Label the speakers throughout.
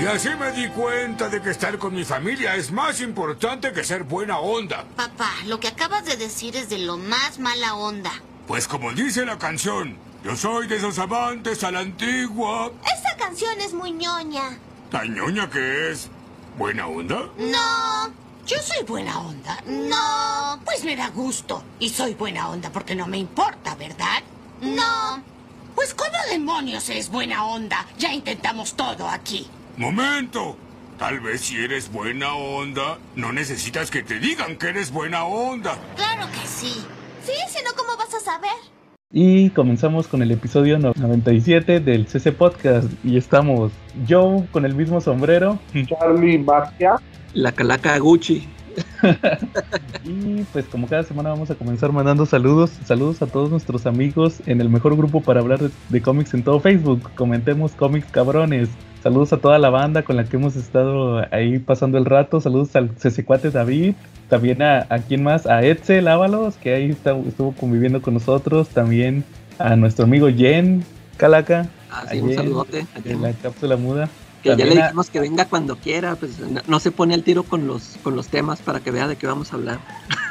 Speaker 1: Y así me di cuenta de que estar con mi familia es más importante que ser buena onda.
Speaker 2: Papá, lo que acabas de decir es de lo más mala onda.
Speaker 1: Pues como dice la canción, yo soy de esos amantes a la antigua.
Speaker 3: Esa canción es muy ñoña.
Speaker 1: ¿Tan ñoña que es? ¿Buena onda?
Speaker 2: No,
Speaker 4: Yo soy buena onda.
Speaker 2: no,
Speaker 4: Pues me da gusto. Y soy buena onda porque no me importa, ¿verdad?
Speaker 2: no.
Speaker 4: Pues ¿cómo demonios es buena onda? Ya intentamos todo aquí.
Speaker 1: ¡Momento! Tal vez si eres buena onda, no necesitas que te digan que eres buena onda.
Speaker 2: Claro que sí.
Speaker 3: Sí, si no, ¿cómo vas a saber?
Speaker 5: Y comenzamos con el episodio no- 97 del CC Podcast. Y estamos Joe con el mismo sombrero.
Speaker 6: Charlie Magia.
Speaker 7: La calaca Gucci.
Speaker 5: Y pues como cada semana vamos a comenzar mandando saludos. Saludos a todos nuestros amigos en el mejor grupo para hablar de, de cómics en todo Facebook. Comentemos cómics cabrones. Saludos a toda la banda con la que hemos estado ahí pasando el rato. Saludos al CC4 David. También a, a quién más, a Edsel Ábalos, que ahí está- estuvo conviviendo con nosotros. También a nuestro amigo Jen Calaca,
Speaker 7: Así un
Speaker 5: Ayer,
Speaker 7: saludote. a
Speaker 5: en la cápsula muda.
Speaker 7: Que ya le
Speaker 5: a-
Speaker 7: dijimos que venga cuando quiera, pues no, no se pone al tiro con los, con los temas para que vea de qué vamos a hablar.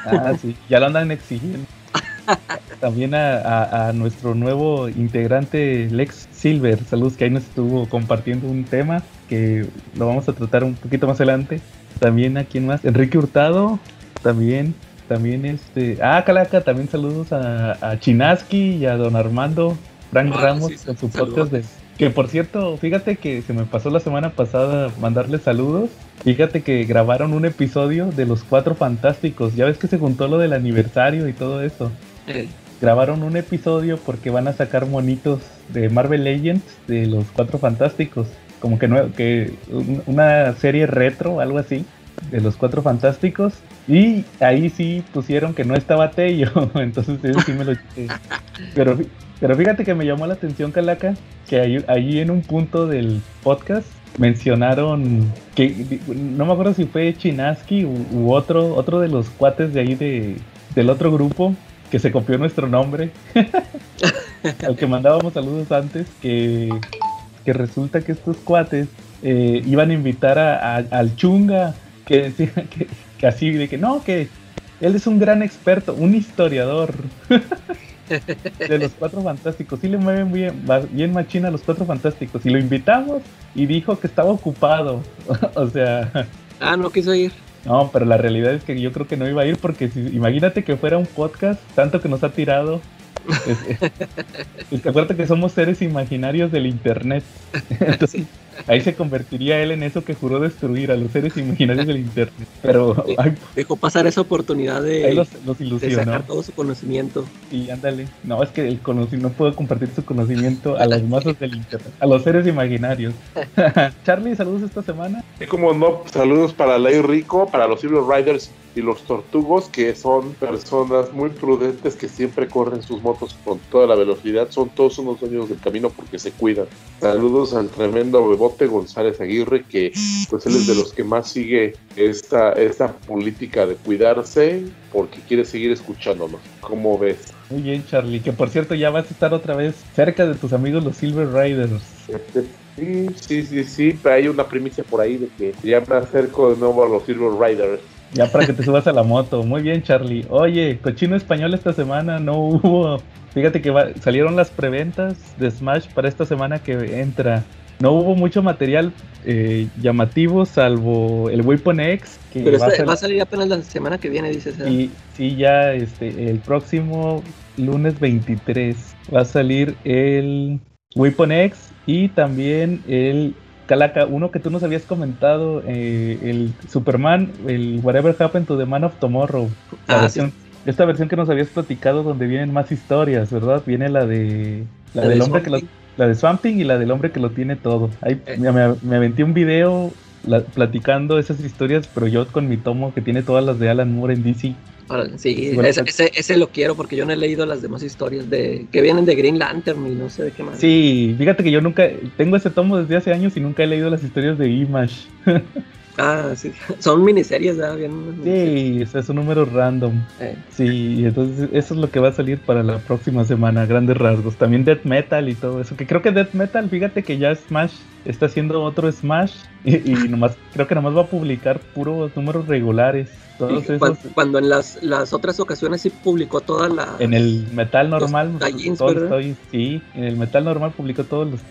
Speaker 5: Ah, sí, ya lo andan exigiendo. También a, a- a nuestro nuevo integrante Lex Silver, saludos que ahí nos estuvo compartiendo un tema que lo vamos a tratar un poquito más adelante. También a quién más, Enrique Hurtado, también, también este, ah, Calaca, también saludos a, a Chinaski y a don Armando Frank
Speaker 7: Ah,
Speaker 5: Ramos
Speaker 7: sí,
Speaker 5: con su
Speaker 7: saludos.
Speaker 5: podcast de que por cierto, fíjate que se me pasó la semana pasada mandarle saludos. Fíjate que grabaron un episodio de los Cuatro Fantásticos. Ya ves que se juntó lo del aniversario y todo eso. Grabaron un episodio porque van a sacar monitos de Marvel Legends de los Cuatro Fantásticos. Como que, nue- que un- una serie retro, algo así, de los Cuatro Fantásticos. Y ahí sí pusieron que no estaba Tello. Entonces sí me lo. Pero, pero fíjate que me llamó la atención, Calaca, que ahí, ahí en un punto del podcast mencionaron que no me acuerdo si fue Chinaski u, u otro otro de los cuates de ahí de, del otro grupo que se copió nuestro nombre al que mandábamos saludos antes que, que resulta que estos cuates eh, iban a invitar a, a- al chunga que decía que, que así de que no que él es un gran experto un historiador de los cuatro fantásticos. Sí le mueven bien, bien machina a los cuatro fantásticos. Y lo invitamos y dijo que estaba ocupado. o sea,
Speaker 7: ah, no quiso ir.
Speaker 5: No, pero la realidad es que yo creo que no iba a ir porque si, imagínate que fuera un podcast, tanto que nos ha tirado. Acuérdate que somos seres imaginarios del internet. Entonces, ahí se convertiría él en eso que juró destruir a los seres imaginarios del internet. Pero ay,
Speaker 7: Dejó pasar esa oportunidad de,
Speaker 5: los, los
Speaker 7: de sacar todo su conocimiento.
Speaker 5: Y ándale. No, es que el no puedo compartir su conocimiento a las masas del internet, a los seres imaginarios. Charlie, saludos esta semana.
Speaker 6: Y como no, saludos para Ley Rico, para los Silver Riders y los Tortugos, que son personas muy prudentes que siempre corren sus motos con toda la velocidad. Son todos unos dueños del camino porque se cuidan. Saludos al tremendo Bebote González Aguirre, que pues él es de los que más sigue esta, esta política de cuidarse porque quiere seguir escuchándonos. ¿Cómo ves?
Speaker 5: Muy bien, Charlie. Que por cierto, ya vas a estar otra vez cerca de tus amigos los Silver Riders.
Speaker 6: Sí, sí, sí, sí, pero hay una primicia por ahí de que ya me acerco de nuevo a los Silver Riders.
Speaker 5: Ya para que te subas a la moto. Muy bien, Charlie. Oye, cochino español esta semana no hubo. Fíjate que va- salieron las preventas de Smash para esta semana que entra. No hubo mucho material eh, llamativo salvo el Weapon X. Que
Speaker 7: Pero
Speaker 5: va a ser-
Speaker 7: va a salir apenas la semana que viene, dices.
Speaker 5: Y sí, ya este, el próximo lunes 23 va a salir el Weapon X y también el Calaca, uno que tú nos habías comentado, eh, el Superman, el Whatever Happened to the Man of Tomorrow. La
Speaker 7: Ah,
Speaker 5: versión- Esta versión que nos habías platicado donde vienen más historias, ¿verdad? Viene la de... La,
Speaker 7: La
Speaker 5: del
Speaker 7: de
Speaker 5: hombre que lo, la de Swamp Thing y la del hombre que lo tiene todo. Ahí
Speaker 7: Eh.
Speaker 5: me, me- me aventé un video la- platicando esas historias, pero yo con mi tomo que tiene todas las de Alan Moore en DC.
Speaker 7: Sí,
Speaker 5: Bueno,
Speaker 7: ese, ese, ese lo quiero porque yo no he leído las demás historias de que vienen de Green Lantern y no sé de qué más.
Speaker 5: Sí, fíjate que yo nunca tengo ese tomo desde hace años y nunca he leído las historias de Image.
Speaker 7: Ah, sí. Son miniseries, ¿verdad? Bien,
Speaker 5: Sí, es un número random.
Speaker 7: Eh,
Speaker 5: Sí, entonces eso es lo que va a salir para la próxima semana, grandes rasgos. También Death Metal y todo eso. Que creo que Death Metal, fíjate que ya Smash está haciendo otro Smash y, y nomás, creo que nomás va a publicar puros números regulares. Todos esos
Speaker 7: cuando en las, las otras ocasiones sí publicó todas las...
Speaker 5: en el metal normal. sí, en el metal normal publicó todos los.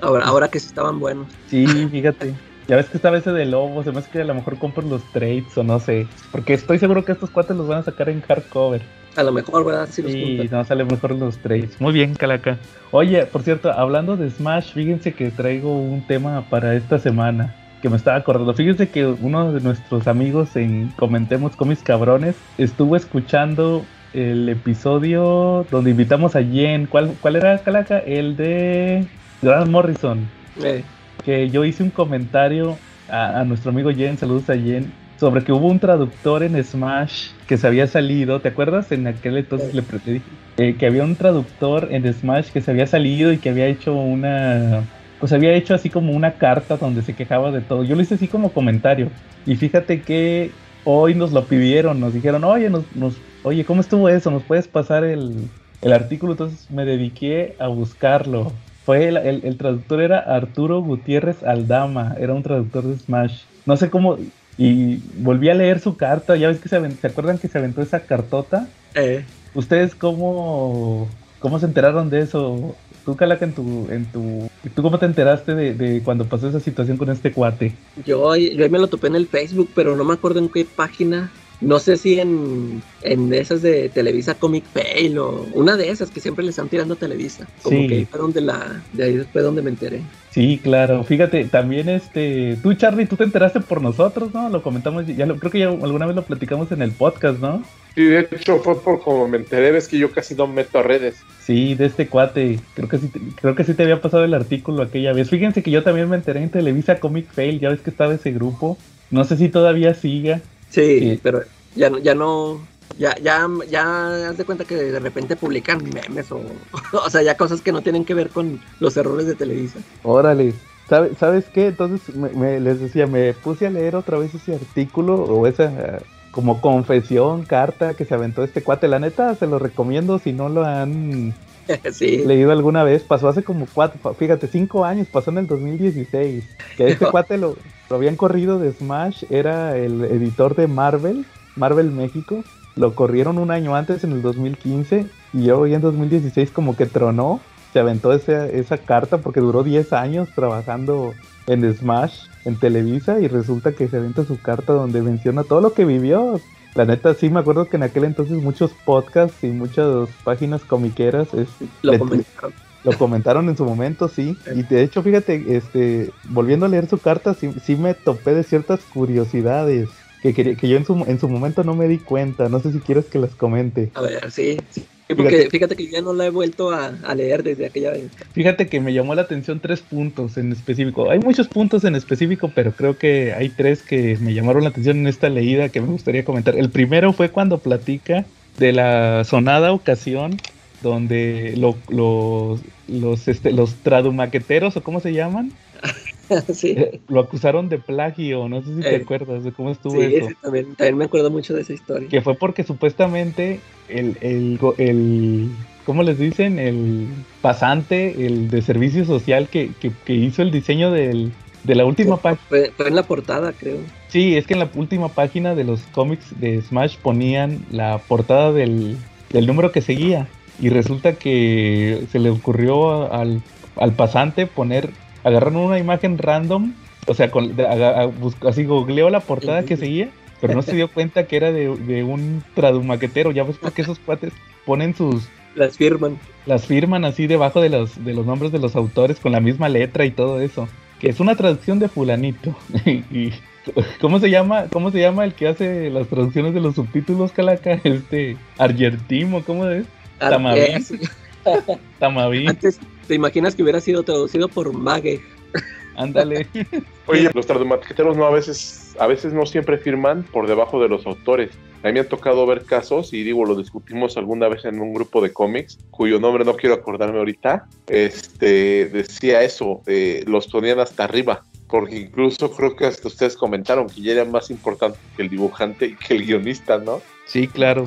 Speaker 7: Ahora, ahora que sí estaban buenos.
Speaker 5: Sí, fíjate. Ya ves que estaba ese de lobo, se me hace que a lo mejor compro los trades o no sé. Porque estoy seguro que estos cuates los van a sacar en hardcover.
Speaker 7: A lo mejor, ¿verdad? Si los
Speaker 5: Sí,
Speaker 7: juntan.
Speaker 5: no sale mejor los trades. Muy bien, Calaca. Oye, por cierto, hablando de Smash, fíjense que traigo un tema para esta semana que me estaba acordando. Fíjense que uno de nuestros amigos en Comentemos Comics Cabrones estuvo escuchando el episodio donde invitamos a Jen. ¿Cuál, cuál era, Calaca? El de Grant Morrison
Speaker 7: Eh,
Speaker 5: que yo hice un comentario a, a nuestro amigo Jen, saludos a Jen, sobre que hubo un traductor en Smash que se había salido, ¿te acuerdas? En aquel entonces le dije eh, que había un traductor en Smash que se había salido y que había hecho una, pues había hecho así como una carta donde se quejaba de todo. Yo lo hice así como comentario y fíjate que hoy nos lo pidieron, nos dijeron, oye, nos, nos, oye, ¿cómo estuvo eso? ¿Nos puedes pasar el, el artículo? Entonces me dediqué a buscarlo. Fue el, el- el traductor era Arturo Gutiérrez Aldama, era un traductor de Smash. No sé cómo, y volví a leer su carta, ya ves que se, ¿se acuerdan que se aventó esa cartota?
Speaker 7: eh,
Speaker 5: ¿Ustedes cómo, cómo se enteraron de eso? Tú, Calaca, en tu, en tu, ¿tú cómo te enteraste de, de cuando pasó esa situación con este cuate?
Speaker 7: yo, yo ahí me lo topé en el Facebook, pero no me acuerdo en qué página. No sé si en, en esas de Televisa Comic Fail o una de esas que siempre le están tirando a Televisa. Como
Speaker 5: Sí.
Speaker 7: que ahí fue donde la, de ahí después donde me enteré.
Speaker 5: Sí, claro. Fíjate, también este, tú Charlie, tú te enteraste por nosotros, ¿no? Lo comentamos, ya lo, creo que ya alguna vez lo platicamos en el podcast, ¿no?
Speaker 6: Sí, de hecho fue por como me enteré, ves que yo casi no me meto a redes.
Speaker 5: Sí, de este cuate. Creo que sí, te- creo que sí te había pasado el artículo aquella vez. Fíjense que yo también me enteré en Televisa Comic Fail, ya ves que estaba ese grupo. No sé si todavía siga.
Speaker 7: Sí, pero ya, no- ya no. Ya, ya, ya haz de cuenta que de repente publican memes o, o sea, ya cosas que no tienen que ver con los errores de Televisa.
Speaker 5: Órale. ¿Sabe- ¿Sabes qué? Entonces me- me- les decía, me puse a leer otra vez ese artículo o esa eh, como confesión, carta que se aventó este cuate. La neta, se lo recomiendo si no lo han
Speaker 7: sí.
Speaker 5: leído alguna vez. Pasó hace como cuatro, fíjate, cinco años, pasó en el 2016. Que este cuate lo, lo habían corrido de Smash, era el editor de Marvel, Marvel México. Lo corrieron un año antes, en el 2015, y ya en 2016 como que tronó. Se aventó esa, esa carta porque duró 10 años trabajando en Smash, en Televisa, y resulta que se avienta su carta donde menciona todo lo que vivió. La neta, sí me acuerdo que en aquel entonces muchos podcasts y muchas páginas comiqueras es,
Speaker 7: Lo
Speaker 5: le-
Speaker 7: comentaron.
Speaker 5: Lo comentaron en su momento, sí. Y de hecho, fíjate, este, volviendo a leer su carta, sí, sí me topé de ciertas curiosidades que, quería- que yo en su, en su momento no me di cuenta. No sé si quieres que las comente.
Speaker 7: A ver, sí. sí. Sí, porque
Speaker 5: Fíjate.
Speaker 7: fíjate. que ya no la he vuelto a, a leer desde aquella vez.
Speaker 5: Fíjate que me llamó la atención tres puntos en específico. Hay muchos puntos en específico, pero creo que hay tres que me llamaron la atención en esta leída que me gustaría comentar. El primero fue cuando platica de la sonada ocasión donde lo- los, los, este, los tradumaqueteros, o cómo se llaman,
Speaker 7: sí.
Speaker 5: Eh, lo acusaron de plagio, no sé si te
Speaker 7: Eh,
Speaker 5: acuerdas de cómo estuvo
Speaker 7: Sí,
Speaker 5: eso.
Speaker 7: sí, también, también me acuerdo mucho de esa historia.
Speaker 5: Que fue porque supuestamente el, el, el- ¿cómo les dicen? El pasante, el de servicio social que, que, que hizo el diseño del, de la última página.
Speaker 7: Fue, fue en la portada, creo.
Speaker 5: Sí, es que en la última página de los cómics de Smash ponían la portada del, del número que seguía. Y resulta que se le ocurrió al, al pasante poner, agarraron una imagen random, o sea, con, de- aga- a- bus- así googleó la portada que seguía, pero no se dio cuenta que era de, de un tradumaquetero. Ya ves porque esos cuates ponen sus,
Speaker 7: Las firman.
Speaker 5: las firman así debajo de los, de los nombres de los autores con la misma letra y todo eso. Que es una traducción de fulanito. y, ¿Cómo se llama? ¿Cómo se llama el que hace las traducciones de los subtítulos, Calaca? Este Argentimo, ¿cómo es? Tamavín.
Speaker 7: sí.
Speaker 5: Tamavín,
Speaker 7: Antes, ¿te imaginas que hubiera sido traducido por Mage?
Speaker 5: ándale.
Speaker 6: Oye, los tradumaqueteros no a veces, a veces no siempre firman por debajo de los autores. A mí me han tocado ver casos, y digo, lo discutimos alguna vez en un grupo de cómics, cuyo nombre no quiero acordarme ahorita, este, decía eso, eh, los ponían hasta arriba. porque incluso creo que hasta ustedes comentaron que ya era más importante que el dibujante y que el guionista, ¿no?
Speaker 5: Sí, claro.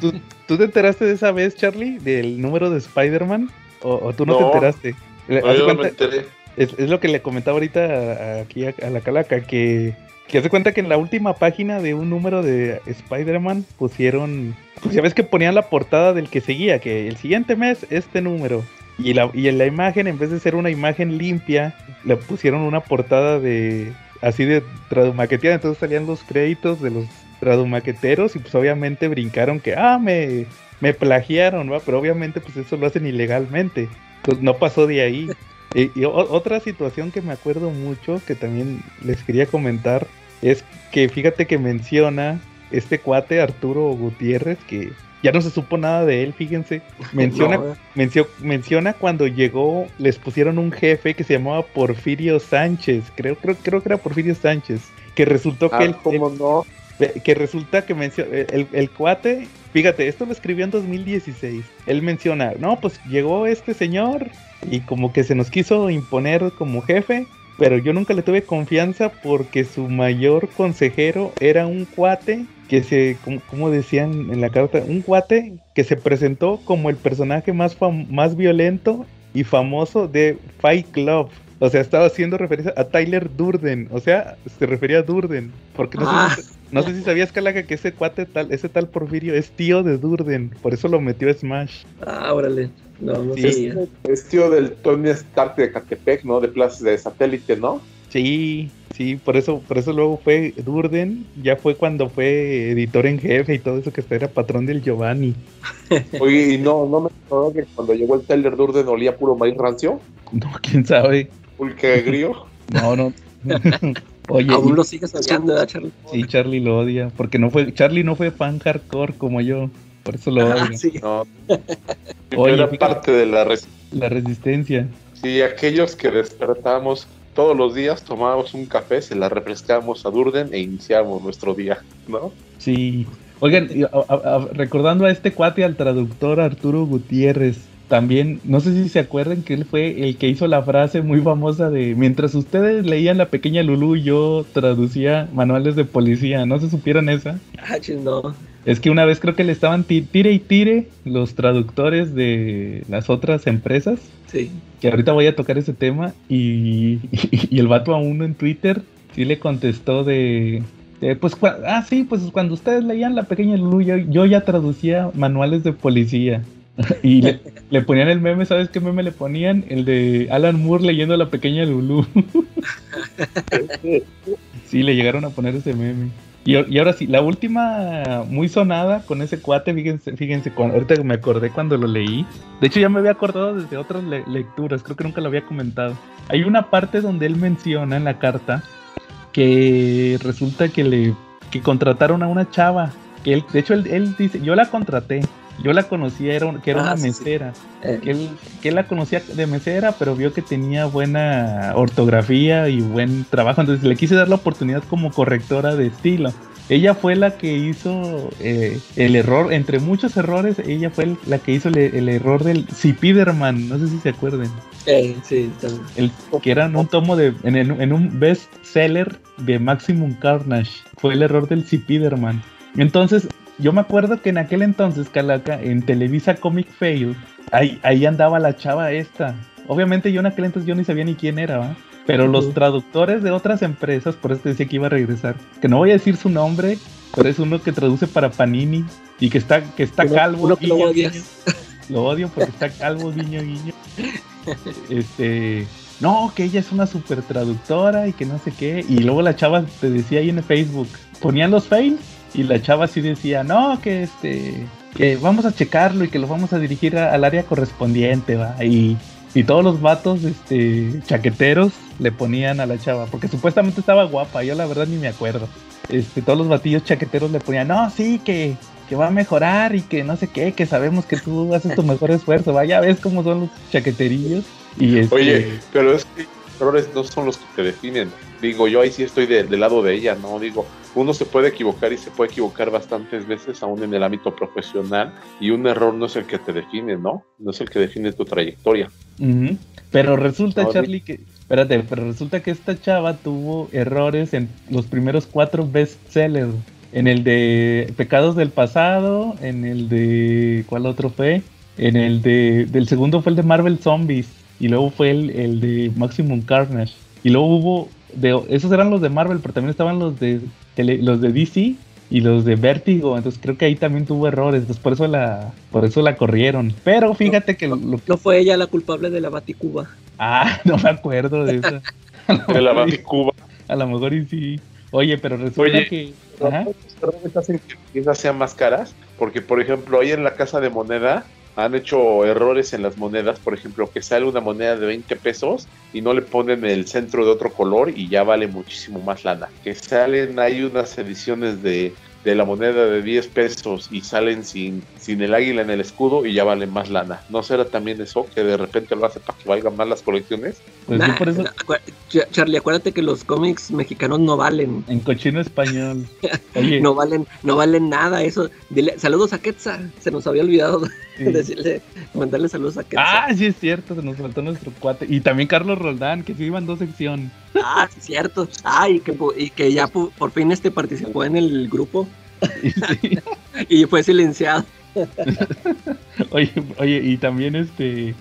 Speaker 5: ¿Tú, tú te enteraste de esa vez, Charlie, del número de Spider-Man? ¿O, o tú no, te enteraste?
Speaker 6: No, yo me
Speaker 5: cuenta-
Speaker 6: enteré.
Speaker 5: es, es lo que le comentaba ahorita a- aquí a, a la calaca, que, que hace cuenta que en la última página de un número de Spider-Man pusieron, pues ya ves que ponían la portada del que seguía, que el siguiente mes este número. Y, la, y en la imagen, en vez de ser una imagen limpia, le pusieron una portada de así de tradumaqueteada, entonces salían los créditos de los tradumaqueteros y pues obviamente brincaron que, ah, me, me plagiaron, ¿va? Pero obviamente pues eso lo hacen ilegalmente. Entonces no pasó de ahí. Y, y otra situación que me acuerdo mucho, que también les quería comentar, es que fíjate que menciona este cuate Arturo Gutiérrez, que ya no se supo nada de él, fíjense. Menciona,
Speaker 7: No,
Speaker 5: mencio- menciona cuando llegó, les pusieron un jefe que se llamaba Porfirio Sánchez, creo, creo, creo que era Porfirio Sánchez, que resultó que
Speaker 6: Ah,
Speaker 5: él,
Speaker 6: ¿cómo no?
Speaker 5: Que resulta que mencio- el, el cuate, fíjate, esto lo escribió en 2016. Él menciona, no, pues llegó este señor y como que se nos quiso imponer como jefe, pero yo nunca le tuve confianza porque su mayor consejero era un cuate que se, como, como decían en la carta, un cuate que se presentó como el personaje más, más violento y famoso de Fight Club. O sea, estaba haciendo referencia a Tyler Durden. O sea, se refería a Durden. Porque no,
Speaker 7: Ah.
Speaker 5: sé, no sé si sabías, Calaca, que ese cuate, tal, ese tal Porfirio, es tío de Durden. Por eso lo metió a Smash.
Speaker 7: Ah, órale. No, no
Speaker 5: Sí.
Speaker 7: sabía.
Speaker 6: Es tío del Tony Stark de Catepec, ¿no? De Plaza de Satélite, ¿no?
Speaker 5: Sí, sí, por eso, por eso luego fue Durden. Ya fue cuando fue editor en jefe y todo eso, que era patrón del Giovanni.
Speaker 6: Oye, y no, no me acuerdo que cuando llegó el Tyler Durden olía puro maíz rancio,
Speaker 5: No, quién sabe.
Speaker 6: pulque agrio.
Speaker 5: No, no. Oye,
Speaker 7: Aún
Speaker 5: y-
Speaker 7: lo sigues odiando, ¿verdad, Charlie?
Speaker 5: sí, Charlie lo odia. Porque no fue, Charlie no fue fan hardcore como yo. Por eso lo
Speaker 7: Ah,
Speaker 5: odia.
Speaker 7: sí.
Speaker 6: No.
Speaker 5: Oye,
Speaker 6: era parte de la res-
Speaker 5: La resistencia.
Speaker 6: Sí, aquellos que despertábamos todos los días, tomábamos un café, se la refrescábamos a Durden e iniciábamos nuestro día, ¿no?
Speaker 5: Sí. Oigan, y a- a- a- recordando a este cuate, al traductor Arturo Gutiérrez, también, no sé si se acuerdan que él fue el que hizo la frase muy famosa de mientras ustedes leían la pequeña Lulú, yo traducía manuales de policía. ¿No se supieron esa?
Speaker 7: Ah, no.
Speaker 5: Es que una vez creo que le estaban ti- tire y tire los traductores de las otras empresas
Speaker 7: Sí.
Speaker 5: que ahorita voy a tocar ese tema y, y, el vato a uno en Twitter sí le contestó de, pues ah sí pues cuando ustedes leían la pequeña Lulu yo, yo ya traducía manuales de policía y le, ponían el meme sabes qué meme le ponían el de Alan Moore leyendo la pequeña Lulu sí le llegaron a poner ese meme y, y ahora sí, la última muy sonada con ese cuate, fíjense, fíjense, cuando- ahorita me acordé cuando lo leí. De hecho, ya me había acordado desde otras le- lecturas, creo que nunca lo había comentado. Hay una parte donde él menciona en la carta que resulta que le que contrataron a una chava. Que él, de hecho, él dice, yo la contraté, yo la conocía, era, un- que era
Speaker 7: Ah,
Speaker 5: una
Speaker 7: sí.
Speaker 5: mesera.
Speaker 7: Eh,
Speaker 5: Que él, que él la conocía de mesera, pero vio que tenía buena ortografía y buen trabajo, entonces le quise dar la oportunidad como correctora de estilo. Ella fue la que hizo eh, el error, entre muchos errores, ella fue la que hizo el, el error del Zipiderman, no sé si se acuerden,
Speaker 7: eh, sí, también.
Speaker 5: el, que era un tomo de, en, en un best seller de Maximum Carnage, fue el error del Zipiderman. Entonces, yo me acuerdo que en aquel entonces, Calaca, en Televisa Comic Fail, ahí, ahí andaba la chava esta. Obviamente yo en aquel entonces yo ni sabía ni quién era, ¿va? Pero los traductores de otras empresas, por eso te decía que iba a regresar, que no voy a decir su nombre, pero es uno que traduce para Panini y que está, que está
Speaker 7: Uno-
Speaker 5: calvo.
Speaker 7: uno que lo
Speaker 5: guiño,
Speaker 7: odias.
Speaker 5: guiño. Lo odio porque está calvo, guiño, guiño. Este, no, que ella es una super traductora y que no sé qué. Y luego la chava te decía ahí en Facebook, ponían los fails y la chava sí decía, no, que este, que vamos a checarlo y que lo vamos a dirigir al área correspondiente, va. Y, y todos los vatos, este, chaqueteros le ponían a la chava, porque supuestamente estaba guapa, yo la verdad ni me acuerdo. Este, todos los batillos chaqueteros le ponían, no, sí, que, que va a mejorar y que no sé qué, que sabemos que tú haces tu mejor esfuerzo, vaya, ves cómo son los chaqueterillos. Y este,
Speaker 6: Oye, pero es que errores no son los que te definen. Digo, yo ahí sí estoy de- del lado de ella, ¿no? Digo, uno se puede equivocar y se puede equivocar bastantes veces aún en el ámbito profesional y un error no es el que te define, ¿no? No es el que define tu trayectoria.
Speaker 5: Pero resulta, Charlie, que, Espérate, pero resulta que esta chava tuvo errores en los primeros cuatro bestsellers. En el de Pecados del Pasado, en el de... ¿Cuál otro fue? En el de... Del segundo fue el de Marvel Zombies. Y luego fue el, el de Maximum Carnage. Y luego hubo... De, esos eran los de Marvel, pero también estaban los de, tele- los de DC y los de Vértigo. Entonces creo que ahí también tuvo errores. Entonces por eso la, por eso la corrieron. Pero fíjate que lo, lo-
Speaker 7: No fue ella la culpable de la Baticuba.
Speaker 5: Ah, no me acuerdo de eso.
Speaker 6: De la Cuba.
Speaker 5: A lo mejor y sí. Oye, pero resulta
Speaker 6: Oye,
Speaker 5: que.
Speaker 6: Los
Speaker 5: Ajá.
Speaker 6: errores hacen que las piezas sean más caras, porque por ejemplo, ahí en la casa de moneda han hecho errores en las monedas, por ejemplo, que sale una moneda de 20 pesos y no le ponen el centro de otro color y ya vale muchísimo más lana. Que salen, hay unas ediciones de, de la moneda de 10 pesos y salen sin, sin el águila en el escudo y ya valen más lana. ¿No será también eso que de repente lo hace para que valgan más las colecciones?
Speaker 5: Pues
Speaker 7: Nah,
Speaker 5: yo por eso.
Speaker 7: Charlie, acuérdate que los cómics mexicanos no valen.
Speaker 5: En cochino español. Oye,
Speaker 7: No valen, no valen nada eso. Dile, saludos a Quetzal. Se nos había olvidado. decirle, mandarle saludos a Quetzal.
Speaker 5: Ah, sí es cierto, se nos faltó nuestro cuate. Y también Carlos Roldán, que sí iban dos secciones.
Speaker 7: Ah, sí, cierto. Ah, y que, y que ya por fin este participó en el grupo
Speaker 5: Y sí.
Speaker 7: y fue silenciado.
Speaker 5: Oye, oye, y también este.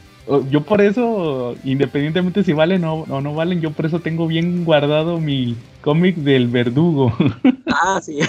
Speaker 5: Yo por eso, independientemente si valen o o no valen, yo por eso tengo bien guardado mi cómic del verdugo.
Speaker 7: Ah, sí.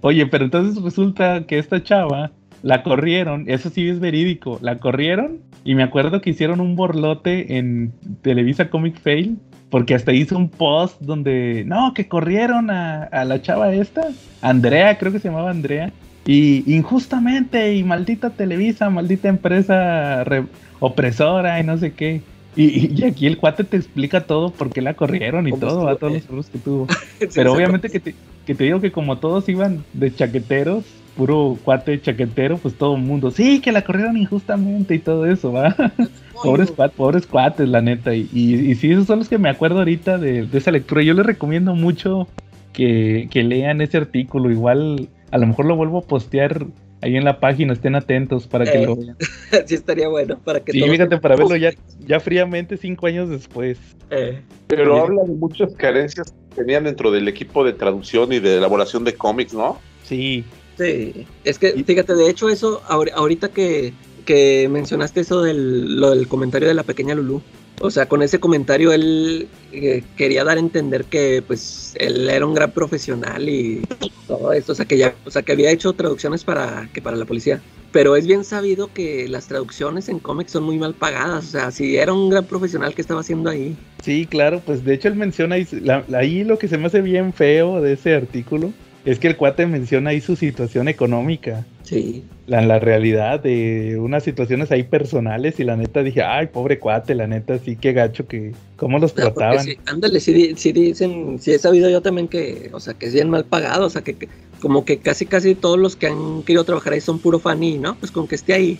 Speaker 5: Oye, pero entonces resulta que esta chava la corrieron, eso sí es verídico, la corrieron y me acuerdo que hicieron un borlote en Televisa Comic Fail porque hasta hizo un post donde, no, que corrieron a, a la chava esta, Andrea, creo que se llamaba Andrea, y injustamente y maldita Televisa, maldita empresa re- opresora y no sé qué. Y, y aquí el cuate te explica todo por qué la corrieron y
Speaker 7: ¿Cómo
Speaker 5: todo,
Speaker 7: estuvo?
Speaker 5: a todos los errores que tuvo.
Speaker 7: Sí,
Speaker 5: Pero obviamente que te, que te digo que como todos iban de chaqueteros, puro cuate chaquetero, pues todo el mundo, sí, que la corrieron injustamente y todo eso, ¿va? pobres, cuat- pobres cuates, la neta. Y, y, y sí, esos son los que me acuerdo ahorita de, de esa lectura. Yo les recomiendo mucho que, que lean ese artículo. Igual, a lo mejor lo vuelvo a postear ahí en la página, estén atentos para que
Speaker 7: Eh,
Speaker 5: lo vean.
Speaker 7: sí estaría bueno para que
Speaker 5: Sí,
Speaker 7: todos-
Speaker 5: fíjate, para verlo ya, ya fríamente cinco años después.
Speaker 7: Eh,
Speaker 6: Pero
Speaker 5: Oye.
Speaker 6: habla de muchas carencias que tenían dentro del equipo de traducción y de elaboración de cómics, ¿no?
Speaker 5: Sí,
Speaker 7: Sí, es que fíjate, de hecho eso, ahor- ahorita que, que mencionaste eso del, lo del comentario de la pequeña Lulu, o sea, con ese comentario él eh, quería dar a entender que pues él era un gran profesional y todo esto, o sea, que ya, o sea, que había hecho traducciones para, que para la policía. Pero es bien sabido que las traducciones en cómics son muy mal pagadas, o sea, si era un gran profesional que estaba haciendo ahí.
Speaker 5: Sí, claro, pues de hecho él menciona ahí, la- ahí lo que se me hace bien feo de ese artículo es que el cuate menciona ahí su situación económica,
Speaker 7: Sí.
Speaker 5: la, la realidad de unas situaciones ahí personales y la neta dije, ay, pobre cuate, la neta sí, qué gacho que, cómo los
Speaker 7: O sea, porque
Speaker 5: trataban.
Speaker 7: sí, ándale, sí, sí dicen, sí he sabido yo también que, o sea, que es bien mal pagado, o sea, que, que como que casi casi todos los que han querido trabajar ahí son puro fan y, ¿no? Pues con que esté ahí.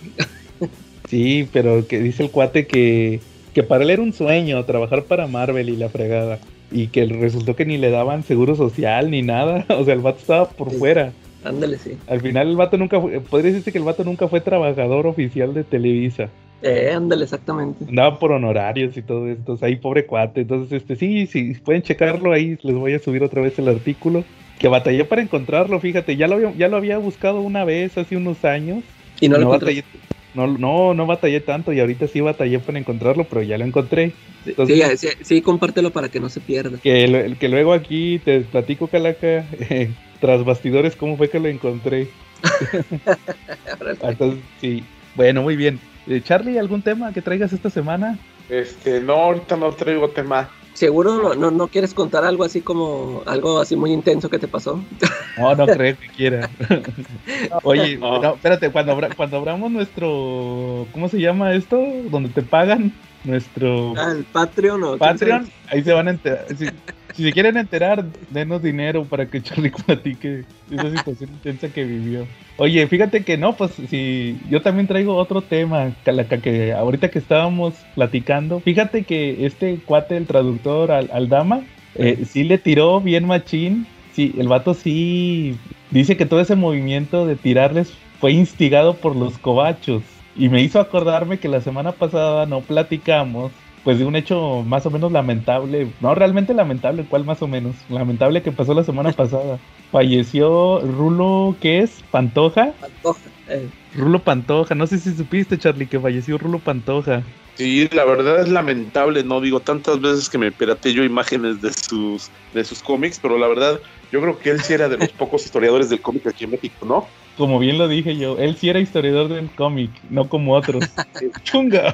Speaker 5: Sí, pero que dice el cuate que, que para él era un sueño trabajar para Marvel y la fregada. Y que resultó que ni le daban seguro social ni nada. O sea, el vato estaba por
Speaker 7: Sí.
Speaker 5: fuera.
Speaker 7: Ándale, sí.
Speaker 5: Al final el vato nunca fue, podría decirse que el vato nunca fue trabajador oficial de Televisa.
Speaker 7: Eh, ándale, exactamente.
Speaker 5: Andaba por honorarios y todo esto. Ahí pobre cuate. Entonces, este, sí, sí, pueden checarlo ahí. Les voy a subir otra vez el artículo. Que batallé para encontrarlo, fíjate. Ya lo había, ya lo había buscado una vez hace unos años.
Speaker 7: Y no, lo
Speaker 5: no,
Speaker 7: encontré.
Speaker 5: batallé, no, no, no batallé tanto y ahorita sí batallé para encontrarlo, pero ya lo encontré.
Speaker 7: Sí,
Speaker 5: entonces-
Speaker 7: sí, sí, sí, compártelo para que no se pierda.
Speaker 5: Que, lo- que luego aquí te platico, Calaca, eh, tras bastidores, cómo fue que lo encontré. Entonces, sí. Bueno, muy bien. Eh, Charlie, ¿algún tema que traigas esta semana?
Speaker 6: Este, no, ahorita no traigo tema.
Speaker 7: ¿Seguro no, no, no quieres contar algo así como, algo así muy intenso que te pasó?
Speaker 5: No, no creo que quiera. Oye,
Speaker 6: No.
Speaker 5: no, espérate, cuando, abra- cuando abramos nuestro, ¿cómo se llama esto? Donde te pagan nuestro
Speaker 7: Ah, el Patreon o...
Speaker 5: Patreon, ahí se van a enterar. Si, si se quieren enterar, denos dinero para que Charlie platique esa situación intensa que vivió. Oye, fíjate que no, pues si yo también traigo otro tema, Calaca, que ahorita que estábamos platicando, fíjate que este cuate, el traductor al, Aldama, eh, sí le tiró bien machín. Sí, el vato sí dice que todo ese movimiento de tirarles fue instigado por los cobachos. Y me hizo acordarme que la semana pasada no platicamos pues de un hecho más o menos lamentable, no realmente lamentable, ¿cuál más o menos? Lamentable que pasó la semana pasada. Falleció Rulo, ¿qué es? Pantoja.
Speaker 7: Pantoja. eh.
Speaker 5: Rulo Pantoja, no sé si supiste, Charlie, que falleció Rulo Pantoja.
Speaker 6: Sí, la verdad es lamentable, no digo tantas veces que me pirateé yo imágenes de sus de sus cómics, pero la verdad yo creo que él sí era de los pocos historiadores del cómic aquí en México, ¿no?
Speaker 5: Como bien lo dije yo, él sí era historiador del cómic, no como otros. Chunga.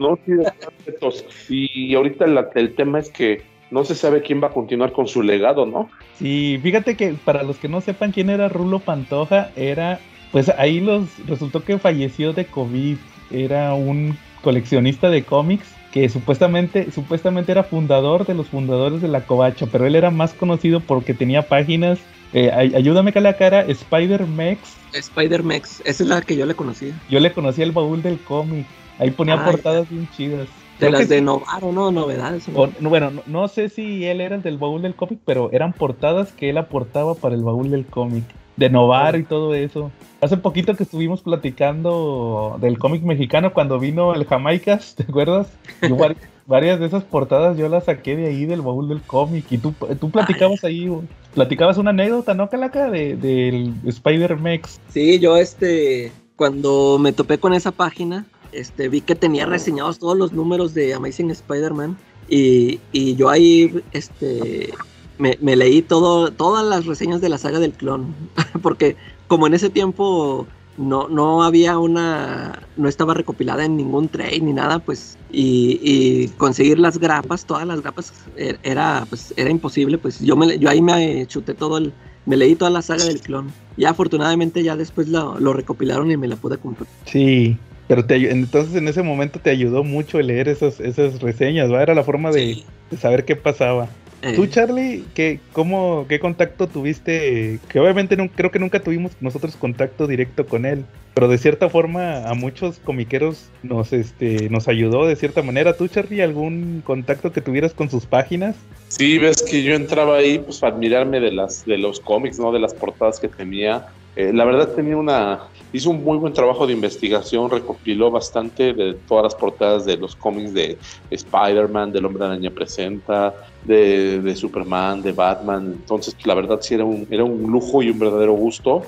Speaker 6: No, sí. Y ahorita la- el tema es que no se sabe quién va a continuar con su legado, ¿no?
Speaker 5: Sí, fíjate que para los que no sepan quién era Rulo Pantoja, era, pues ahí los resultó que falleció de COVID. Era un coleccionista de cómics que supuestamente, supuestamente era fundador de los fundadores de la Covacha, pero él era más conocido porque tenía páginas. eh, ay- ayúdame que la cara, Spider-Mex.
Speaker 7: Spider-Mex, esa es la que yo le conocía.
Speaker 5: Yo le conocía el baúl del cómic. Ahí ponía
Speaker 7: Ah,
Speaker 5: portadas bien chidas.
Speaker 7: De las de. Novaro, ¿no? Novedades. ¿no?
Speaker 5: O- bueno, no, no sé si él era el del baúl del cómic, pero eran portadas que él aportaba para el baúl del cómic. De Novar y todo eso. Hace poquito que estuvimos platicando del cómic mexicano cuando vino el Jamaicas, ¿te acuerdas? Yo vari- varias de esas portadas yo las saqué de ahí del baúl del cómic. Y tú, tú platicabas ahí, platicabas una anécdota, ¿no, Calaca? De, del Spider-Mex.
Speaker 7: Sí, yo este, cuando me topé con esa página, este, vi que tenía reseñados todos los números de Amazing Spider-Man y, y yo ahí, este, me, me leí todo, todas las reseñas de la saga del clon, porque como en ese tiempo no, no había una, no estaba recopilada en ningún trade ni nada, pues, y, y conseguir las grapas, todas las grapas er- era, pues, era imposible, pues yo, me, yo ahí me chuté todo el, me leí toda la saga del clon. Ya afortunadamente ya después lo, lo recopilaron y me la pude comprar.
Speaker 5: Sí. Pero te, entonces en ese momento te ayudó mucho leer esas, esas reseñas, ¿va? Era la forma de,
Speaker 7: Sí.
Speaker 5: de saber qué pasaba.
Speaker 7: Eh,
Speaker 5: Tú, Charlie, ¿qué, cómo, ¿qué contacto tuviste? Que obviamente no, creo que nunca tuvimos nosotros contacto directo con él, pero de cierta forma a muchos comiqueros nos, este, nos ayudó de cierta manera. ¿Tú, Charlie, algún contacto que tuvieras con sus páginas?
Speaker 6: Sí, ves que yo entraba ahí pues para admirarme de las de los cómics, ¿no? De las portadas que tenía. Eh, la verdad tenía una hizo un muy buen trabajo de investigación, recopiló bastante de todas las portadas de los cómics de Spider-Man, del Hombre Araña presenta, de, Superman, de Batman. Entonces, la verdad sí era un era un lujo y un verdadero gusto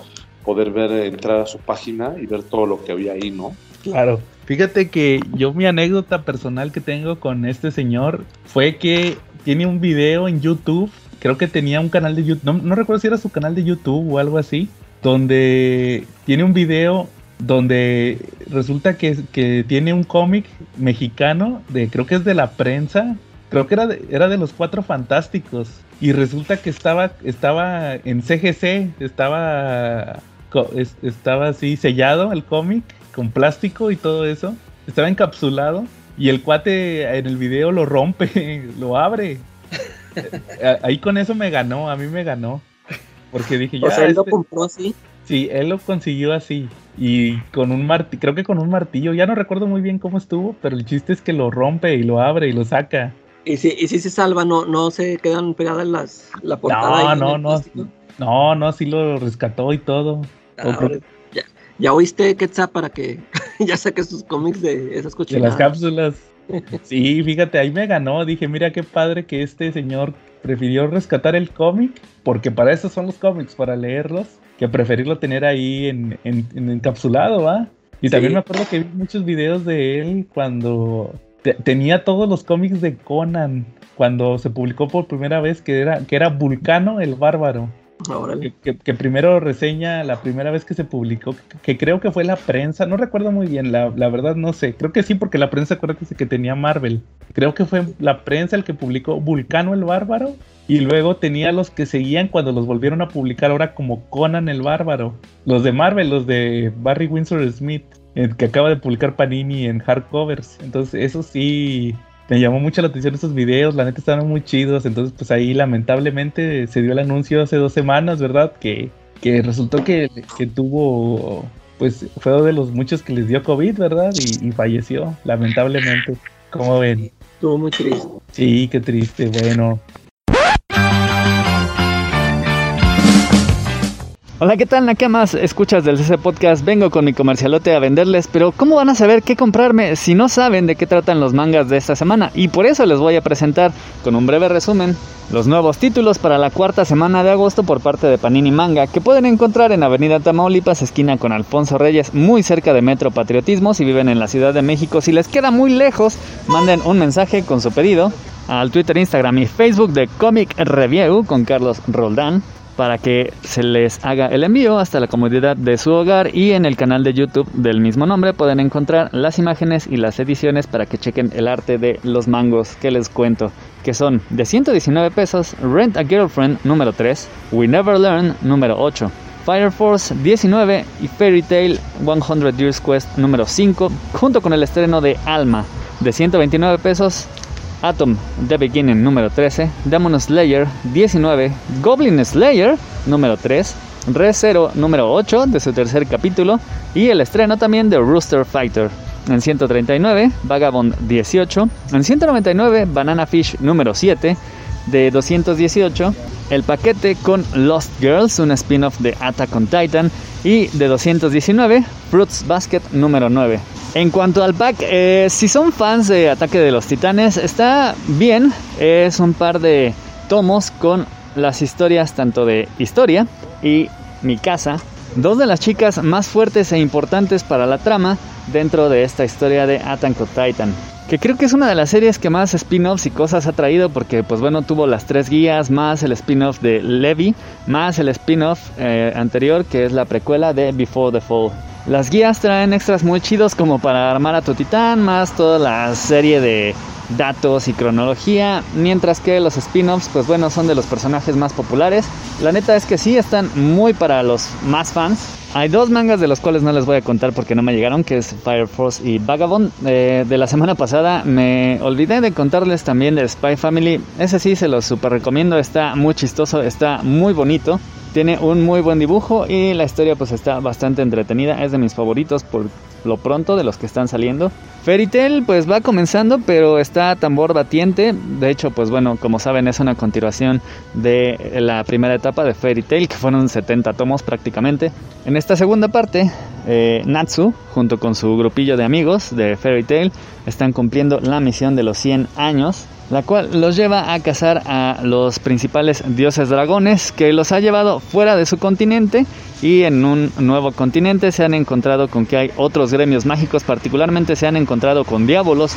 Speaker 6: poder ver entrar a su página y ver todo lo que había ahí, ¿no?
Speaker 5: Claro. Fíjate que yo mi anécdota personal que tengo con este señor fue que tiene un video en YouTube, creo que tenía un canal de YouTube, no, no recuerdo si era su canal de YouTube o algo así, donde tiene un video donde resulta que, que tiene un cómic mexicano, de creo que es de la prensa, creo que era de, era de los cuatro fantásticos, y resulta que estaba, estaba en CGC, estaba, estaba así sellado el cómic con plástico y todo eso. Estaba encapsulado y el cuate en el video lo rompe, lo abre. Eh, Ahí con eso me ganó, a mí me ganó. Porque dije, ya,
Speaker 7: o sea, él lo
Speaker 5: este-
Speaker 7: compró así.
Speaker 5: sí, él lo consiguió así. Y con un martillo, creo que con un martillo, ya no recuerdo muy bien cómo estuvo, pero el chiste es que lo rompe y lo abre y lo saca.
Speaker 7: Y si, y si se salva, no, no se quedan pegadas las, la portada.
Speaker 5: No, no, no. No, no, sí lo rescató y todo.
Speaker 7: Ah, ya, ya oíste, Quetzal, para que ya saque sus cómics de esas
Speaker 5: De las
Speaker 7: cochinadas.
Speaker 5: cápsulas. Sí, fíjate, ahí me ganó. Dije, mira qué padre que este señor prefirió rescatar el cómic, porque para eso son los cómics, para leerlos, que preferirlo tener ahí en, en- en encapsulado, ¿va? Y también me acuerdo que vi muchos videos de él cuando te- tenía todos los cómics de Conan, cuando se publicó por primera vez que era, que era Vulcano el Bárbaro. Que, que- que primero reseña la primera vez que se publicó, que, que creo que fue la prensa, no recuerdo muy bien, la, la verdad no sé, creo que sí porque la prensa acuérdate que tenía Marvel, creo que fue la prensa el que publicó Vulcano el Bárbaro y luego tenía los que seguían cuando los volvieron a publicar ahora como Conan el Bárbaro, los de Marvel, los de Barry Windsor Smith, que acaba de publicar Panini en hardcovers, entonces eso sí me llamó mucho la atención esos videos, la neta estaban muy chidos, entonces pues ahí lamentablemente se dio el anuncio hace dos semanas, ¿verdad? Que, que resultó que, que tuvo, pues fue de los muchos que les dio COVID, ¿verdad? Y, y falleció, lamentablemente. ¿Cómo ven?
Speaker 7: Estuvo muy triste.
Speaker 5: Sí, qué triste, bueno.
Speaker 8: Hola, ¿qué tal, Nakamas? Escuchas del CC Podcast. Vengo con mi comercialote a venderles, pero ¿cómo van a saber qué comprarme si no saben de qué tratan los mangas de esta semana? Y por eso les voy a presentar, con un breve resumen, los nuevos títulos para la cuarta semana de agosto por parte de Panini Manga, que pueden encontrar en Avenida Tamaulipas, esquina con Alfonso Reyes, muy cerca de Metro Patriotismo. Si viven en la Ciudad de México, si les queda muy lejos, manden un mensaje con su pedido al Twitter, Instagram y Facebook de Comic Review con Carlos Roldán para que se les haga el envío hasta la comodidad de su hogar y en el canal de YouTube del mismo nombre pueden encontrar las imágenes y las ediciones para que chequen el arte de los mangos que les cuento, que son de 119 pesos, Rent a Girlfriend número 3, We Never Learn número 8. Fire Force 19 y Fairy Tail 100 Years Quest número 5, junto con el estreno de Alma de 129 pesos, Atom The Beginning número 13, Demon Slayer 19, Goblin Slayer número 3, Re Zero número 8 de su tercer capítulo y el estreno también de Rooster Fighter. En 139, Vagabond 18. En 199, Banana Fish número 7. De 218, el paquete con Lost Girls, un spin-off de Attack on Titan. Y de 219, Fruits Basket número 9. En cuanto al pack, eh, si son fans de Ataque de los Titanes, está bien. Es un par de tomos con las historias tanto de historia y mi casa. Dos de las chicas más fuertes e importantes para la trama dentro de esta historia de Attack on Titan que creo que es una de las series que más spin-offs y cosas ha traído porque pues bueno tuvo las tres guías más el spin-off de Levi más el spin-off eh, anterior que es la precuela de Before the Fall. Las guías traen extras muy chidos como para armar a tu titán más toda la serie de datos y cronología mientras que los spin-offs pues bueno son de los personajes más populares. La neta es que sí están muy para los más fans hay dos mangas de los cuales no les voy a contar porque no me llegaron, que es Fire Force y Vagabond. Eh, de la semana pasada me olvidé de contarles también de Spy Family. Ese sí se los super recomiendo, está muy chistoso, está muy bonito. Tiene un muy buen dibujo y la historia pues está bastante entretenida. Es de mis favoritos por lo pronto de los que están saliendo. Fairy Tail pues va comenzando pero está tambor batiente. De hecho pues bueno como saben es una continuación de la primera etapa de Fairy Tail que fueron 70 tomos prácticamente. En esta segunda parte eh, Natsu junto con su grupillo de amigos de Fairy Tail están cumpliendo la misión de los 100 años la cual los lleva a cazar a los principales dioses dragones que los ha llevado fuera de su continente y en un nuevo continente se han encontrado con que hay otros gremios mágicos, particularmente se han encontrado con diabolos,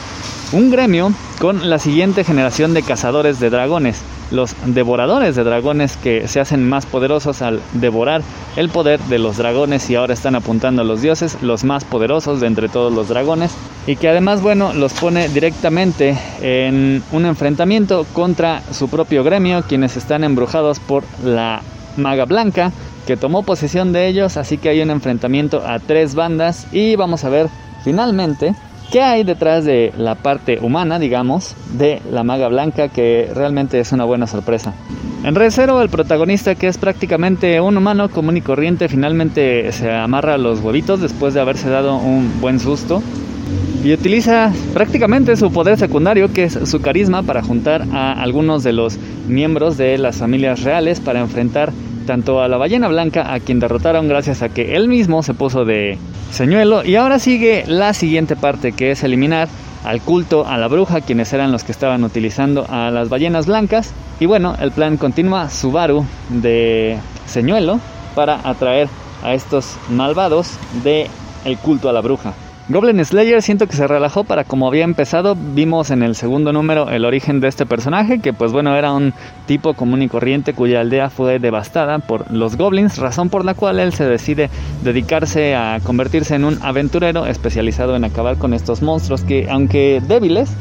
Speaker 8: un gremio con la siguiente generación de cazadores de dragones, los devoradores de dragones que se hacen más poderosos al devorar el poder de los dragones y ahora están apuntando a los dioses, los más poderosos de entre todos los dragones y que además bueno los pone directamente en un enfrentamiento contra su propio gremio, quienes están embrujados por la maga blanca que tomó posesión de ellos, así que hay un enfrentamiento a tres bandas y vamos a ver finalmente qué hay detrás de la parte humana, digamos, de la maga blanca, que realmente es una buena sorpresa. En Recero, el protagonista, que es prácticamente un humano común y corriente, finalmente se amarra los huevitos después de haberse dado un buen susto y utiliza prácticamente su poder secundario, que es su carisma, para juntar a algunos de los miembros de las familias reales para enfrentar tanto a la ballena blanca, a quien derrotaron gracias a que él mismo se puso de señuelo. Y ahora sigue la siguiente parte, que es eliminar al culto a la bruja, quienes eran los que estaban utilizando a las ballenas blancas. Y bueno, el plan continúa Subaru de señuelo para atraer a estos malvados de el culto a la bruja. Goblin Slayer siento que se relajó para como había empezado. Vimos en el segundo número el origen de este personaje, que pues bueno era un tipo común y corriente cuya aldea fue devastada por los goblins, razón por la cual él se decide dedicarse a convertirse en un aventurero especializado en acabar con estos monstruos que aunque débiles,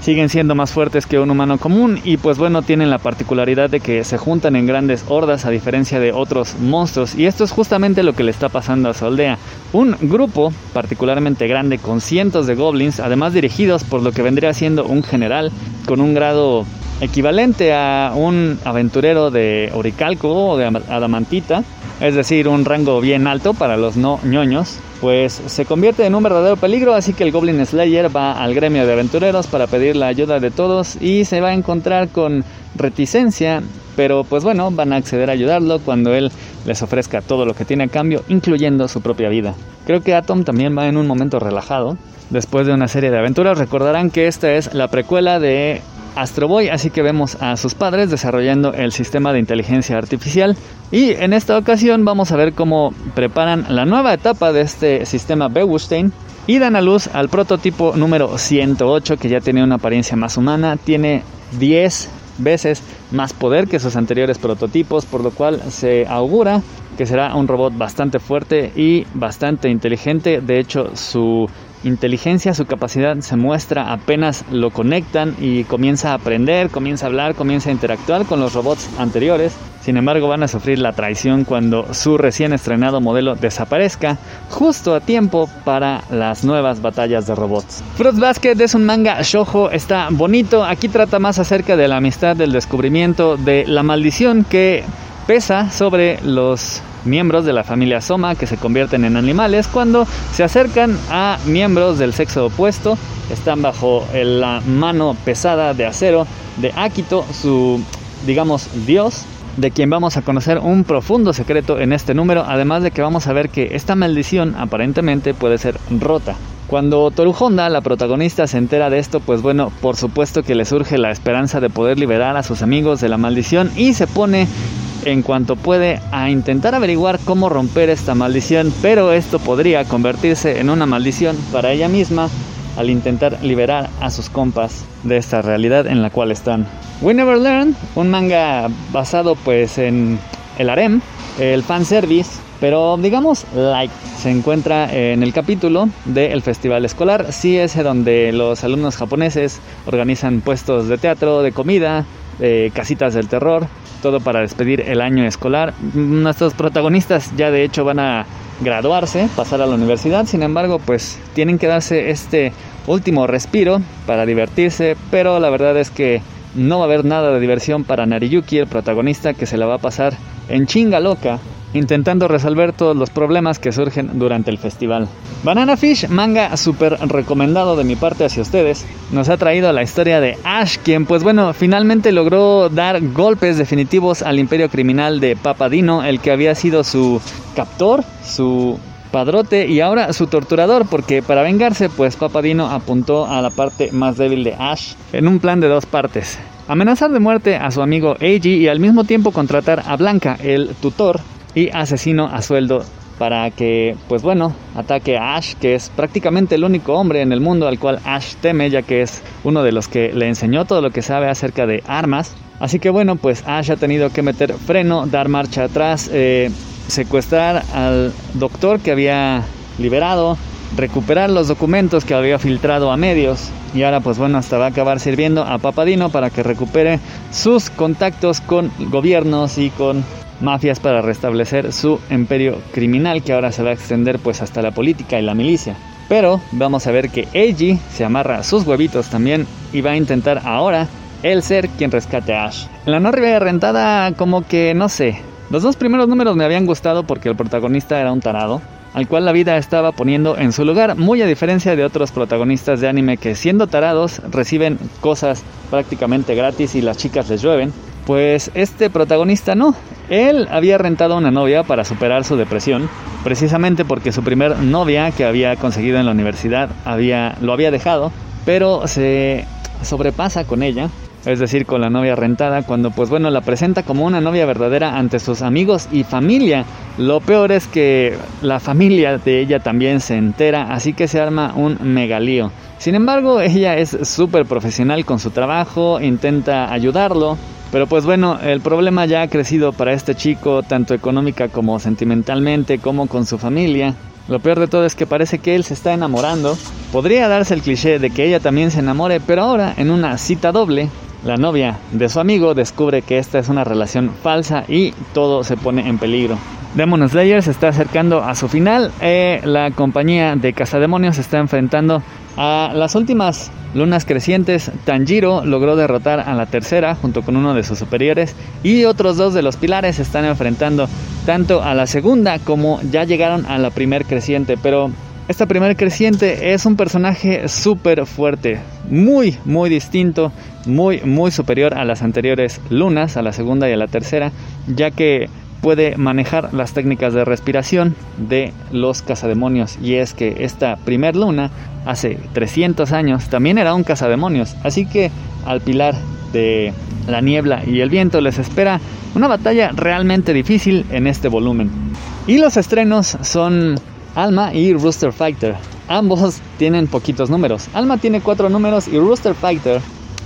Speaker 8: siguen siendo más fuertes que un humano común y pues bueno tienen la particularidad de que se juntan en grandes hordas a diferencia de otros monstruos y esto es justamente lo que le está pasando a su aldea. Un grupo particularmente grande con cientos de goblins, además dirigidos por lo que vendría siendo un general con un grado equivalente a un aventurero de Oricalco o de Adamantita, es decir, un rango bien alto para los no ñoños, pues se convierte en un verdadero peligro, así que el Goblin Slayer va al gremio de aventureros para pedir la ayuda de todos y se va a encontrar con reticencia, pero pues bueno, van a acceder a ayudarlo cuando él les ofrezca todo lo que tiene a cambio, incluyendo su propia vida. Creo que Atom también va en un momento relajado, después de una serie de aventuras. Recordarán que esta es la precuela de Astro Boy, así que vemos a sus padres desarrollando el sistema de inteligencia artificial y en esta ocasión vamos a ver cómo preparan la nueva etapa de este sistema Bewustein y dan a luz al prototipo número 108 que ya tiene una apariencia más humana, tiene 10 veces más poder que sus anteriores prototipos, por lo cual se augura que será un robot bastante fuerte y bastante inteligente. De hecho, su inteligencia, su capacidad se muestra apenas lo conectan y comienza a aprender, comienza a hablar, comienza a interactuar con los robots anteriores. Sin embargo, van a sufrir la traición cuando su recién estrenado modelo desaparezca justo a tiempo para las nuevas batallas de robots. Fruit Basket es un manga shojo, está bonito. Aquí trata más acerca de la amistad, del descubrimiento, de la maldición que pesa sobre los miembros de la familia Soma que se convierten en animales cuando se acercan a miembros del sexo opuesto. Están bajo la mano pesada de acero de Akito, su, digamos, dios, de quien vamos a conocer un profundo secreto en este número, además de que vamos a ver que esta maldición aparentemente puede ser rota. Cuando Toru Honda, la protagonista, se entera de esto, pues bueno, por supuesto que le surge la esperanza de poder liberar a sus amigos de la maldición y se pone en cuanto puede a intentar averiguar cómo romper esta maldición, pero esto podría convertirse en una maldición para ella misma al intentar liberar a sus compas de esta realidad en la cual están. We Never Learn, un manga basado pues en el harem, el fanservice, pero digamos like, se encuentra en el capítulo del festival escolar, sí ese donde los alumnos japoneses organizan puestos de teatro, de comida, de casitas del terror, todo para despedir el año escolar. Nuestros protagonistas ya de hecho van a graduarse, pasar a la universidad, sin embargo pues tienen que darse este último respiro para divertirse, pero la verdad es que no va a haber nada de diversión para Nariyuki, el protagonista que se la va a pasar en chinga loca intentando resolver todos los problemas que surgen durante el festival. Banana Fish, manga súper recomendado de mi parte hacia ustedes, nos ha traído la historia de Ash, quien pues bueno, finalmente logró dar golpes definitivos al imperio criminal de Papadino, el que había sido su captor, su padrote y ahora su torturador, porque para vengarse pues Papadino apuntó a la parte más débil de Ash en un plan de dos partes. Amenazar de muerte a su amigo Eiji y al mismo tiempo contratar a Blanca, el tutor, y asesino a sueldo para que, pues bueno, ataque a Ash, que es prácticamente el único hombre en el mundo al cual Ash teme, ya que es uno de los que le enseñó todo lo que sabe acerca de armas. Así que bueno, pues Ash ha tenido que meter freno, dar marcha atrás, eh, secuestrar al doctor que había liberado, recuperar los documentos que había filtrado a medios y ahora pues bueno hasta va a acabar sirviendo a Papadino para que recupere sus contactos con gobiernos y con mafias para restablecer su imperio criminal que ahora se va a extender pues hasta la política y la milicia. Pero vamos a ver que Eiji se amarra sus huevitos también y va a intentar ahora el ser quien rescate a Ash. En la no rentada como que no sé. Los dos primeros números me habían gustado porque el protagonista era un tarado, al cual la vida estaba poniendo en su lugar, muy a diferencia de otros protagonistas de anime que siendo tarados reciben cosas prácticamente gratis y las chicas les llueven. Pues este protagonista no. Él había rentado una novia para superar su depresión, precisamente porque su primer novia que había conseguido en la universidad había, lo había dejado, pero se sobrepasa con ella, es decir, con la novia rentada, cuando pues bueno, la presenta como una novia verdadera ante sus amigos y familia. Lo peor es que la familia de ella también se entera, así que se arma un megalío. Sin embargo, ella es súper profesional con su trabajo, intenta ayudarlo, pero pues bueno, el problema ya ha crecido para este chico, tanto económica como sentimentalmente, como con su familia. Lo peor de todo es que parece que él se está enamorando. Podría darse el cliché de que ella también se enamore, pero ahora, en una cita doble, la novia de su amigo descubre que esta es una relación falsa y todo se pone en peligro. Demon Slayer se está acercando a su final. Eh, la compañía de Cazademonios se está enfrentando a las últimas lunas crecientes, Tanjiro logró derrotar a la tercera junto con uno de sus superiores y otros dos de los pilares están enfrentando tanto a la segunda como ya llegaron a la primer creciente, pero esta primer creciente es un personaje súper fuerte, muy muy distinto muy, muy superior a las anteriores lunas, a la segunda y a la tercera, ya que puede manejar las técnicas de respiración de los cazademonios. Y es que esta primer luna, hace 300 años, también era un cazademonios. Así que al pilar de la niebla y el viento les espera una batalla realmente difícil en este volumen. Y los estrenos son Alma y Rooster Fighter. Ambos tienen poquitos números. Alma tiene cuatro números y Rooster Fighter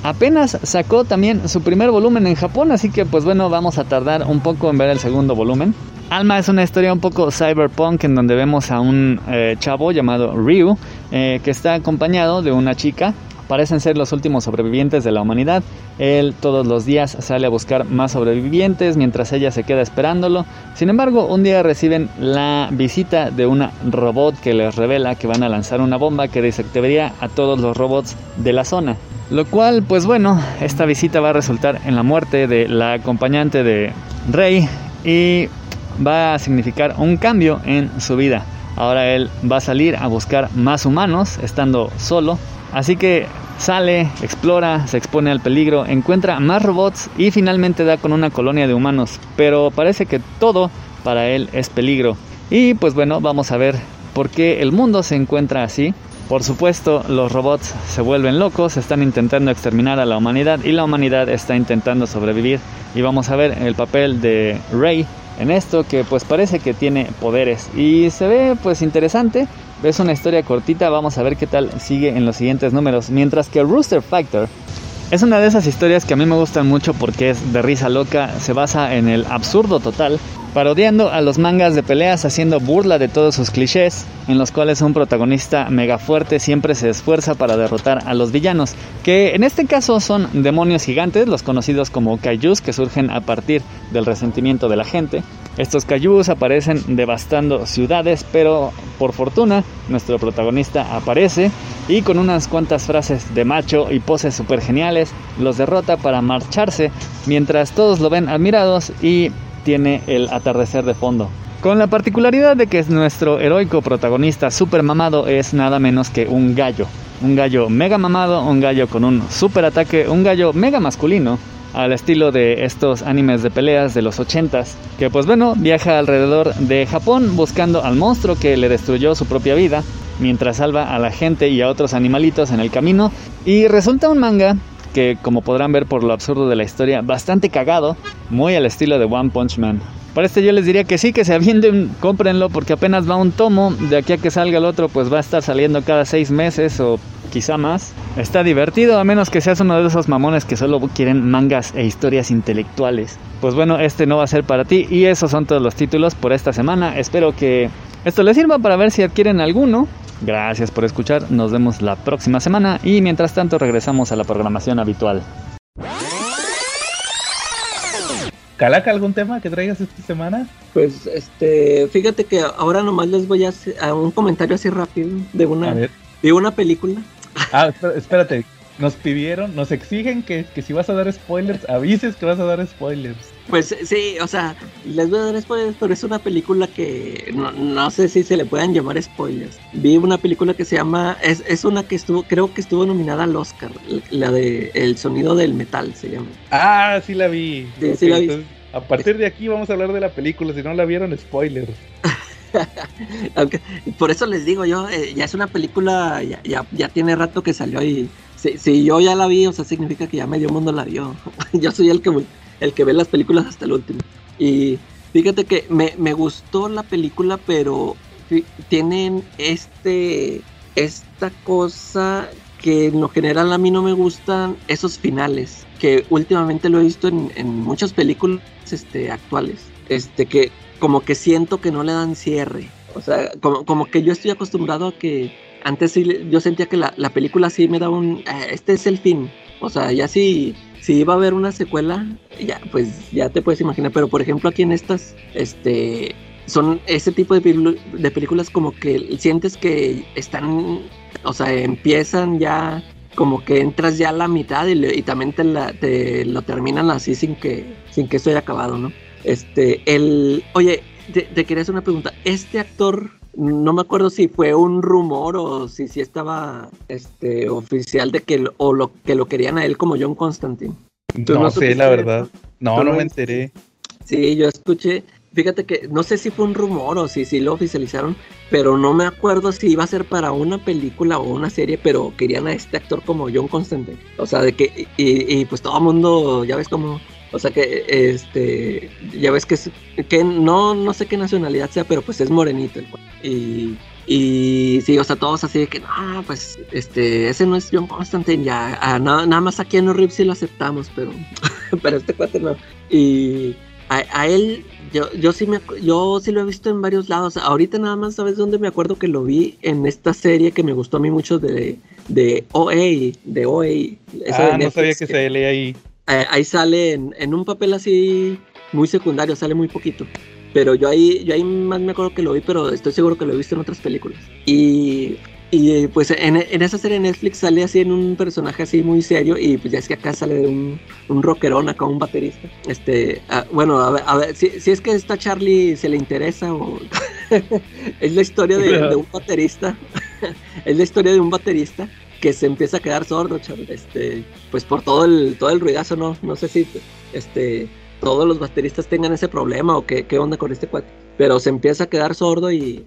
Speaker 8: apenas sacó también su primer volumen en Japón, así que pues bueno, vamos a tardar un poco en ver el segundo volumen. Alma es una historia un poco cyberpunk en donde vemos a un eh, chavo llamado Ryu eh, que está acompañado de una chica parecen ser los últimos sobrevivientes de la humanidad. Él todos los días sale a buscar más sobrevivientes mientras ella se queda esperándolo. Sin embargo, un día reciben la visita de una robot que les revela que van a lanzar una bomba que desactivaría a todos los robots de la zona. Lo cual, pues bueno, esta visita va a resultar en la muerte de la acompañante de Rey y va a significar un cambio en su vida. Ahora él va a salir a buscar más humanos estando solo Así que sale, explora, se expone al peligro, encuentra más robots y finalmente da con una colonia de humanos. Pero parece que todo para él es peligro. Y pues bueno, vamos a ver por qué el mundo se encuentra así. Por supuesto, los robots se vuelven locos, están intentando exterminar a la humanidad y la humanidad está intentando sobrevivir. Y vamos a ver el papel de Rey en esto que pues parece que tiene poderes y se ve pues interesante es una historia cortita, vamos a ver qué tal sigue en los siguientes números. Mientras que Rooster Factor es una de esas historias que a mí me gustan mucho porque es de risa loca, se basa en el absurdo total, parodiando a los mangas de peleas, haciendo burla de todos sus clichés, en los cuales un protagonista mega fuerte siempre se esfuerza para derrotar a los villanos, que en este caso son demonios gigantes, los conocidos como kaijus, que surgen a partir del resentimiento de la gente, estos cayús aparecen devastando ciudades, pero por fortuna nuestro protagonista aparece y con unas cuantas frases de macho y poses super geniales los derrota para marcharse mientras todos lo ven admirados y tiene el atardecer de fondo. Con la particularidad de que nuestro heroico protagonista super mamado es nada menos que un gallo. Un gallo mega mamado, un gallo con un super ataque, un gallo mega masculino al estilo de estos animes de peleas de los 80s, que pues bueno, viaja alrededor de Japón buscando al monstruo que le destruyó su propia vida, mientras salva a la gente y a otros animalitos en el camino, y resulta un manga que como podrán ver por lo absurdo de la historia, bastante cagado, muy al estilo de One Punch Man. Para este yo les diría que sí, que se avienten, cómprenlo porque apenas va un tomo, de aquí a que salga el otro pues va a estar saliendo cada seis meses o quizá más. Está divertido, a menos que seas uno de esos mamones que solo quieren mangas e historias intelectuales. Pues bueno, este no va a ser para ti y esos son todos los títulos por esta semana. Espero que esto les sirva para ver si adquieren alguno. Gracias por escuchar, nos vemos la próxima semana y mientras tanto regresamos a la programación habitual.
Speaker 5: Calaca, ¿algún tema que traigas esta semana?
Speaker 7: Pues, este, fíjate que ahora nomás les voy a hacer un comentario así rápido de una, de una película
Speaker 5: Ah, espérate. Nos pidieron, nos exigen que, si vas a dar spoilers, avises que vas a dar spoilers.
Speaker 7: Pues sí, o sea, les voy a dar spoilers, pero es una película que no, sé si se le puedan llamar spoilers. Vi una película que se llama, es, es una que estuvo, creo que estuvo nominada al Oscar, la de El sonido del metal se llama.
Speaker 5: Ah, sí la vi. Sí, la vi. a partir de aquí vamos a hablar de la película, si no la vieron, spoilers.
Speaker 7: Por eso les digo yo, eh, ya es una película, ya, tiene rato que salió y si, yo ya la vi, o sea, significa que ya medio mundo la vio. yo soy el que, el que ve las películas hasta el último. Y fíjate que me, me gustó la película, pero tienen este, esta cosa que en lo general a mí no me gustan esos finales, que últimamente lo he visto en, en muchas películas este, actuales, este, que como que siento que no le dan cierre. O sea, como, que yo estoy acostumbrado a que antes sí, yo sentía que la, película sí me daba un, eh, este es el fin. O sea, ya sí, si iba a haber una secuela, ya, pues ya te puedes imaginar. Pero por ejemplo aquí en estas, este, son ese tipo de, de películas como que sientes que están, o sea, empiezan ya como que entras ya a la mitad y, también te, la, te, lo terminan así sin que, sin que esto haya acabado, ¿no? Este, el. Oye, te, quería hacer una pregunta. ¿Este actor no me acuerdo si fue un rumor o si sí estaba este oficial de que lo- o lo que lo querían a él como John Constantine. ¿Tú
Speaker 5: No,
Speaker 7: no
Speaker 5: sé, la verdad. No,
Speaker 7: ¿Tú
Speaker 5: no
Speaker 7: no
Speaker 5: me enteré.
Speaker 7: Sí, yo escuché, fíjate que no sé si fue un rumor o si sí lo oficializaron, pero no me acuerdo si iba a ser para una película o una serie, pero querían a este actor como John Constantine. O sea, de que, y, y pues todo el mundo, ya ves cómo, o sea que, este, ya ves que es, que no, no sé qué nacionalidad sea, pero pues es morenito el cual. Y, y sí, o sea, todos así de que, no, pues, este, ese no es John Constantine, ya, ah, nada, nada más aquí en los Rips sí lo aceptamos, pero, pero este cuate no. Y a, a él, yo, yo sí me yo sí lo he visto en varios lados. Ahorita nada más, ¿sabes dónde me acuerdo que lo vi? En esta serie que me gustó a mí mucho de, de OA, de OA. esa de
Speaker 5: Ah, no sabía que se leía ahí.
Speaker 7: Eh, ahí sale en, en un papel así muy secundario, sale muy poquito. Pero yo ahí, yo ahí más me acuerdo que lo vi, pero estoy seguro que lo he visto en otras películas. Y, y pues en, en esa serie de Netflix sale así en un personaje así muy serio y pues ya es que acá sale un, un rockerón, acá un baterista. Este, ah, bueno, a ver, a ver, si, si es que esta Charlie se le interesa o... es la historia de, de un baterista. es la historia de un baterista que se empieza a quedar sordo. Este, pues por todo el, todo el ruidazo, ¿no? No sé si este, todos los bateristas tengan ese problema o qué, qué onda con este cuate. Pero se empieza a quedar sordo y,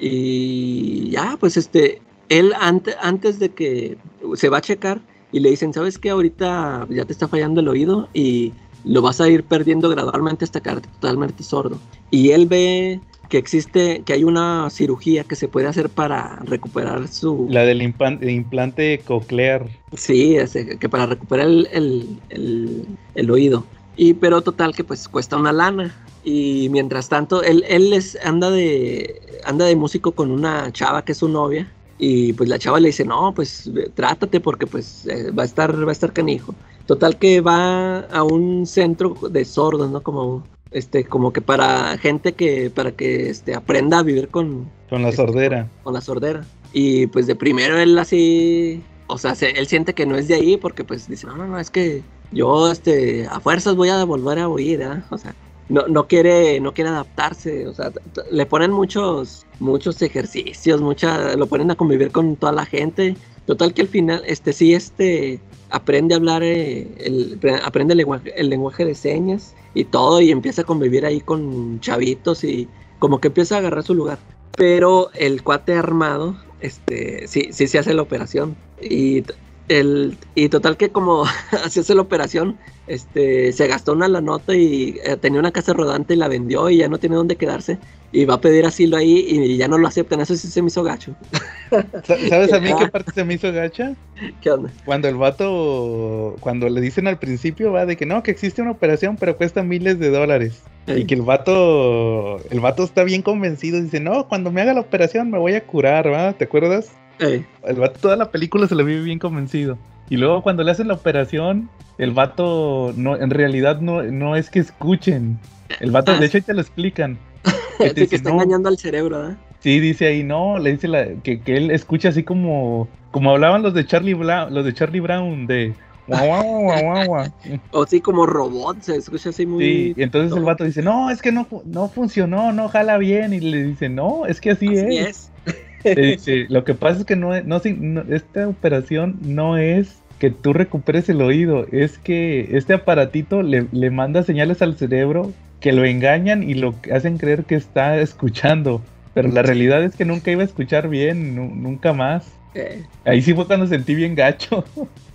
Speaker 7: y ya, pues este, él ante- antes de que se va a checar y le dicen, ¿sabes qué? Ahorita ya te está fallando el oído y lo vas a ir perdiendo gradualmente hasta quedarte totalmente sordo. Y él ve que existe, que hay una cirugía que se puede hacer para recuperar su...
Speaker 5: La del el implante coclear.
Speaker 7: Sí, ese, que para recuperar el, el- el- el oído. Y pero total que pues cuesta una lana. Y mientras tanto, él, él es, anda de anda de músico con una chava que es su novia. Y pues la chava le dice, no, pues trátate porque pues eh, va a estar, va a estar canijo. Total que va a un centro de sordos, ¿no? Como este, como que para gente que, para que este, aprenda a vivir con,
Speaker 5: Con la sordera.
Speaker 7: con la sordera. Y pues de primero él así, o sea, se- él siente que no es de ahí porque pues dice, no, no, no, es que yo este, a fuerzas voy a volver a oír, ¿ah?". O sea, no, no quiere, no quiere adaptarse, o sea, le ponen muchos, muchos ejercicios, mucha, lo ponen a convivir con toda la gente. Total que al final, este sí, este, aprende a hablar, eh, el, pre- aprende el lenguaje, el lenguaje de señas y todo y empieza a convivir ahí con chavitos y como que empieza a agarrar su lugar. Pero el cuate armado, este, sí, sí se hace la operación. Y, el, y total que como se hace la operación, este, se gastó una la nota y eh, tenía una casa rodante y la vendió y ya no tiene dónde quedarse. Y va a pedir asilo ahí y ya no lo aceptan. Eso sí se me hizo gacho.
Speaker 5: Sa- ¿Sabes a mí qué parte se me hizo gacha?
Speaker 7: ¿Qué onda?
Speaker 5: Cuando el vato, cuando le dicen al principio, va de que no, que existe una operación, pero cuesta miles de dólares. Y que el vato, el vato está bien convencido, dice, no, cuando me haga la operación me voy a curar, ¿va? ¿Te acuerdas?
Speaker 7: Eh,
Speaker 5: El vato toda la película se lo vive bien convencido. Y luego cuando le hacen la operación, el vato no, en realidad no, no es que escuchen. El vato,
Speaker 7: Ah,
Speaker 5: de hecho, ahí te lo explican. Que te
Speaker 7: sí, que
Speaker 5: dice,
Speaker 7: está
Speaker 5: "No".
Speaker 7: engañando al cerebro, ¿verdad?
Speaker 5: Sí, dice ahí, no, le dice la, que, que él escucha así como, como hablaban los de Charlie Brown, los de Charlie Brown, de guau, guau, guau, guau, guau.
Speaker 7: O sí, como robot, se escucha así muy...
Speaker 5: Sí, y entonces el vato dice, no, es que no, no funcionó, no jala bien. Y le dice, no, es que así,
Speaker 7: Así
Speaker 5: es.
Speaker 7: es.
Speaker 5: Lo que pasa es que no, no, no- esta operación no es que tú recuperes el oído, es que este aparatito le, le manda señales al cerebro que lo engañan y lo hacen creer que está escuchando. Pero la realidad es que nunca iba a escuchar bien, nu- nunca más.
Speaker 7: Eh,
Speaker 5: Ahí sí fue cuando sentí bien gacho.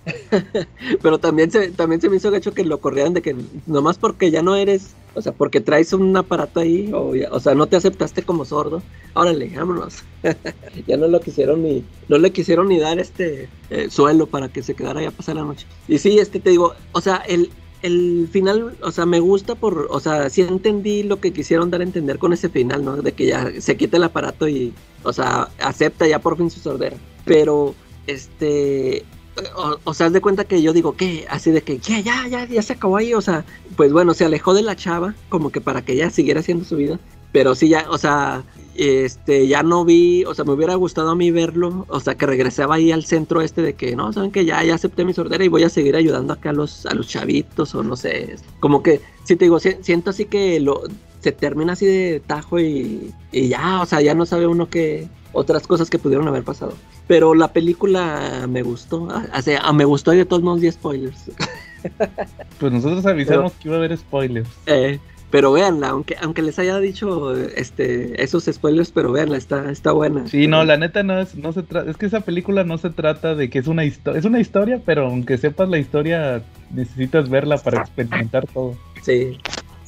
Speaker 7: Pero también se, también se me hizo gacho que lo corrieran de que nomás porque ya no eres, o sea, porque traes un aparato ahí, o, o sea, no te aceptaste como sordo, órale, vámonos. ya no lo quisieron ni, no le quisieron ni dar este eh, suelo para que se quedara ya pasar la noche. Y sí, este te digo, o sea, el, el final, o sea, me gusta por, o sea, sí entendí lo que quisieron dar a entender con ese final, ¿no? De que ya se quita el aparato y, o sea, acepta ya por fin su sordera. Pero, este, o, sea, haz de cuenta que yo digo, ¿qué? Así de que. Ya, ya, ya se acabó ahí. O sea, pues bueno, se alejó de la chava, como que para que ella siguiera haciendo su vida. Pero sí, ya, o sea, este, ya no vi, o sea, me hubiera gustado a mí verlo. O sea, que regresaba ahí al centro este de que, no, saben que ya, ya acepté mi sordera y voy a seguir ayudando acá a los, a los chavitos, o no sé. Como que, si te digo, si- siento así que lo. se termina así de tajo y, ya, o sea, ya no sabe uno qué otras cosas que pudieron haber pasado. Pero la película me gustó, o sea, me gustó y de todos modos 10 spoilers.
Speaker 5: Pues nosotros avisamos que iba a haber spoilers.
Speaker 7: Eh, pero véanla, aunque, aunque les haya dicho este, esos spoilers, pero véanla, está, está buena.
Speaker 5: Sí, no, la neta no es, no se trata, es que esa película no se trata de que es una historia, es una historia, pero aunque sepas la historia, necesitas verla para experimentar todo.
Speaker 7: Sí.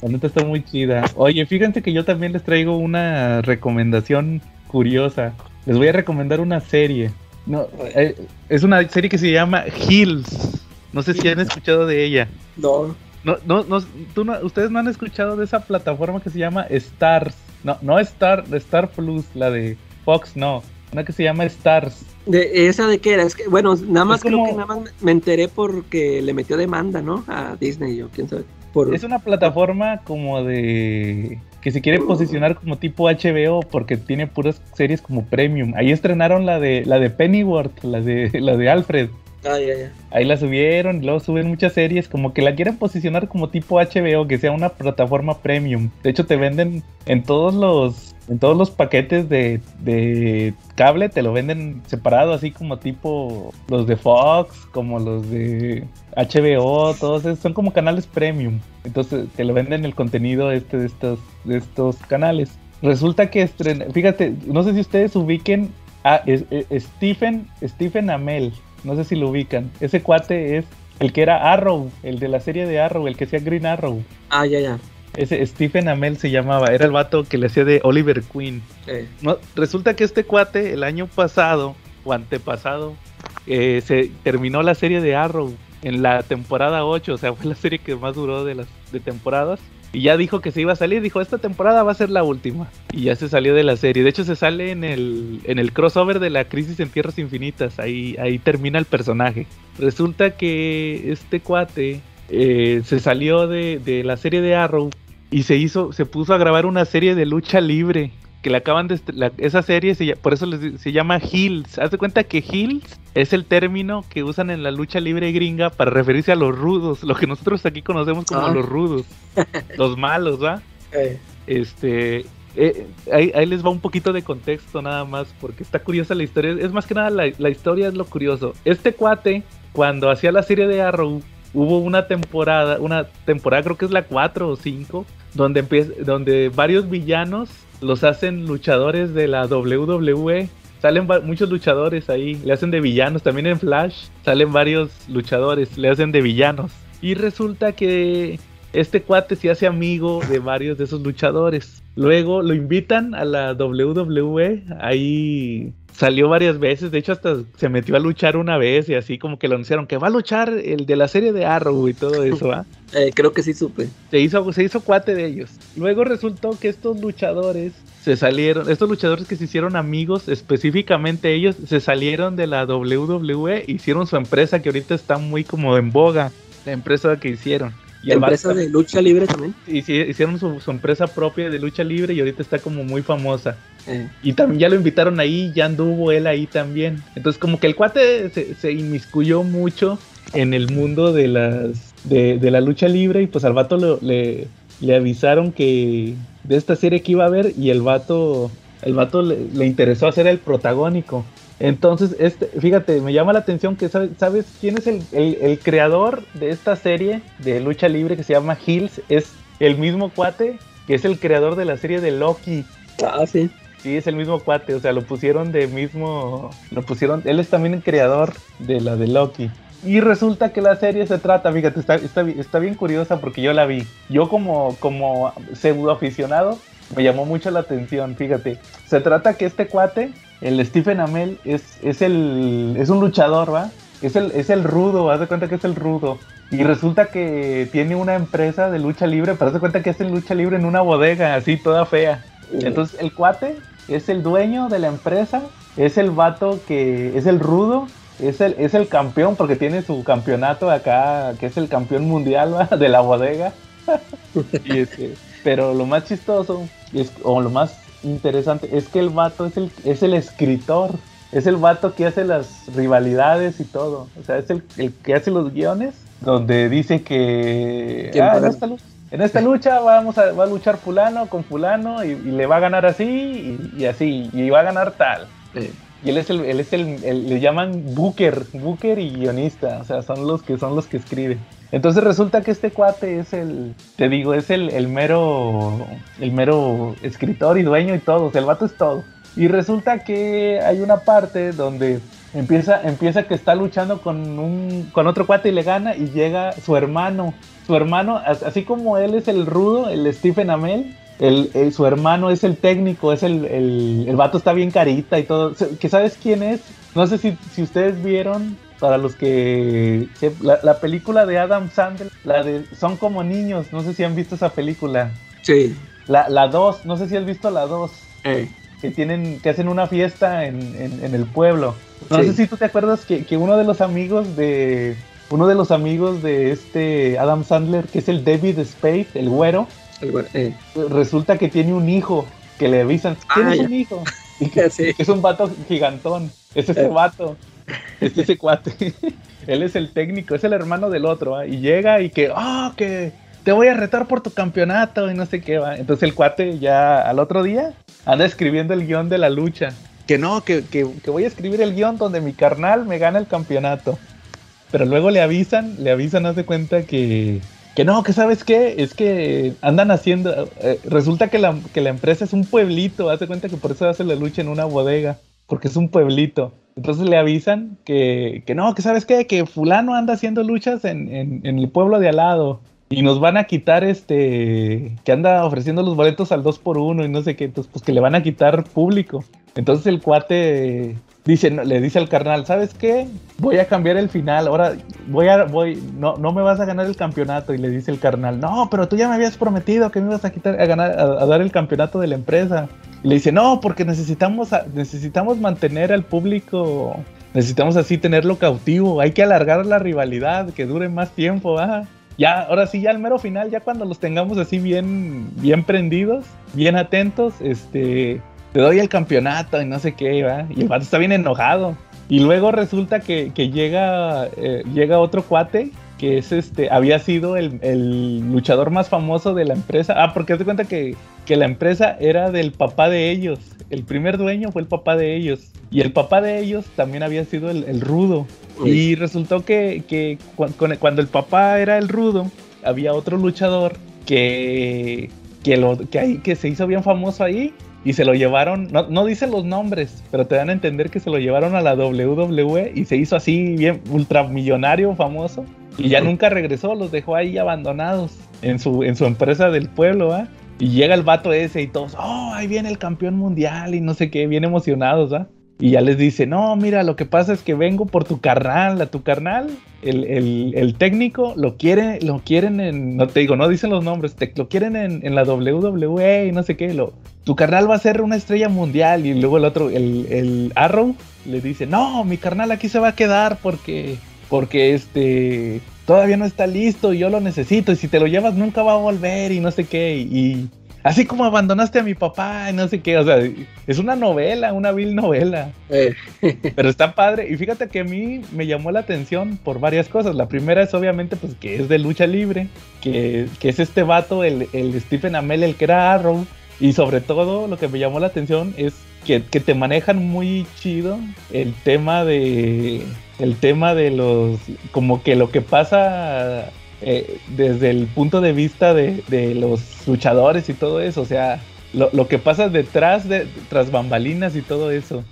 Speaker 5: La neta está muy chida. Oye, fíjense que yo también les traigo una recomendación curiosa. Les voy a recomendar una serie. No, eh, es una serie que se llama Hills. No sé si han escuchado de ella.
Speaker 7: No.
Speaker 5: No, no, no, tú no- ustedes no han escuchado de esa plataforma que se llama Stars. No, no Star, Star Plus, la de Fox, no. Una que se llama Stars.
Speaker 7: De, ¿Esa de qué era? Es que, bueno, nada más
Speaker 5: Es
Speaker 7: creo
Speaker 5: como-
Speaker 7: que nada más me- me enteré porque le metió demanda, ¿no? A Disney, o quién sabe.
Speaker 5: Es una plataforma como de que se quiere posicionar como tipo HBO porque tiene puras series como premium. Ahí estrenaron la de la de Pennyworth, la de la de Alfred.
Speaker 7: Ah.
Speaker 5: Ahí la subieron, y luego suben muchas series, como que la quieren posicionar como tipo HBO, que sea una plataforma premium. De hecho, te venden en todos los, en todos los paquetes de, de cable, te lo venden separado, así como tipo los de Fox, como los de HBO, todos esos son como canales premium. Entonces te lo venden el contenido este de estos, de estos canales. Resulta que estrena, fíjate, no sé si ustedes ubiquen a es- Stephen, Stephen Amell. No sé si lo ubican. Ese cuate es el que era Arrow, el de la serie de Arrow, el que hacía Green Arrow.
Speaker 7: Ah, ya, ya.
Speaker 5: Ese Stephen Amell se llamaba, era el vato que le hacía de Oliver Queen.
Speaker 7: Eh,
Speaker 5: No, resulta que este cuate el año pasado o antepasado eh, se terminó la serie de Arrow en la temporada 8, o sea, fue la serie que más duró de las de temporadas. Y ya dijo que se iba a salir, dijo, esta temporada va a ser la última. Y ya se salió de la serie. De hecho, se sale en el, en el crossover de la crisis en Tierras Infinitas. Ahí, ahí termina el personaje. Resulta que este cuate eh, se salió de, de la serie de Arrow y se hizo, se puso a grabar una serie de lucha libre. Que le acaban de la- esa serie se por eso les se llama Heels. Haz de cuenta que Heels es el término que usan en la lucha libre gringa para referirse a los rudos, lo que nosotros aquí conocemos como
Speaker 7: Ah.
Speaker 5: los rudos, los malos, ¿va?
Speaker 7: eh,
Speaker 5: Este, eh, ahí, ahí les va un poquito de contexto nada más, porque está curiosa la historia. Es más que nada la, la historia es lo curioso. Este cuate, cuando hacía la serie de Arrow, hubo una temporada, una temporada creo que es la 4 o 5, donde, empieza, donde varios villanos los hacen luchadores de la WWE. Salen muchos luchadores ahí, le hacen de villanos. También en Flash salen varios luchadores, le hacen de villanos. Y resulta que este cuate se hace amigo de varios de esos luchadores. Luego lo invitan a la WWE. Ahí salió varias veces. De hecho, hasta se metió a luchar una vez y así como que lo anunciaron que va a luchar el de la serie de Arrow y todo eso. ¿ah?
Speaker 7: Creo que sí supe.
Speaker 5: se hizo, se hizo cuate de ellos. Luego resultó que estos luchadores se salieron, estos luchadores que se hicieron amigos, específicamente ellos, se salieron de la WWE, hicieron su empresa que ahorita está muy como en boga, la empresa que hicieron. Y
Speaker 7: Empresa de lucha libre también.
Speaker 5: hicieron su, su empresa propia de lucha libre y ahorita está como muy famosa.
Speaker 7: Eh,
Speaker 5: Y también ya lo invitaron ahí, ya anduvo él ahí también. Entonces como que el cuate se, se inmiscuyó mucho en el mundo de las de, de la lucha libre y pues al vato lo- le, le avisaron que de esta serie que iba a haber y el vato el vato le, le interesó hacer el protagónico. Entonces, este, fíjate, me llama la atención que sabe- sabes quién es el, el- el creador de esta serie de lucha libre que se llama Hills. Es el mismo cuate que es el creador de la serie de Loki.
Speaker 7: ah, sí.
Speaker 5: Sí, es el mismo cuate, o sea, lo pusieron de mismo, lo pusieron, él es también el creador de la de Loki. Y resulta que la serie se trata, fíjate, está, está, está bien curiosa porque yo la vi. Yo como, como pseudo aficionado, me llamó mucho la atención, fíjate. Se trata que este cuate, el Stephen Amell, es, es, el, es un luchador, ¿va? Es el, es el rudo, haz de cuenta que es el rudo. Y resulta que tiene una empresa de lucha libre, pero haz de cuenta que hace lucha libre en una bodega, así toda fea. Entonces el cuate es el dueño de la empresa, es el vato que es el rudo, es el, es el campeón porque tiene su campeonato acá, que es el campeón mundial ¿va? de la bodega. Y este, pero lo más chistoso, es, o lo más interesante, es que el vato es el, es el escritor. Es el vato que hace las rivalidades y todo. O sea, es el, el que hace los guiones donde dice que
Speaker 7: ¿Quién
Speaker 5: ah, en, esta, lu- en esta lucha vamos a, va a luchar fulano con fulano y, y le va a ganar así y, y así y va a ganar tal.
Speaker 7: Eh,
Speaker 5: Y él es el, él es el, le llaman Booker, Booker y guionista, o sea, son los que son los que escriben. Entonces resulta que este cuate es el, te digo, es el, el mero, el mero escritor y dueño y todo, o sea, el vato es todo. Y resulta que hay una parte donde empieza, empieza que está luchando con un, con otro cuate y le gana y llega su hermano. Su hermano, as- así como él es el rudo, el Stephen Amell, el, el- su hermano es el técnico, es el, el, el vato está bien carita y todo. ¿Que sabes quién es? No sé si, si ustedes vieron, para los que... La, la película de Adam Sandler, la de Son como niños, no sé si han visto esa película.
Speaker 7: sí.
Speaker 5: La 2, no sé si has visto la 2
Speaker 7: Eh,
Speaker 5: que tienen que hacen una fiesta en, en- en el pueblo. No
Speaker 7: Sí.
Speaker 5: sé si tú te acuerdas que, que uno de los amigos de uno de los amigos de este Adam Sandler, que es el David Spade, el güero,
Speaker 7: eh.
Speaker 5: resulta que tiene un hijo que le avisan, tienes
Speaker 7: Ah,
Speaker 5: un hijo. Y que,
Speaker 7: Sí.
Speaker 5: es un vato gigantón. Es ese
Speaker 7: Eh.
Speaker 5: vato. Es ese cuate. Él es el técnico, es el hermano del otro. Y llega y que, ah, que te voy a retar por tu campeonato y no sé qué, va. Entonces el cuate ya al otro día anda escribiendo el guion de la lucha. Que no, que, que, que voy a escribir el guion donde mi carnal me gana el campeonato. Pero luego le avisan, le avisan, haz de cuenta que, que no, que sabes qué, es que andan haciendo, eh, resulta que la, que la empresa es un pueblito, haz de cuenta que por eso hace la lucha en una bodega, porque es un pueblito. Entonces le avisan que, que no, que sabes qué, que fulano anda haciendo luchas en, en, en el pueblo de al lado. Y nos van a quitar este, que anda ofreciendo los boletos al 2 por 1 y no sé qué, entonces pues que le van a quitar público. Entonces el cuate dice, le dice al carnal, ¿sabes qué? Voy a cambiar el final, ahora voy a, voy, no, no me vas a ganar el campeonato. Y le dice el carnal, no, pero tú ya me habías prometido que me ibas a quitar, a ganar, a, dar el campeonato de la empresa. Y le dice, no, porque necesitamos, necesitamos mantener al público, necesitamos así tenerlo cautivo, hay que alargar la rivalidad, que dure más tiempo, ¿va? Ya, ahora sí, ya al mero final, ya cuando los tengamos así bien, bien prendidos, bien atentos, este, te doy el campeonato y no sé qué, ¿va? Y el vato está bien enojado. Y luego resulta que, que llega, eh, llega otro cuate que es este, había sido el, el luchador más famoso de la empresa. Ah, porque te cuenta que, que la empresa era del papá de ellos. El primer dueño fue el papá de ellos. Y el papá de ellos también había sido el, el rudo. Y resultó que, que cuando el papá era el rudo, había otro luchador que, que, lo, que, ahí, que se hizo bien famoso ahí y se lo llevaron, no, no dicen los nombres, pero te dan a entender que se lo llevaron a la WWE y se hizo así bien ultramillonario, famoso, y ya nunca regresó, los dejó ahí abandonados en su, en su empresa del pueblo, ¿va? Y llega el vato ese y todos, oh, ahí viene el campeón mundial y no sé qué, bien emocionados, ¿va? Y ya les dice, no, mira, lo que pasa es que vengo por tu carnal, a tu carnal, el, el- el técnico lo quiere, lo quieren en, no te digo, no dicen los nombres, te, lo quieren en, en la WWE y no sé qué, lo, tu carnal va a ser una estrella mundial y luego el otro, el, el Arrow, le dice, no, mi carnal aquí se va a quedar porque, porque este, todavía no está listo y yo lo necesito y si te lo llevas nunca va a volver y no sé qué y... Así como abandonaste a mi papá y no sé qué, o sea, es una novela, una vil novela.
Speaker 7: Eh,
Speaker 5: Pero está padre. Y fíjate que a mí me llamó la atención por varias cosas. La primera es obviamente pues que es de lucha libre, que, que es este vato, el, el Stephen Amell, el que era Arrow. Y sobre todo lo que me llamó la atención es que, que te manejan muy chido el tema de el tema de los como que lo que pasa eh, desde el punto de vista de, de los luchadores y todo eso, o sea, lo, lo que pasa detrás de tras bambalinas y todo eso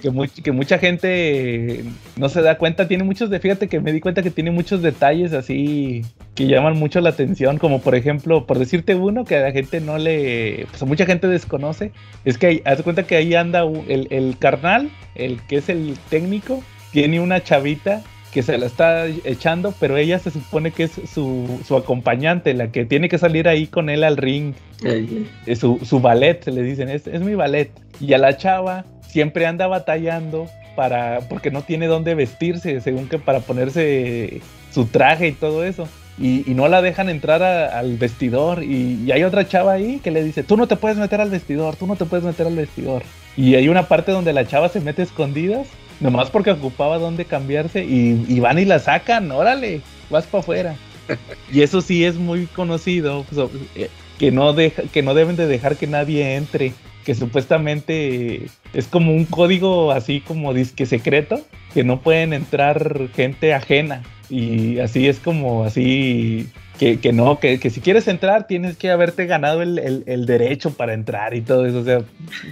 Speaker 5: que, much- que mucha gente no se da cuenta, tiene muchos de, fíjate que me di cuenta que tiene muchos detalles así que llaman mucho la atención, como por ejemplo, por decirte uno que a la gente no le, pues a mucha gente desconoce, es que ahí- haz cuenta que ahí anda el, el carnal, el que es el técnico, tiene una chavita que se la está echando, pero ella se supone que es su, su acompañante, la que tiene que salir ahí con él al ring
Speaker 7: eh,
Speaker 5: es su, su ballet, se le dicen, es, es mi ballet. Y a la chava siempre anda batallando para, porque no tiene dónde vestirse, según que para ponerse su traje y todo eso. Y, y no la dejan entrar a- al vestidor. Y, y hay otra chava ahí que le dice, tú no te puedes meter al vestidor, tú no te puedes meter al vestidor. Y hay una parte donde la chava se mete a escondidas, nomás porque ocupaba dónde cambiarse. Y, y van y la sacan, órale. vas para afuera. Y eso sí es muy conocido, eh, que no deja, que no deben de dejar que nadie entre, que supuestamente es como un código así como disque secreto, que no pueden entrar gente ajena. Y así es como así que, que no, que, que, si quieres entrar tienes que haberte ganado el, el, el, derecho para entrar y todo eso. O sea,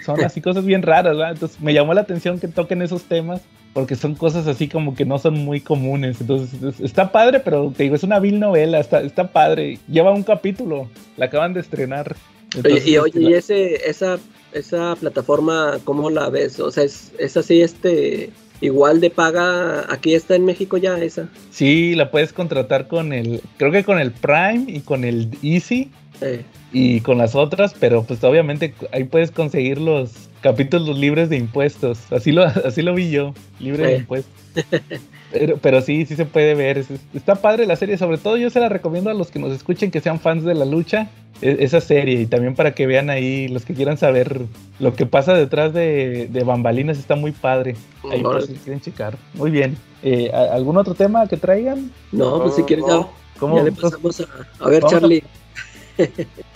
Speaker 5: son así cosas bien raras, ¿verdad? Entonces me llamó la atención que toquen esos temas porque son cosas así como que no son muy comunes. Entonces está padre, pero te digo, es una vil novela, está, está padre. Lleva un capítulo, la acaban de estrenar.
Speaker 7: Entonces, y oye, ¿y ese, esa, esa plataforma cómo la ves? O sea, es, es así, este igual de paga, aquí está en México ya esa.
Speaker 5: Sí, la puedes contratar con el, creo que con el Prime y con el Easy. Y con las otras, pero pues obviamente ahí puedes conseguir los capítulos libres de impuestos. Así lo, así lo vi yo, libre de impuestos. Pero, pero, sí, sí se puede ver. Está padre la serie. Sobre todo yo se la recomiendo a los que nos escuchen que sean fans de la lucha. E, esa serie. Y también para que vean ahí los que quieran saber lo que pasa detrás de, de bambalinas. Está muy padre. Ahí por si quieren checar. Muy bien. Eh, ¿Algún otro tema que traigan?
Speaker 7: No, pues si quieres ya, ¿Cómo? ya le pasamos a, a ver, Charlie.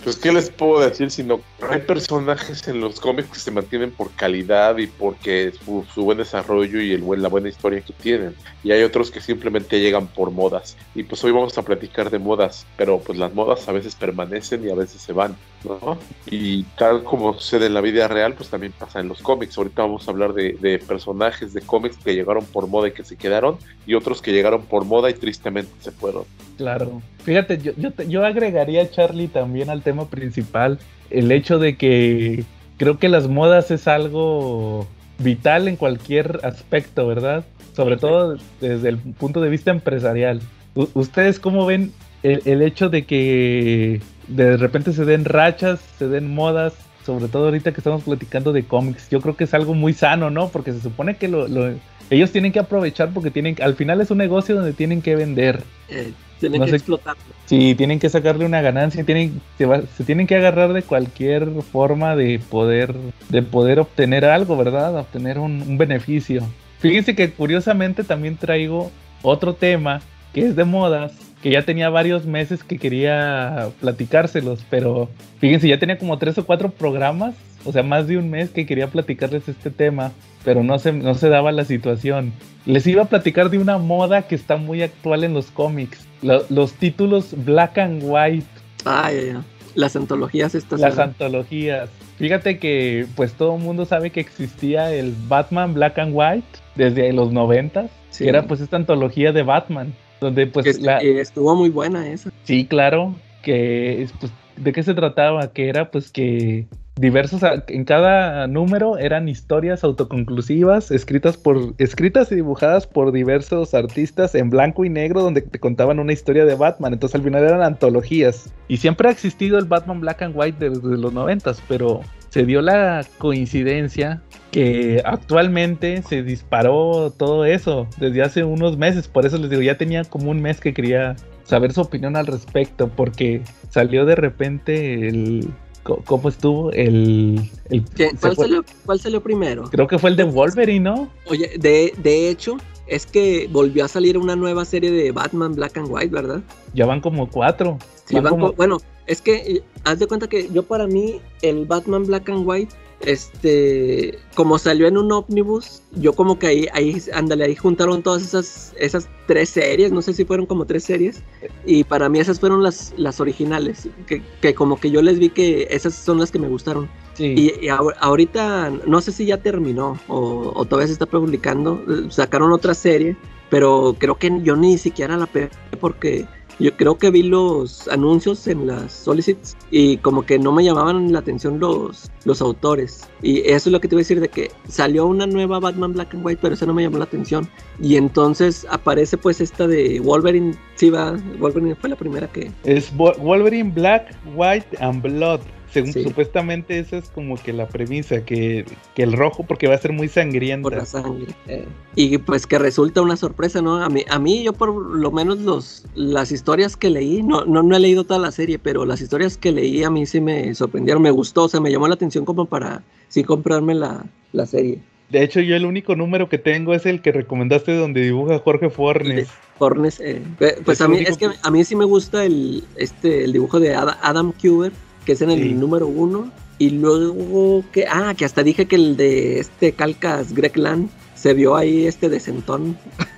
Speaker 6: Pues, ¿qué les puedo decir? Sino hay personajes en los cómics que se mantienen por calidad y porque su, su buen desarrollo y el buen, la buena historia que tienen. Y hay otros que simplemente llegan por modas. Y pues hoy vamos a platicar de modas, pero pues las modas a veces permanecen y a veces se van, ¿no? Y tal como sucede en la vida real, pues también pasa en los cómics. Ahorita vamos a hablar de, de personajes de cómics que llegaron por moda y que se quedaron, y otros que llegaron por moda y tristemente se fueron.
Speaker 5: Claro. Fíjate, yo, yo, yo agregaría a Charlie también al tema principal el hecho de que creo que las modas es algo vital en cualquier aspecto, ¿verdad? Sobre todo desde el punto de vista empresarial. U ¿Ustedes cómo ven el, el, hecho de que de repente se den rachas, se den modas? Sobre todo ahorita que estamos platicando de cómics. Yo creo que es algo muy sano, ¿no? Porque se supone que lo, lo, ellos tienen que aprovechar porque tienen al final es un negocio donde tienen que vender.
Speaker 7: Eh, tienen no que sé, explotarlo.
Speaker 5: Sí, tienen que sacarle una ganancia, tienen, se, va, se, tienen que agarrar de cualquier forma de poder, de poder obtener algo, ¿verdad? Obtener un, un beneficio. Fíjense que curiosamente también traigo otro tema que es de modas, que ya tenía varios meses que quería platicárselos, pero fíjense, ya tenía como tres o cuatro programas, o sea, más de un mes que quería platicarles este tema, pero no se, no se daba la situación. Les iba a platicar de una moda que está muy actual en los cómics, lo, los títulos black and white.
Speaker 7: Ah, ya, ya. Las antologías estas.
Speaker 5: Las antologías. Fíjate que pues todo el mundo sabe que existía el Batman Black and White desde los noventas, sí. que era pues esta antología de Batman, donde pues
Speaker 7: que la... estuvo muy buena esa.
Speaker 5: Sí, claro, que pues, de qué se trataba, que era pues que diversos en cada número eran historias autoconclusivas escritas por escritas y dibujadas por diversos artistas en blanco y negro donde te contaban una historia de Batman. Entonces al final eran antologías. Y siempre ha existido el Batman Black and White desde los noventas pero se dio la coincidencia que actualmente se disparó todo eso desde hace unos meses por eso les digo ya tenía como un mes que quería saber su opinión al respecto porque salió de repente el cómo estuvo el... el
Speaker 7: ¿Cuál, salió, ¿Cuál, salió, primero?
Speaker 5: Creo que fue el de Wolverine, ¿no?
Speaker 7: Oye, de, de hecho, es que volvió a salir una nueva serie de Batman Black and White, ¿verdad?
Speaker 5: Ya van como cuatro.
Speaker 7: Sí, van van como... Bueno, es que haz de cuenta que yo para mí el Batman Black and White este, como salió en un ómnibus, yo como que ahí, ahí, ándale, ahí juntaron todas esas, esas tres series, no sé si fueron como tres series, y para mí esas fueron las, las originales, que, que como que yo les vi que esas son las que me gustaron.
Speaker 5: Sí.
Speaker 7: Y, y, ahorita, no sé si ya terminó o, o, todavía se está publicando, sacaron otra serie, pero creo que yo ni siquiera la pegué porque yo creo que vi los anuncios en las solicits y como que no me llamaban la atención los, los autores. Y eso es lo que te voy a decir de que salió una nueva Batman Black and White, pero esa no me llamó la atención. Y entonces aparece pues esta de Wolverine, sí va, Wolverine fue la primera que...
Speaker 5: Es Wolverine Black, White and Blood. Según, sí. Supuestamente esa es como que la premisa, que, que, el rojo porque va a ser muy sangriento.
Speaker 7: Por la sangre. Eh. Y pues que resulta una sorpresa, ¿no? A mí, a mí yo por lo menos los, las historias que leí, no, no, no he leído toda la serie, pero las historias que leí a mí sí me sorprendieron, me gustó, o sea, me llamó la atención como para sí comprarme la, la serie.
Speaker 5: De hecho, yo el único número que tengo es el que recomendaste donde dibuja Jorge Fornes.
Speaker 7: Fornes, eh, pues
Speaker 5: Es
Speaker 7: a mí, es que a mí sí me gusta el, este, el dibujo de Ada- Adam Cuber, que es en el
Speaker 5: Sí.
Speaker 7: número uno. Y luego que, ah, que hasta dije que el de este Calcas Greg Land se vio ahí este de Centón.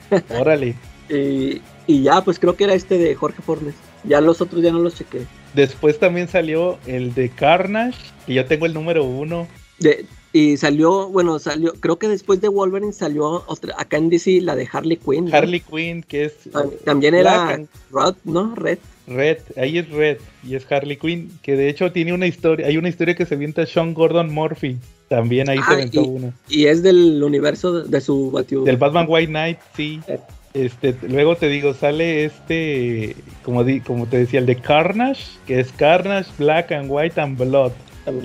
Speaker 5: Órale.
Speaker 7: Y, y ya, pues creo que era este de Jorge Fornes. Ya los otros ya no los chequé.
Speaker 5: Después también salió el de Carnage, que yo tengo el número uno.
Speaker 7: De, y salió, bueno, salió, creo que después de Wolverine salió otra, acá en DC la de Harley Quinn. ¿no?
Speaker 5: Harley Quinn, que es
Speaker 7: También
Speaker 5: Black
Speaker 7: era Rod, ¿no? Red.
Speaker 5: Red, ahí es Red, y es Harley Quinn, que de hecho tiene una historia, hay una historia que se avienta Sean Gordon Murphy, también ahí se
Speaker 7: Ah,
Speaker 5: aventó
Speaker 7: y-
Speaker 5: una.
Speaker 7: Y es del universo de, su Batiuda.
Speaker 5: Del Batman White Knight, sí.
Speaker 7: Eh.
Speaker 5: Este, luego te digo, sale este, como, di- como te decía, el de Carnage, que es Carnage, Black and White and Blood.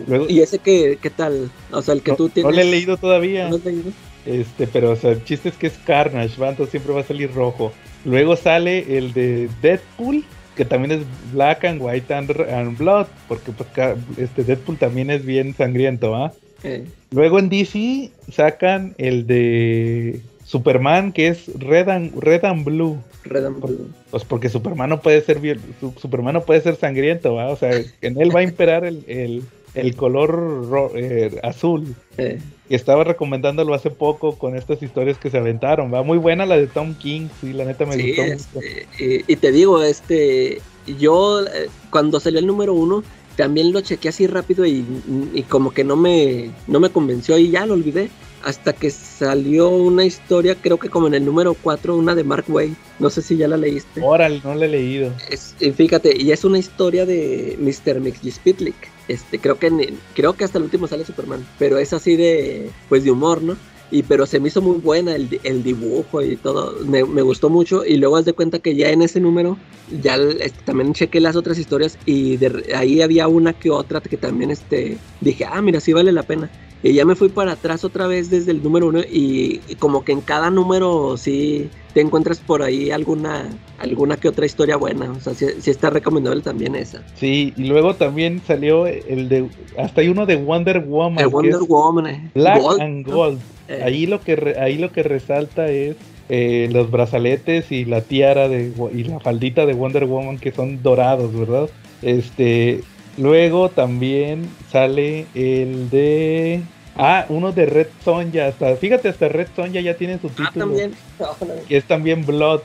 Speaker 5: luego-
Speaker 7: ¿Y ese qué, qué tal? O sea, el que
Speaker 5: no,
Speaker 7: tú
Speaker 5: no
Speaker 7: tienes.
Speaker 5: lo he leído todavía.
Speaker 7: ¿No lo has leído?
Speaker 5: Este, pero o sea, el chiste es que es Carnage, ¿va? Entonces siempre va a salir rojo. Luego sale el de Deadpool, que también es Black and White and, and Blood, porque pues este Deadpool también es bien sangriento, ¿va?
Speaker 7: Eh,
Speaker 5: Luego en DC sacan el de Superman, que es Red and, Red and Blue.
Speaker 7: Red and Blue.
Speaker 5: Pues porque Superman no puede ser Superman no puede ser sangriento, ¿va? O sea, en él va a imperar el, el, el color ro- eh, azul.
Speaker 7: Eh,
Speaker 5: Y estaba recomendándolo hace poco con estas historias que se aventaron. Va muy buena la de Tom King, sí, la neta me
Speaker 7: sí,
Speaker 5: gustó
Speaker 7: este,
Speaker 5: mucho.
Speaker 7: y, y te digo, este, yo eh, cuando salió el número uno, también lo chequeé así rápido y, y como que no me, no me convenció y ya lo olvidé. Hasta que salió una historia, creo que como en el número 4, una de Mark Wade. No sé si ya la leíste.
Speaker 5: Órale, no la he leído.
Speaker 7: Es- y fíjate, y es una historia de Mr. Mixpitlick. Este, creo que creo que hasta el último sale Superman, pero es así de pues de humor, ¿no? Y pero se me hizo muy buena el, el dibujo y todo, me, me gustó mucho y luego haz de cuenta que ya en ese número ya este, también chequé las otras historias y de ahí había una que otra que también este dije, "Ah, mira, sí vale la pena." Y ya me fui para atrás otra vez desde el número uno y, y como que en cada número sí te encuentras por ahí alguna alguna que otra historia buena. O sea, sí, sí está recomendable también esa.
Speaker 5: Sí, y luego también salió el de. Hasta hay uno de Wonder Woman.
Speaker 7: El Wonder Woman. eh.
Speaker 5: Black
Speaker 7: Gold,
Speaker 5: and. Gold.
Speaker 7: Eh,
Speaker 5: Ahí lo que re- ahí lo que resalta es eh, los brazaletes y la tiara de y la faldita de Wonder Woman que son dorados, ¿verdad? Este luego también sale el de ah uno de Red Sonja hasta fíjate hasta Red Sonja ya tiene su título
Speaker 7: Ah, también.
Speaker 5: que es también Blood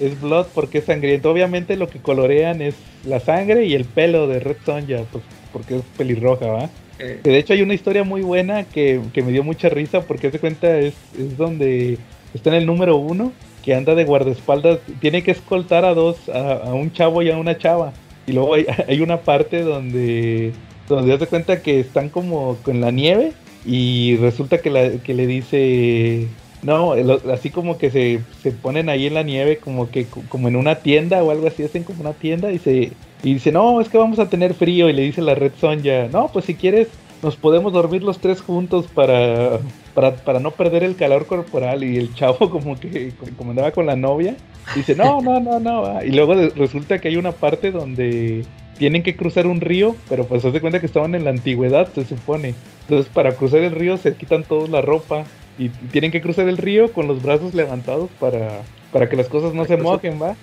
Speaker 5: es Blood porque es sangriento obviamente lo que colorean es la sangre y el pelo de Red Sonja pues porque es pelirroja, ¿va?
Speaker 7: Eh,
Speaker 5: Que de hecho hay una historia muy buena que, que me dio mucha risa porque hace cuenta es, es donde está en el número uno que anda de guardaespaldas, tiene que escoltar a dos, a, a un chavo y a una chava. Y luego hay, una parte donde, donde hace cuenta que están como con la nieve y resulta que, la, que le dice, no, así como que se, se ponen ahí en la nieve como que como en una tienda o algo así, hacen como una tienda y se y dice, no, es que vamos a tener frío. Y le dice la Red Sonja, no, pues si quieres, nos podemos dormir los tres juntos para, para, para no perder el calor corporal. Y el chavo, como que como andaba con la novia, dice, no, no, no, no. va". Y luego resulta que hay una parte donde tienen que cruzar un río, pero pues se hace cuenta que estaban en la antigüedad, se supone. Entonces, para cruzar el río se quitan todos la ropa y tienen que cruzar el río con los brazos levantados para, para que las cosas no se mojen, ¿va?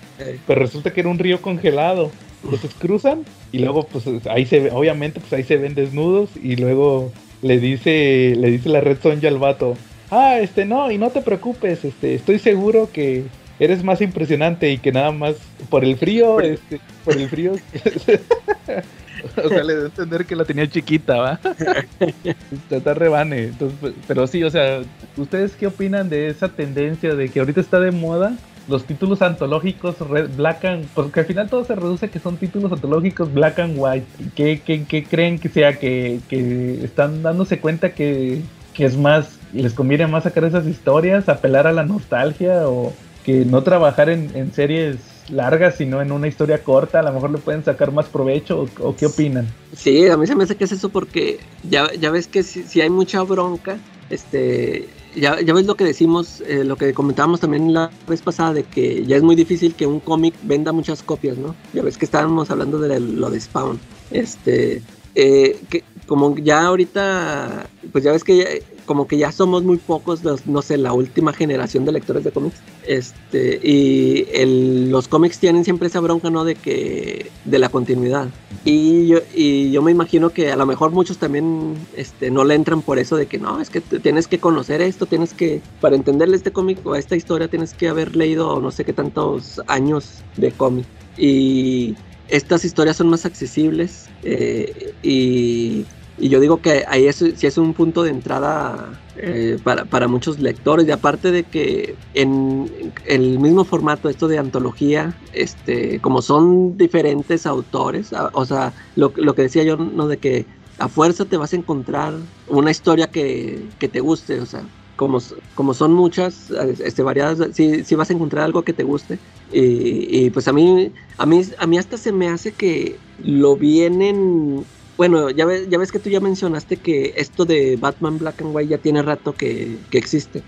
Speaker 5: pero resulta que era un río congelado. Entonces cruzan y luego pues ahí se obviamente pues ahí se ven desnudos y luego le dice le dice la Red Sonja al vato, "Ah, este no, y no te preocupes, este estoy seguro que eres más impresionante y que nada más por el frío, este por el frío." o sea, le da a entender que la tenía chiquita, ¿va? está, rebane. Entonces, pero sí, o sea, ¿ustedes qué opinan de esa tendencia de que ahorita está de moda los títulos antológicos red, black and porque al final todo se reduce a que son títulos antológicos black and white. ¿qué, qué, creen que sea que, que están dándose cuenta que, que es más les conviene más sacar esas historias apelar a la nostalgia o que no trabajar en, en series largas sino en una historia corta a lo mejor le pueden sacar más provecho o, o qué opinan
Speaker 7: Sí, a mí se me hace que es eso porque ya, ya ves que si, si hay mucha bronca, este, ya, ya ves lo que decimos, eh, lo que comentábamos también la vez pasada de que ya es muy difícil que un cómic venda muchas copias, ¿no? Ya ves que estábamos hablando de lo de Spawn. Este, eh, que, como ya ahorita, pues ya ves que ya- como que ya somos muy pocos, los- no sé, la última generación de lectores de cómics. Este, y el- los cómics tienen siempre esa bronca, ¿no? De que, de la continuidad. Y yo, y yo me imagino que a lo mejor muchos también este, no le entran por eso de que no, es que tienes que conocer esto, tienes que, para entenderle este cómic o esta historia, tienes que haber leído no sé qué tantos años de cómic. Y estas historias son más accesibles eh, y, yo digo que ahí es, sí es un punto de entrada eh, para, muchos lectores y aparte de que en el mismo formato esto de antología este como son diferentes autores o sea lo, lo que decía yo no de que a fuerza te vas a encontrar una historia que, que te guste o sea como, como son muchas este, variadas sí, sí vas a encontrar algo que te guste y, y, pues a mí a mí a mí hasta se me hace que lo vienen bueno, ya ves, ya ves que tú ya mencionaste que esto de Batman Black and White ya tiene rato que, que existe.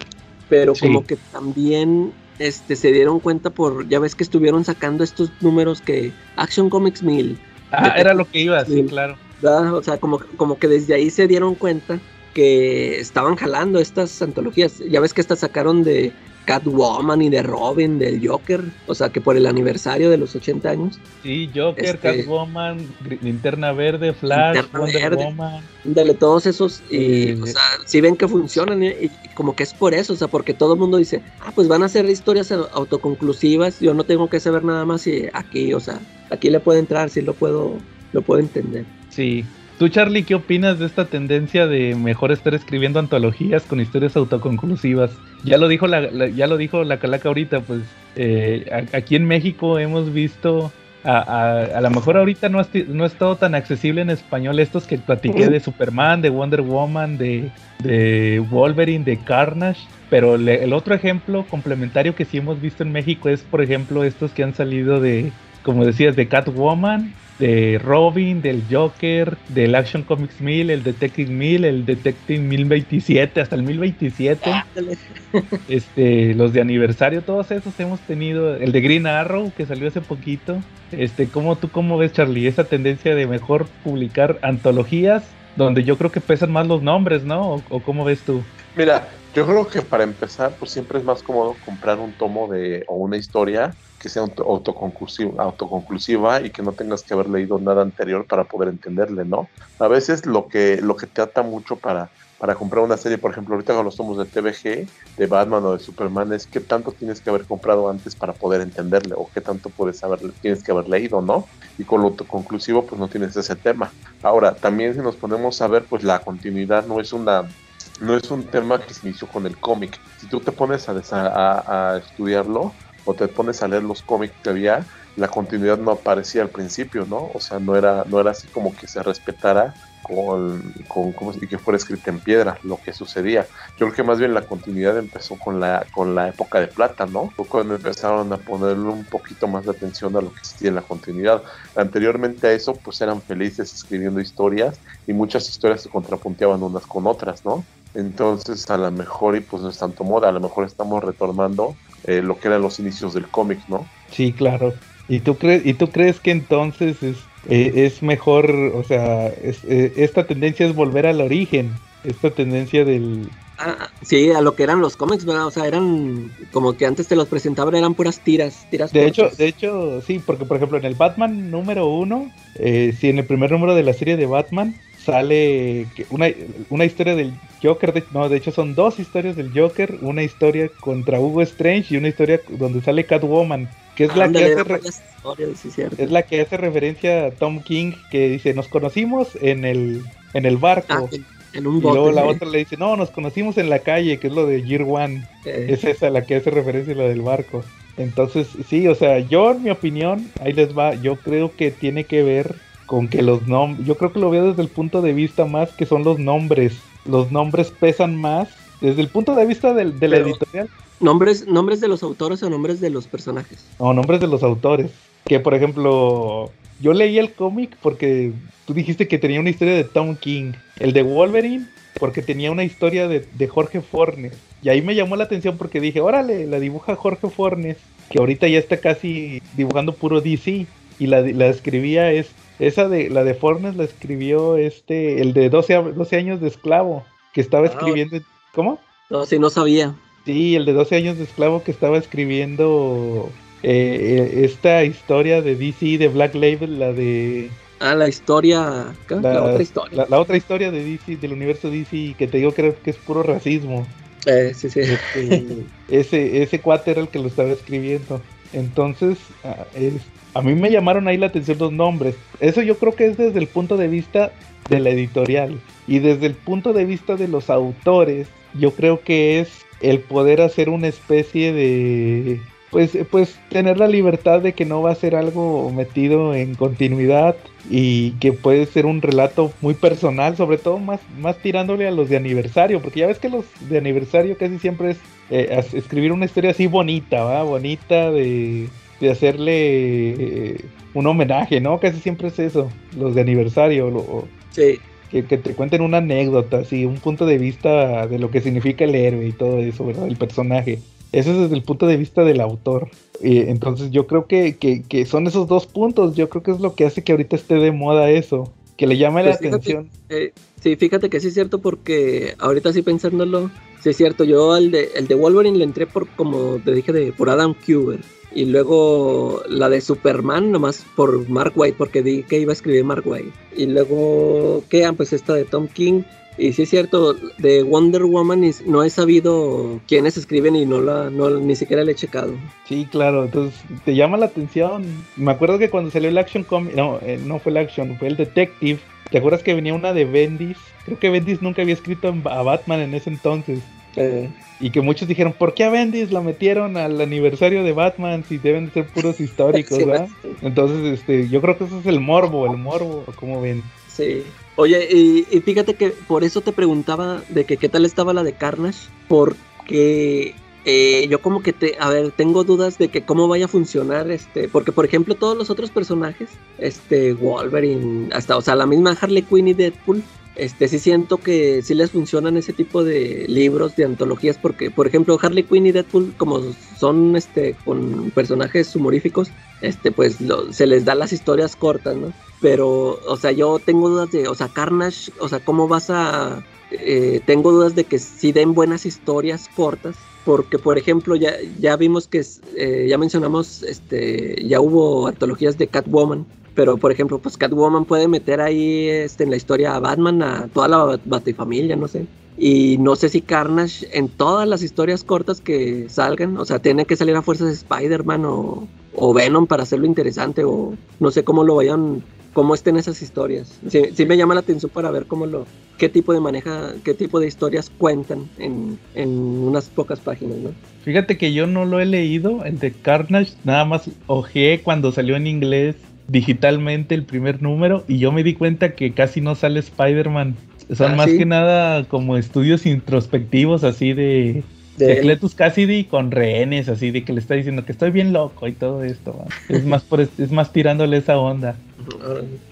Speaker 7: Pero
Speaker 5: Sí.
Speaker 7: como que también este, se dieron cuenta por, ya ves que estuvieron sacando estos números que Action Comics 1000,
Speaker 5: Ah, era lo que iba, sí,
Speaker 7: Sí.
Speaker 5: claro.
Speaker 7: ¿verdad? O sea, como, como que desde ahí se dieron cuenta que estaban jalando estas antologías. Ya ves que estas sacaron de Catwoman y de Robin, del Joker, o sea, que por el aniversario de los 80 años.
Speaker 5: Sí, Joker,
Speaker 7: Este-
Speaker 5: Catwoman, Linterna Verde, Flash,
Speaker 7: Linterna
Speaker 5: Wonder
Speaker 7: Verde.
Speaker 5: Woman.
Speaker 7: Dale, todos esos, y,
Speaker 5: Eh,
Speaker 7: o sea, si ven que funcionan, y, y como que es por eso, o sea, porque todo el mundo dice, ah, pues van a ser historias au- autoconclusivas, yo no tengo que saber nada más y aquí, o sea, aquí le puedo entrar, sí lo puedo, lo puedo entender.
Speaker 5: Sí. Tú, Charlie, ¿qué opinas de esta tendencia de mejor estar escribiendo antologías con historias autoconclusivas? Ya lo dijo la, la- ya lo dijo la calaca ahorita, pues eh, aquí en México hemos visto a, a, lo mejor ahorita no, no ha estado tan accesible en español estos que platiqué de Superman, de Wonder Woman, de, de Wolverine, de Carnage. Pero le- el otro ejemplo complementario que sí hemos visto en México es, por ejemplo, estos que han salido de, como decías, de Catwoman, de Robin, del Joker, del Action Comics 1000, el Detective 1000, el Detective 1027, hasta el 1027
Speaker 7: Ándale.
Speaker 5: este, los de aniversario, todos esos hemos tenido, el de Green Arrow que salió hace poquito, este, ¿cómo tú cómo ves Charlie esa tendencia de mejor publicar antologías donde yo creo que pesan más los nombres, ¿no? ¿O, o cómo ves tú?
Speaker 6: Mira, yo creo que para empezar, pues siempre es más cómodo comprar un tomo de o una historia que sea auto- autoconclusiva, autoconclusiva y que no tengas que haber leído nada anterior para poder entenderle, ¿no? A veces lo que lo que te ata mucho para para comprar una serie, por ejemplo, ahorita con los tomos de TVG, de Batman o de Superman, es qué tanto tienes que haber comprado antes para poder entenderle o qué tanto puedes haber, tienes que haber leído, ¿no? Y con lo autoconclusivo, pues no tienes ese tema. Ahora, también si nos ponemos a ver, pues la continuidad no es una no es un tema que se inició con el cómic. Si tú te pones a, a- a estudiarlo o te pones a leer los cómics que había, la continuidad no aparecía al principio, ¿no? O sea, no era, no era así como que se respetara con, con ¿cómo se- y que fuera escrita en piedra lo que sucedía. Yo creo que más bien la continuidad empezó con la, con la época de plata, ¿no? Fue cuando empezaron a ponerle un poquito más de atención a lo que existía en la continuidad. Anteriormente a eso, pues eran felices escribiendo historias y muchas historias se contrapunteaban unas con otras, ¿no? Entonces, a lo mejor, y pues no es tanto moda, a lo mejor estamos retomando eh, lo que eran los inicios del cómic, ¿no?
Speaker 5: Sí, claro. ¿Y tú crees, y tú crees que entonces es, eh, es mejor, o sea, es- eh, esta tendencia es volver al origen, esta tendencia del...
Speaker 7: Ah, sí, a lo que eran los cómics, ¿verdad? O sea, eran como que antes te los presentaban, eran puras tiras, tiras
Speaker 5: De hecho, de hecho, sí, porque por ejemplo en el Batman número uno, eh, sí, en el primer número de la serie de Batman sale una, una historia del Joker, de- no, de hecho son dos historias del Joker, una historia contra Hugo Strange y una historia donde sale Catwoman, que es la que hace
Speaker 7: historias, sí,
Speaker 5: es la que hace referencia a Tom King que dice nos conocimos en el en el barco
Speaker 7: Ah, en, un
Speaker 5: y
Speaker 7: bote.
Speaker 5: luego la
Speaker 7: ¿eh?
Speaker 5: otra le dice no nos conocimos en la calle que es lo de Year One
Speaker 7: Eh,
Speaker 5: es esa la que hace referencia a la del barco. Entonces, sí, o sea, yo en mi opinión, ahí les va, yo creo que tiene que ver con que los nombres, yo creo que lo veo desde el punto de vista más que son los nombres. Los nombres pesan más desde el punto de vista del, de la
Speaker 7: Pero-
Speaker 5: editorial.
Speaker 7: nombres, nombres de los autores o nombres de los personajes.
Speaker 5: No, nombres de los autores. Que por ejemplo, yo leí el cómic porque tú dijiste que tenía una historia de Tom King. El de Wolverine, porque tenía una historia de, de Jorge Fornes. Y ahí me llamó la atención porque dije, órale, la dibuja Jorge Fornes, que ahorita ya está casi dibujando puro DC. Y la, la escribía es Esa de la de Fornes la escribió este, el de 12, a- 12 años de esclavo, que estaba
Speaker 7: Ah,
Speaker 5: escribiendo. ¿Cómo?
Speaker 7: No, sí, no sabía.
Speaker 5: Sí, el de 12 años de esclavo que estaba escribiendo eh, eh, esta historia de DC de Black Label, la de
Speaker 7: Ah, la historia. ¿qué? La, otra historia.
Speaker 5: La, la otra historia de DC, del universo DC, que te digo que, que es puro racismo.
Speaker 7: Eh, sí, sí.
Speaker 5: Este, ese, ese cuate era el que lo estaba escribiendo. Entonces, ah, es- a mí me llamaron ahí la atención los nombres. Eso yo creo que es desde el punto de vista de la editorial. Y desde el punto de vista de los autores, yo creo que es el poder hacer una especie de... Pues, pues tener la libertad de que no va a ser algo metido en continuidad y que puede ser un relato muy personal, sobre todo más, más tirándole a los de aniversario, porque ya ves que los de aniversario casi siempre es eh, escribir una historia así bonita, ¿va? Bonita de, de hacerle eh, un homenaje, ¿no? Casi siempre es eso, los de aniversario, lo-
Speaker 7: Sí.
Speaker 5: que, que te cuenten una anécdota, así, un punto de vista de lo que significa el héroe y todo eso, ¿verdad? El personaje. Eso es desde el punto de vista del autor. Y entonces yo creo que, que, que son esos dos puntos. Yo creo que es lo que hace que ahorita esté de moda eso. Que le llame la
Speaker 7: Pues fíjate,
Speaker 5: atención.
Speaker 7: eh, sí, fíjate que sí es cierto porque ahorita sí pensándolo, sí es cierto, yo al de, el de Wolverine le entré por, como te dije, de, por Adam Cuber. Y luego la de Superman, nomás por Mark White, porque di que iba a escribir Mark White. Y luego, ¿qué? Ah, pues esta de Tom King. Y sí es cierto, de Wonder Woman no he sabido quiénes escriben y no la, no, ni siquiera le he checado.
Speaker 5: Sí, claro. Entonces te llama la atención. Me acuerdo que cuando salió el Action Comic. No, eh, no fue el Action, fue el Detective. ¿Te acuerdas que venía una de Bendis? Creo que Bendis nunca había escrito a Batman en ese entonces.
Speaker 7: Eh,
Speaker 5: Y que muchos dijeron, ¿por qué a Bendis la metieron al aniversario de Batman si deben de ser puros históricos,
Speaker 7: sí,
Speaker 5: ¿verdad? Entonces, este, yo creo que eso es el morbo, el morbo, como ven.
Speaker 7: Sí. Oye, y, y fíjate que por eso te preguntaba de que qué tal estaba la de Carnage, porque eh, yo como que te, a ver, tengo dudas de que cómo vaya a funcionar, este, porque por ejemplo todos los otros personajes, este, Wolverine, hasta, o sea, la misma Harley Quinn y Deadpool, este, sí siento que sí les funcionan ese tipo de libros, de antologías, porque, por ejemplo, Harley Quinn y Deadpool, como son, este, con personajes humoríficos, este, pues se les da las historias cortas, ¿no? Pero, o sea, yo tengo dudas de, o sea, Carnage, o sea, ¿cómo vas a...? eh, tengo dudas de que sí den buenas historias cortas, porque, por ejemplo, ya, ya vimos que, eh, ya mencionamos, este, ya hubo antologías de Catwoman, pero, por ejemplo, pues Catwoman puede meter ahí, este, en la historia a Batman, a toda la Bat- Batifamilia, no sé. Y no sé si Carnage en todas las historias cortas que salgan, o sea, tiene que salir a fuerzas de Spider-Man o, o Venom para hacerlo interesante, o no sé cómo lo vayan, cómo estén esas historias. Sí, sí me llama la atención para ver cómo lo, qué tipo de maneja, qué tipo de historias cuentan en, en unas pocas páginas, ¿no?
Speaker 5: Fíjate que yo no lo he leído, el de Carnage, nada más ojeé cuando salió en inglés digitalmente el primer número y yo me di cuenta que casi no sale Spider-Man. Son
Speaker 7: Ah,
Speaker 5: más
Speaker 7: ¿sí?
Speaker 5: que nada como estudios introspectivos así de,
Speaker 7: De.
Speaker 5: Cletus Cassidy con rehenes, así de que le está diciendo que estoy bien loco y todo esto. Es más por es más tirándole esa onda.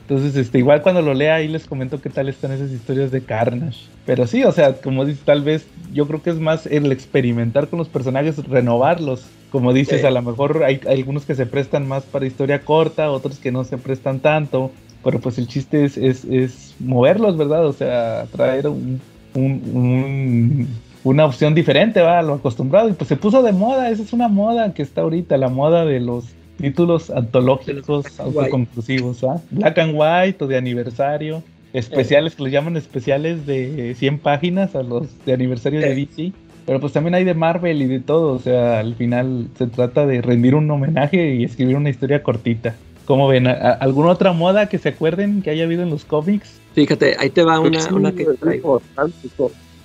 Speaker 5: Entonces, este, igual cuando lo lea ahí les comento qué tal están esas historias de Carnage. Pero sí, o sea, como dices, tal vez yo creo que es más el experimentar con los personajes, renovarlos. Como dices,
Speaker 7: Sí.
Speaker 5: a lo mejor hay, hay algunos que se prestan más para historia corta, otros que no se prestan tanto. Pero pues el chiste es, es, es moverlos, ¿verdad? O sea, traer un, un- un- una opción diferente, va, a lo acostumbrado. Y pues se puso de moda, esa es una moda que está ahorita, la moda de los títulos antológicos autoconclusivos, ¿ah? Black and White o de aniversario, especiales que los llaman especiales de 100 páginas a los de aniversario de. DC. Pero pues también hay de Marvel y de todo, o sea, al final se trata de rendir un homenaje y escribir una historia cortita. ¿Cómo ven? ¿A- a- ¿Alguna otra moda que se acuerden que haya habido en los cómics?
Speaker 7: Fíjate, ahí te va una,
Speaker 6: Sí,
Speaker 7: una que traigo.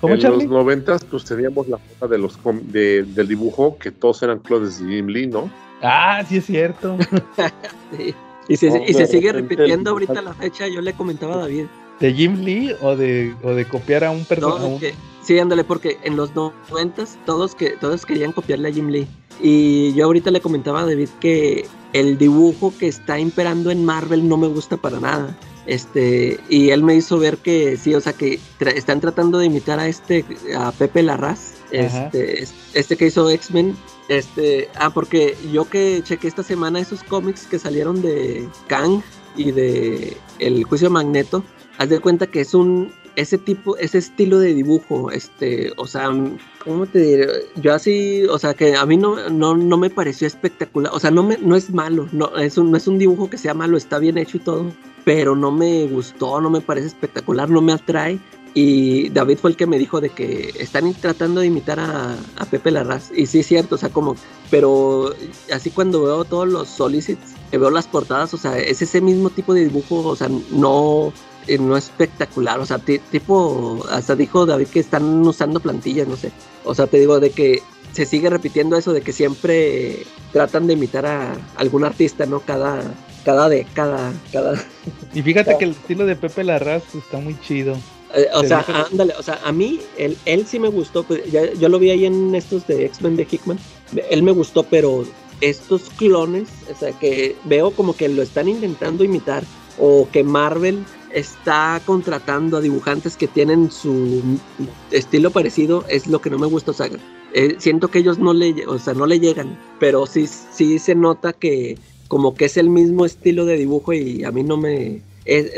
Speaker 6: Importante, so-
Speaker 5: ¿Cómo,
Speaker 6: en
Speaker 5: Charlie?
Speaker 6: los noventas pues teníamos la moda de los com- de- del dibujo que todos eran clones de Jim Lee, ¿no?
Speaker 5: Ah, sí es cierto.
Speaker 7: Sí. Y se,
Speaker 6: No,
Speaker 7: y se
Speaker 6: de
Speaker 7: sigue repitiendo
Speaker 6: el-
Speaker 7: ahorita a la fecha, yo le comentaba a David.
Speaker 5: ¿De Jim Lee o de, o de copiar a un
Speaker 7: No,
Speaker 5: personaje?
Speaker 7: que- sí, ándale, porque en los noventas todos, que, todos querían copiarle a Jim Lee. Y yo ahorita le comentaba a David que el dibujo que está imperando en Marvel no me gusta para nada. Este, y él me hizo ver que sí, o sea, que tra- están tratando de imitar a este, a Pepe Larraz, este, es- este que hizo X-Men. Este, ah, porque yo que chequé esta semana esos cómics que salieron de Kang, y de El juicio de Magneto, haz de cuenta que es un ese tipo, ese estilo de dibujo, este, o sea, ¿cómo te diré? Yo así, o sea, que a mí no, no, no me pareció espectacular, o sea, no, me, no es malo, no es, un, no es un dibujo que sea malo, está bien hecho y todo, pero no me gustó, no me parece espectacular, no me atrae. Y David fue el que me dijo de que están tratando de imitar a, a Pepe Larraz. Y sí es cierto, o sea, como, pero así cuando veo todos los solicits, que veo las portadas, o sea, es ese mismo tipo de dibujo, o sea, no, eh, no espectacular, o sea, tipo, hasta dijo David que están usando plantillas, no sé. O sea, te digo de que se sigue repitiendo eso de que siempre tratan de imitar a algún artista, ¿no? Cada, cada década, cada...
Speaker 5: Y fíjate que el estilo de Pepe Larraz está muy chido.
Speaker 7: Eh, o sea, ándale, o sea, a mí, él, él sí me gustó, pues, ya, yo lo vi ahí en estos de X-Men de Hickman, él me gustó, pero estos clones, o sea, que veo como que lo están intentando imitar, o que Marvel está contratando a dibujantes que tienen su estilo parecido, es lo que no me gusta, o sea, eh, siento que ellos no le, o sea, no le llegan, pero sí, sí se nota que como que es el mismo estilo de dibujo y a mí no me,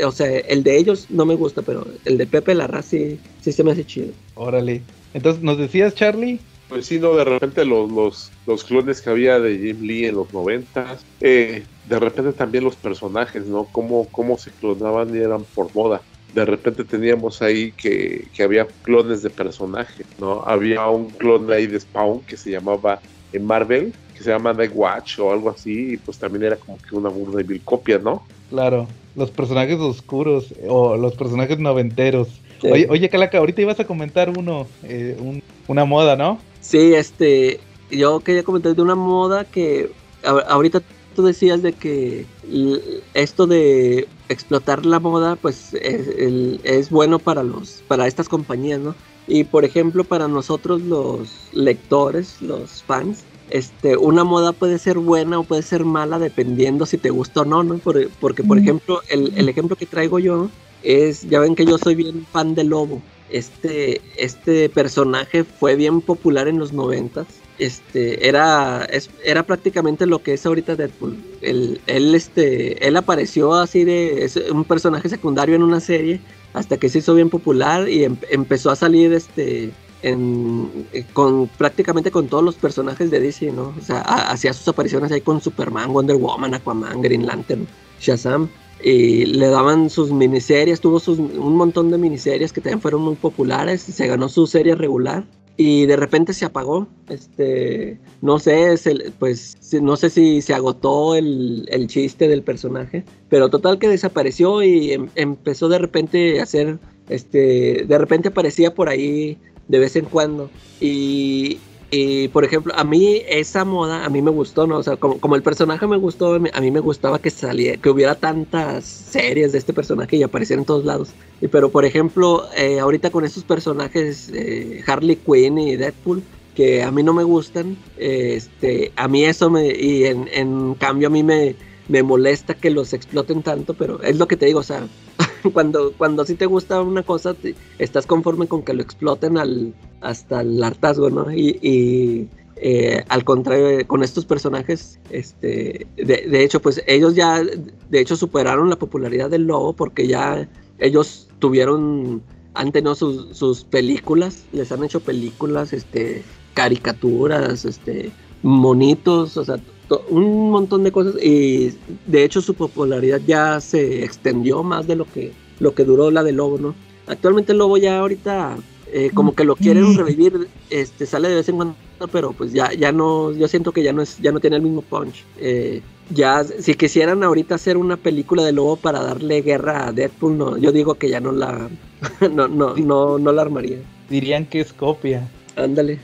Speaker 7: o sea, el de ellos no me gusta, pero el de Pepe Larraz sí, sí se me hace chido.
Speaker 5: Órale. Entonces, ¿nos decías, Charlie?
Speaker 6: Pues sí, no, de repente los, los, los clones que había de Jim Lee en los noventas, eh, de repente también los personajes, ¿no? Cómo, cómo se clonaban y eran por moda. De repente teníamos ahí que, que había clones de personajes, ¿no? Había un clon ahí de Spawn que se llamaba en Marvel, que se llama Night Watch o algo así, y pues también era como que una burda y vil copia, ¿no?
Speaker 5: Claro los personajes oscuros o los personajes noventeros. Oye, oye, Calaca, ahorita ibas a comentar uno, eh, una moda, ¿no?
Speaker 7: Sí, este, yo quería comentar de una moda que ahorita tú decías de que esto de explotar la moda, pues es, es bueno para los, para estas compañías, ¿no? Y por ejemplo, para nosotros los lectores, los fans, este, una moda puede ser buena o puede ser mala dependiendo si te gusta o no, ¿no? porque, por ejemplo, el, ejemplo que traigo yo es, ya ven que yo soy bien fan de Lobo. Este, este personaje fue bien popular en los noventas. Este, era, era prácticamente lo que es ahorita Deadpool. Él, él, este, él apareció así de es un personaje secundario en una serie hasta que se hizo bien popular y em, empezó a salir este, eh, con prácticamente con todos los personajes de DC, ¿no? Hacía sus apariciones ahí con Superman, Wonder Woman, Aquaman, Green Lantern, Shazam. Y le daban sus miniseries, tuvo un montón de miniseries que también fueron muy populares. Se ganó su serie regular y de repente se apagó. Este, no sé, pues no sé si se agotó el, el, chiste del personaje, pero total que desapareció y em, empezó de repente a hacer, este, de repente aparecía por ahí de vez en cuando. Y, por ejemplo, a mí esa moda, a mí me gustó, ¿no? O sea, como, el personaje me gustó, a mí me gustaba que saliera, que hubiera tantas series de este personaje y apareciera en todos lados. Y, pero, por ejemplo, eh, ahorita con estos personajes, eh, Harley Quinn y Deadpool, que a mí no me gustan, este, a mí eso me, y en, en cambio a mí me, me molesta que los exploten tanto, pero es lo que te digo, o sea, cuando, cuando sí te gusta una cosa, estás conforme con que lo exploten al, hasta el hartazgo, ¿no? Y, eh, al contrario, con estos personajes, este, de, hecho, pues ellos ya, de hecho, superaron la popularidad del lobo porque ya ellos tuvieron, han tenido sus, sus películas, les han hecho películas, este, caricaturas, este, monitos, o sea, un montón de cosas y de hecho su popularidad ya se extendió más de lo que lo que duró la de Lobo, ¿no? Actualmente el Lobo ya ahorita eh, como que lo quieren mm. revivir, este sale de vez en cuando, pero pues ya ya no, yo siento que ya no es ya no tiene el mismo punch. Eh, ya si quisieran ahorita hacer una película de Lobo para darle guerra a Deadpool, no, yo digo que ya no la no no no no la armaría.
Speaker 5: Dirían que es copia.
Speaker 7: Ándale.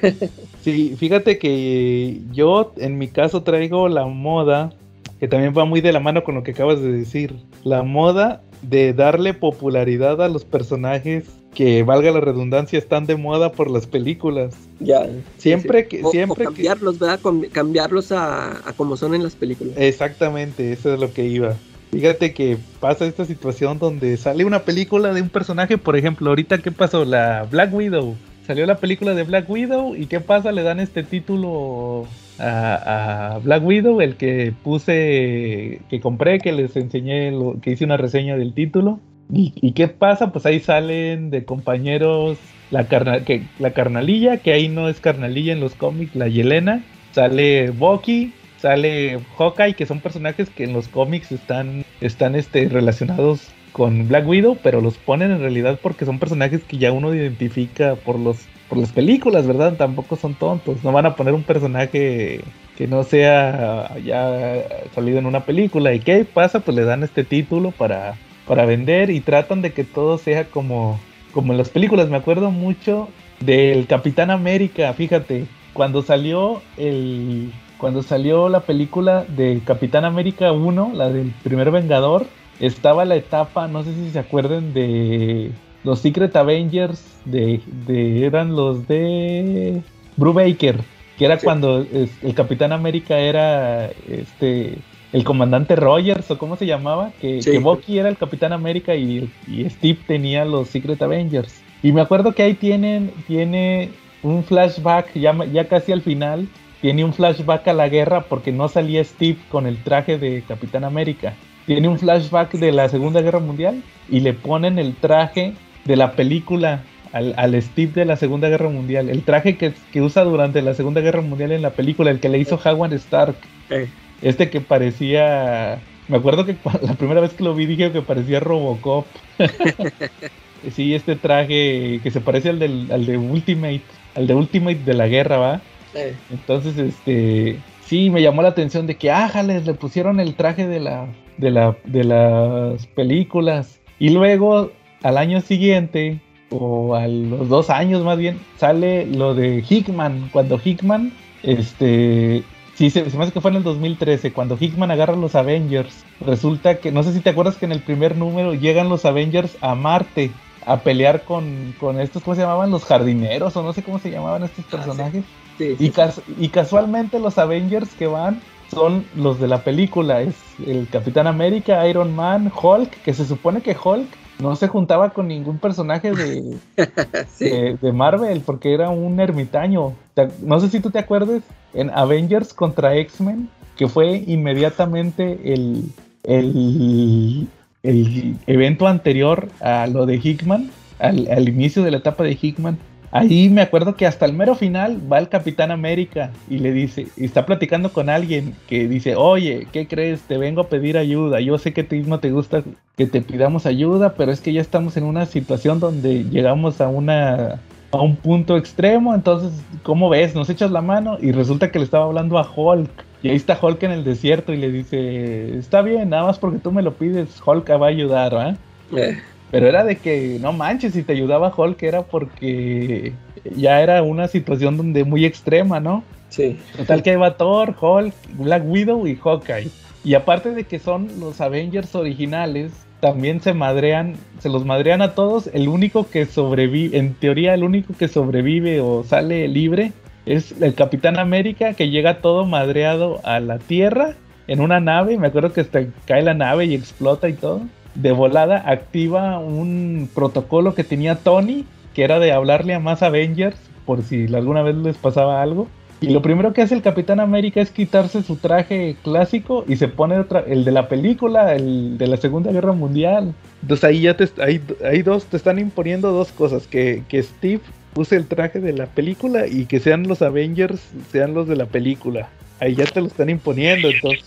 Speaker 5: sí, fíjate que yo en mi caso traigo la moda, que también va muy de la mano con lo que acabas de decir, la moda de darle popularidad a los personajes que valga la redundancia están de moda por las películas.
Speaker 7: Ya.
Speaker 5: Siempre que siempre
Speaker 7: cambiarlos, ¿verdad? cambiarlos a, a, como son en las películas.
Speaker 5: Exactamente, eso es lo que iba. Fíjate que pasa esta situación donde sale una película de un personaje, por ejemplo, ahorita qué pasó, la Black Widow salió la película de Black Widow y ¿qué pasa? Le dan este título a, a Black Widow, el que puse, que compré, que les enseñé, lo, que hice una reseña del título. ¿Y, y qué pasa? Pues ahí salen de compañeros la, carna, que, la carnalilla, que ahí no es carnalilla en los cómics, la Yelena. Sale Bucky, sale Hawkeye, que son personajes que en los cómics están, están este, relacionados con Black Widow, pero los ponen en realidad porque son personajes que ya uno identifica por los por las películas, ¿verdad? Tampoco son tontos, no van a poner un personaje que no sea ya salido en una película. ¿Y qué pasa? Pues le dan este título para, para vender y tratan de que todo sea como, como en las películas. Me acuerdo mucho del Capitán América, fíjate, cuando salió el cuando salió la película de Capitán América 1, la del primer Vengador, estaba la etapa, no sé si se acuerdan de los Secret Avengers, de, de eran los de Brubaker, que era sí. cuando es, el Capitán América era este el comandante Rogers o cómo se llamaba, que, sí. que Bucky era el Capitán América y, y, Steve tenía los Secret Avengers. Y me acuerdo que ahí tienen, tiene un flashback ya, ya casi al final, tiene un flashback a la guerra porque no salía Steve con el traje de Capitán América. Tiene un flashback de la Segunda Guerra Mundial y le ponen el traje de la película al, al, Steve de la Segunda Guerra Mundial. El traje que, que, usa durante la Segunda Guerra Mundial en la película, el que le hizo Howard Stark. Eh. Este que parecía. Me acuerdo que la primera vez que lo vi dije que parecía Robocop. sí, este traje que se parece al, del, al de Ultimate. Al de Ultimate de la guerra, ¿va? Eh. Entonces, este. Sí, me llamó la atención de que, ájales, le pusieron el traje de la, de la, de las películas. Y luego, al año siguiente, o a los dos años más bien, sale lo de Hickman. Cuando Hickman, este, sí, se, se me hace que fue en el 2013, cuando Hickman agarra a los Avengers. Resulta que, no sé si te acuerdas que en el primer número llegan los Avengers a Marte a pelear con, con estos, ¿cómo se llamaban? Los jardineros, o no sé cómo se llamaban estos personajes. Ah, sí. Sí, sí, y, cas y, casualmente los Avengers que van son los de la película, es el Capitán América, Iron Man, Hulk, que se supone que Hulk no se juntaba con ningún personaje de, de, de, Marvel porque era un ermitaño. No sé si tú te acuerdas en Avengers contra X-Men, que fue inmediatamente el, el, el, evento anterior a lo de Hickman, al, al inicio de la etapa de Hickman Ahí me acuerdo que hasta el mero final va el Capitán América y le dice, y está platicando con alguien que dice, oye, ¿qué crees? Te vengo a pedir ayuda. Yo sé que ti no te gusta que te pidamos ayuda, pero es que ya estamos en una situación donde llegamos a una a un punto extremo, entonces, ¿cómo ves? ¿Nos echas la mano? Y resulta que le estaba hablando a Hulk. Y ahí está Hulk en el desierto y le dice, está bien, nada más porque tú me lo pides, Hulk va a ayudar, ¿eh? eh. Pero era de que, no manches, si te ayudaba Hulk era porque ya era una situación donde muy extrema, ¿no?
Speaker 7: Sí.
Speaker 5: Total que iba Thor, Hulk, Black Widow y Hawkeye. Y aparte de que son los Avengers originales, también se madrean, se los madrean a todos. El único que sobrevive, en teoría el único que sobrevive o sale libre es el Capitán América que llega todo madreado a la Tierra en una nave. Me acuerdo que hasta cae la nave y explota y todo de volada activa un protocolo que tenía Tony, que era de hablarle a más Avengers por si alguna vez les pasaba algo. Y lo primero que hace el Capitán América es quitarse su traje clásico y se pone otra, el de la película, el de la Segunda Guerra Mundial. Entonces ahí ya te, hay dos, te están imponiendo dos cosas, que, que Steve use el traje de la película y que sean los Avengers, sean los de la película. Ahí ya te lo están imponiendo, entonces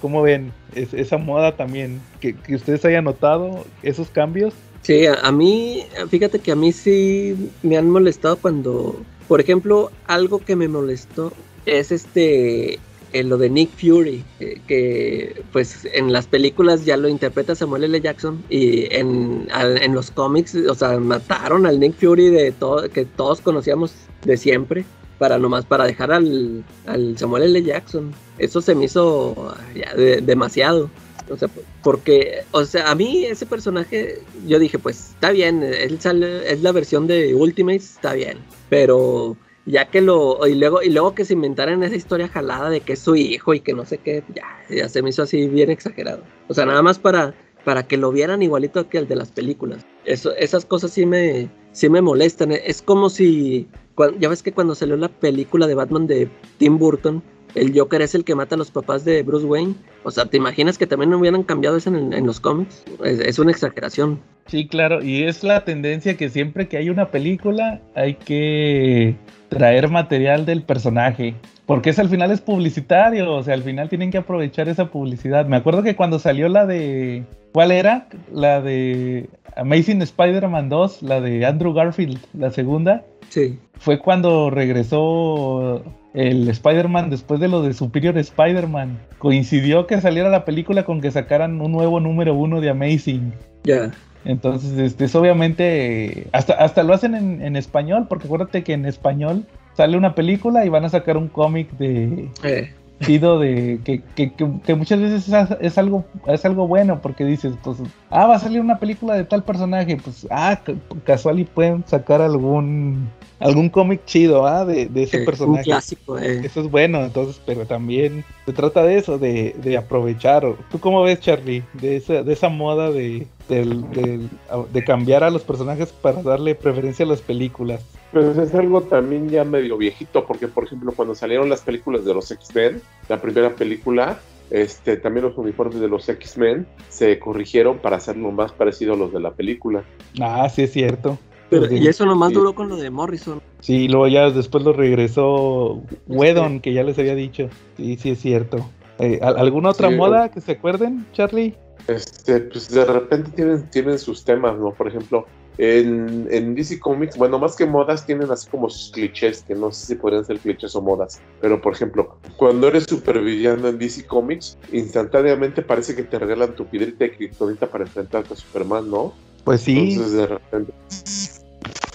Speaker 5: ¿Cómo ven es, esa moda también? Que, ustedes hayan notado esos cambios.
Speaker 7: Sí, a, a, mí, fíjate que a mí sí me han molestado cuando, por ejemplo, algo que me molestó es este, en lo de Nick Fury, que, pues en las películas ya lo interpreta Samuel L. Jackson y en, al, en los cómics, o sea, mataron al Nick Fury de todo, que todos conocíamos de siempre para nomás para dejar al, al Samuel L. Jackson. Eso se me hizo ya de, demasiado. O sea, porque, o sea, a mí ese personaje, yo dije, pues está bien, él sale, es la versión de Ultimates, está bien. Pero ya que lo, y luego, y luego que se inventaran esa historia jalada de que es su hijo y que no sé qué, ya, ya se me hizo así bien exagerado. O sea, nada más para para que lo vieran igualito que el de las películas. Eso, esas cosas sí me, sí me molestan. Es como si, ya ves que cuando salió la película de Batman de Tim Burton, el Joker es el que mata a los papás de Bruce Wayne. O sea, ¿te imaginas que también no hubieran cambiado eso en, en los cómics? Es, es una exageración.
Speaker 5: Sí, claro, y es la tendencia que siempre que hay una película hay que traer material del personaje, porque es al final es publicitario, o sea, al final tienen que aprovechar esa publicidad. Me acuerdo que cuando salió la de ¿cuál era? La de Amazing Spider-Man 2, la de Andrew Garfield, la segunda,
Speaker 7: Sí.
Speaker 5: fue cuando regresó el Spider-Man después de lo de Superior Spider-Man. Coincidió que saliera la película con que sacaran un nuevo número uno de Amazing.
Speaker 7: Ya.
Speaker 5: Entonces, este es obviamente, hasta, hasta lo hacen en, en español, porque acuérdate que en español sale una película y van a sacar un cómic de
Speaker 7: Eh,
Speaker 5: de que, que, que, que muchas veces es, es algo es algo bueno porque dices pues ah va a salir una película de tal personaje pues ah ca- casual y pueden sacar algún algún cómic chido ah de, de ese
Speaker 7: eh, un
Speaker 5: personaje
Speaker 7: clásico. eh.
Speaker 5: eso es bueno, entonces, pero también se trata de eso, de, de aprovechar. ¿Tú cómo ves, Charlie? De esa, de esa moda de, de cambiar a los personajes para darle preferencia a las películas.
Speaker 6: Pues es algo también ya medio viejito, porque por ejemplo cuando salieron las películas de los X-Men, la primera película, este, también los uniformes de los X-Men se corrigieron para hacerlo más parecido a los de la película.
Speaker 5: Ah, sí es cierto.
Speaker 7: Pero- y eso nomás
Speaker 6: Sí.
Speaker 7: duró con lo de Morrison.
Speaker 5: Sí, luego ya después lo regresó Wedon, que ya les había dicho. Sí, sí es cierto. Eh, ¿al- ¿Alguna otra
Speaker 6: Sí,
Speaker 5: moda que se acuerden, Charlie?
Speaker 6: Este, pues de repente tienen, tienen sus temas, ¿no? Por ejemplo, en, en DC Comics, bueno, más que modas, tienen así como sus clichés, que no sé si podrían ser clichés o modas. Pero, por ejemplo, cuando eres supervillano en DC Comics, instantáneamente parece que te regalan tu piedrita de kriptonita para enfrentarte a Superman, ¿no?
Speaker 5: Pues sí.
Speaker 6: Entonces, de repente,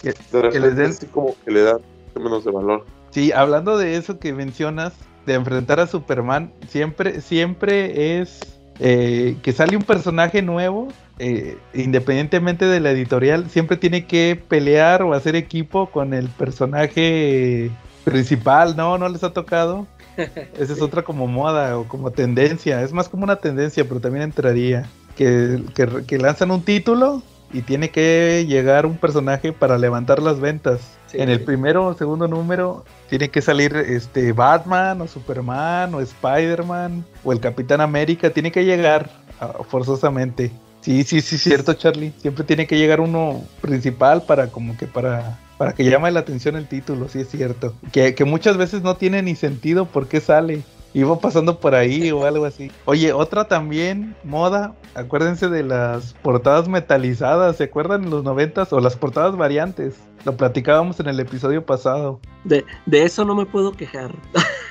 Speaker 5: Que-
Speaker 6: de
Speaker 5: que
Speaker 6: repente
Speaker 5: les den-
Speaker 6: así como que le dan menos de valor.
Speaker 5: Sí, hablando de eso que mencionas, de enfrentar a Superman, siempre, siempre es eh, que sale un personaje nuevo, eh, independientemente de la editorial, siempre tiene que pelear o hacer equipo con el personaje principal, ¿no? ¿No les ha tocado? Esa es otra como moda o como tendencia, es más como una tendencia, pero también entraría. Que, que, que lanzan un título y tiene que llegar un personaje para levantar las ventas.
Speaker 7: Sí.
Speaker 5: En el primero o segundo número tiene que salir este Batman o Superman o Spider-Man o el Capitán América, tiene que llegar ah, forzosamente. Sí, sí, sí, cierto, Charlie. Siempre tiene que llegar uno principal para como que para para que llame la atención el título, sí es cierto. Que, que muchas veces no tiene ni sentido por qué sale. Iba pasando por ahí o algo así. Oye, otra también, moda. Acuérdense de las portadas metalizadas. ¿Se acuerdan en los noventas? O las portadas variantes. Lo platicábamos en el episodio pasado.
Speaker 7: De, de eso no me puedo quejar.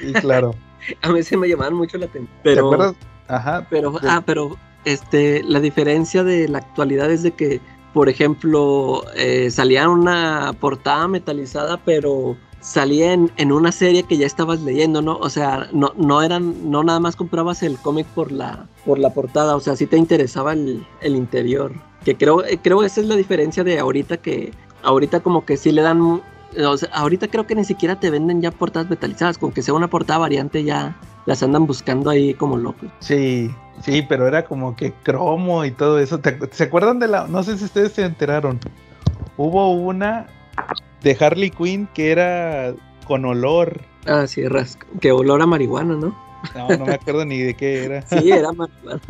Speaker 5: Y claro.
Speaker 7: A mí se me llamaban mucho la atención.
Speaker 5: ¿Te
Speaker 7: Pero,
Speaker 5: acuerdas? Ajá.
Speaker 7: pero,
Speaker 5: de-
Speaker 7: ah, pero este, la diferencia de la actualidad es de que, por ejemplo, eh, salía una portada metalizada, pero salía en, una serie que ya estabas leyendo, ¿no? O sea, no, no eran, no nada más comprabas el cómic por la, por la portada, o sea, sí te interesaba el, el interior. Que creo, eh, creo esa es la diferencia de ahorita que, ahorita como que sí le dan, ahorita creo que ni siquiera te venden ya portadas metalizadas, con que sea una portada variante ya las andan buscando ahí como locos.
Speaker 5: Sí, sí, pero era como que cromo y todo eso. ¿Te acu- ¿Se acuerdan de la.? No sé si ustedes se enteraron. Hubo una de Harley Quinn que era con olor.
Speaker 7: Ah, sí, rasca. Que olor a marihuana, ¿no?
Speaker 5: No, no me acuerdo ni de qué era.
Speaker 7: Sí, era marihuana.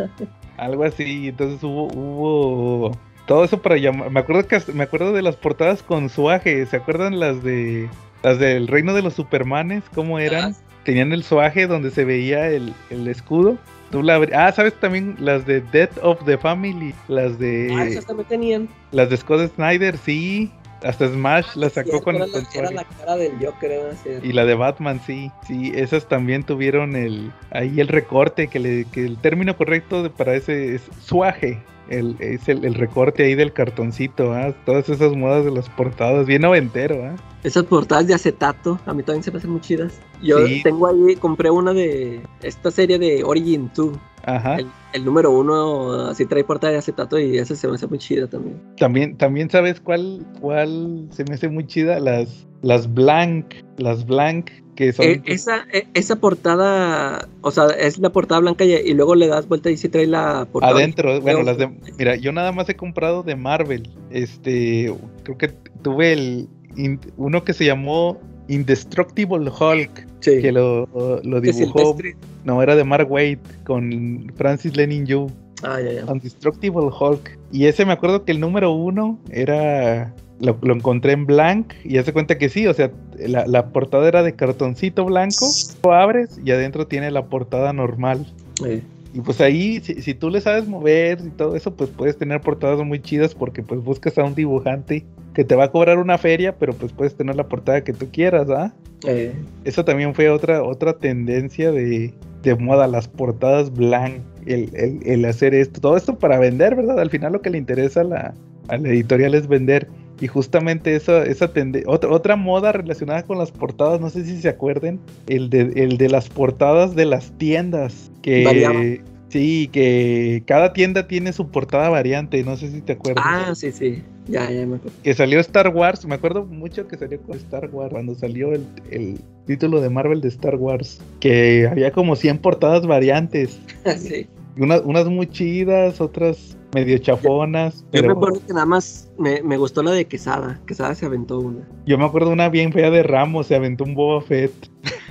Speaker 5: Algo así. Entonces hubo, hubo todo eso para llamar. Me acuerdo que me acuerdo de las portadas con suaje. ¿Se acuerdan las de las del Reino de los Supermanes? ¿Cómo eran? Tenían el suaje donde se veía el, el escudo. Tú la ah, sabes también las de Death of the Family, las de
Speaker 7: Ah, esas también tenían.
Speaker 5: las de Scott Snyder, sí. Hasta Smash la sacó
Speaker 7: Cierto,
Speaker 5: con,
Speaker 7: la, era la cara del Joker.
Speaker 5: Y la de Batman, sí. Sí, esas también tuvieron el ahí el recorte, que, le, que el término correcto de- para ese es suaje. El, es el, el recorte ahí del cartoncito, ¿ah? Todas esas modas de las portadas, bien noventero, ¿ah?
Speaker 7: Esas portadas de acetato, a mí también se me hacen muy chidas. Yo
Speaker 5: Sí.
Speaker 7: tengo ahí, compré una de esta serie de Origin 2.
Speaker 5: Ajá.
Speaker 7: El, el número uno así trae portada de acetato y esa se me hace muy chida también.
Speaker 5: También, también sabes cuál, cuál se me hace muy chida, las, las Blank, las Blank, que son...
Speaker 7: Eh, esa, eh, esa portada, o sea, es la portada blanca y, y luego le das vuelta y sí trae la portada.
Speaker 5: Adentro, bueno, las de... Mira, yo nada más he comprado de Marvel. Este, creo que tuve el... in- uno que se llamó Indestructible Hulk,
Speaker 7: Sí.
Speaker 5: que lo, lo dibujó... No, era de Mark Waid con Francis Lenin Yu.
Speaker 7: Ah, ya, ya.
Speaker 5: Undestructible Hulk. Y ese me acuerdo que el número uno era. Lo, lo encontré en blank. Y hace cuenta que sí, o sea, la, la portada era de cartoncito blanco. Lo abres y adentro tiene la portada normal.
Speaker 7: Eh,
Speaker 5: Y pues ahí, si, si tú le sabes mover y todo eso, pues puedes tener portadas muy chidas porque pues buscas a un dibujante que te va a cobrar una feria, pero pues puedes tener la portada que tú quieras, ¿ah?
Speaker 7: eh,
Speaker 5: Eso también fue otra, otra tendencia de, de moda, las portadas blank, el, el- el hacer esto, todo esto para vender, ¿verdad? Al final lo que le interesa a la, a la editorial es vender. Y justamente esa, esa otra, otra moda relacionada con las portadas, no sé si se acuerden, el de, el de las portadas de las tiendas.
Speaker 7: Variaba.
Speaker 5: Que sí, que cada tienda tiene su portada variante, no sé si te acuerdas.
Speaker 7: Ah, sí, sí. Ya, ya me acuerdo.
Speaker 5: Que salió Star Wars, me acuerdo mucho que salió con Star Wars, cuando salió el, el título de Marvel de Star Wars, que había como 100 portadas variantes,
Speaker 7: sí.
Speaker 5: unas, unas muy chidas, otras medio chafonas,
Speaker 7: Yo
Speaker 5: pero
Speaker 7: me acuerdo que nada más me, me gustó la de Quesada. Quesada se aventó una.
Speaker 5: yo me acuerdo una bien fea de Ramos, se aventó un Boba Fett,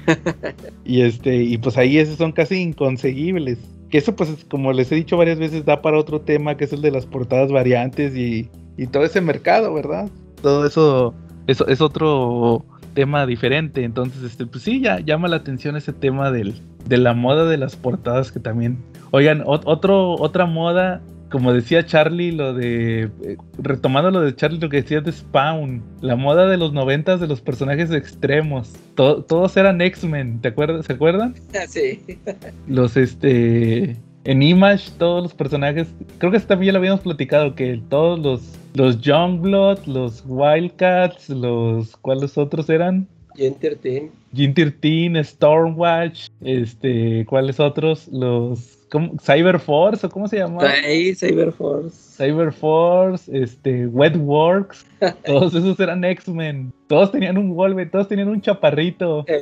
Speaker 5: y este, y pues ahí esos son casi inconseguibles. Que eso pues es, como les he dicho varias veces da para otro tema que es el de las portadas variantes y, y todo ese mercado, ¿verdad? Todo eso, eso es otro tema diferente. Entonces, este, pues sí, ya llama la atención ese tema del, de la moda de las portadas que también. Oigan, ot- otro, otra moda, como decía Charlie, lo de. eh, retomando lo de Charlie, lo que decía de Spawn, la moda de los noventas de los personajes extremos. To- todos eran X-Men, ¿te acuerdas? ¿Se acuerdan?
Speaker 7: Sí.
Speaker 5: los este en Image todos los personajes creo que también ya lo habíamos platicado que todos los los Youngblood los Wildcats los cuáles otros eran
Speaker 7: Y Entertain.
Speaker 5: Gin 13 Stormwatch este cuáles otros los ¿cómo? Cyberforce o cómo se llama
Speaker 7: Ahí, Cyberforce.
Speaker 5: Cyberforce este Wetworks todos esos eran X-Men todos tenían un Wolverine todos tenían un chaparrito
Speaker 7: Eh,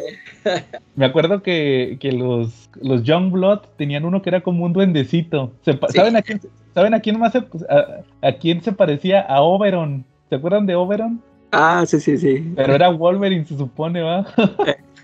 Speaker 5: Me acuerdo que, que los, los Youngblood tenían uno que era como un duendecito. Se
Speaker 7: Sí.
Speaker 5: ¿saben, a quién, ¿Saben a quién más se, a, a quién se parecía? A Oberon. ¿Se acuerdan de Oberon?
Speaker 7: Ah, sí, sí, sí.
Speaker 5: Pero era Wolverine, se supone, ¿va?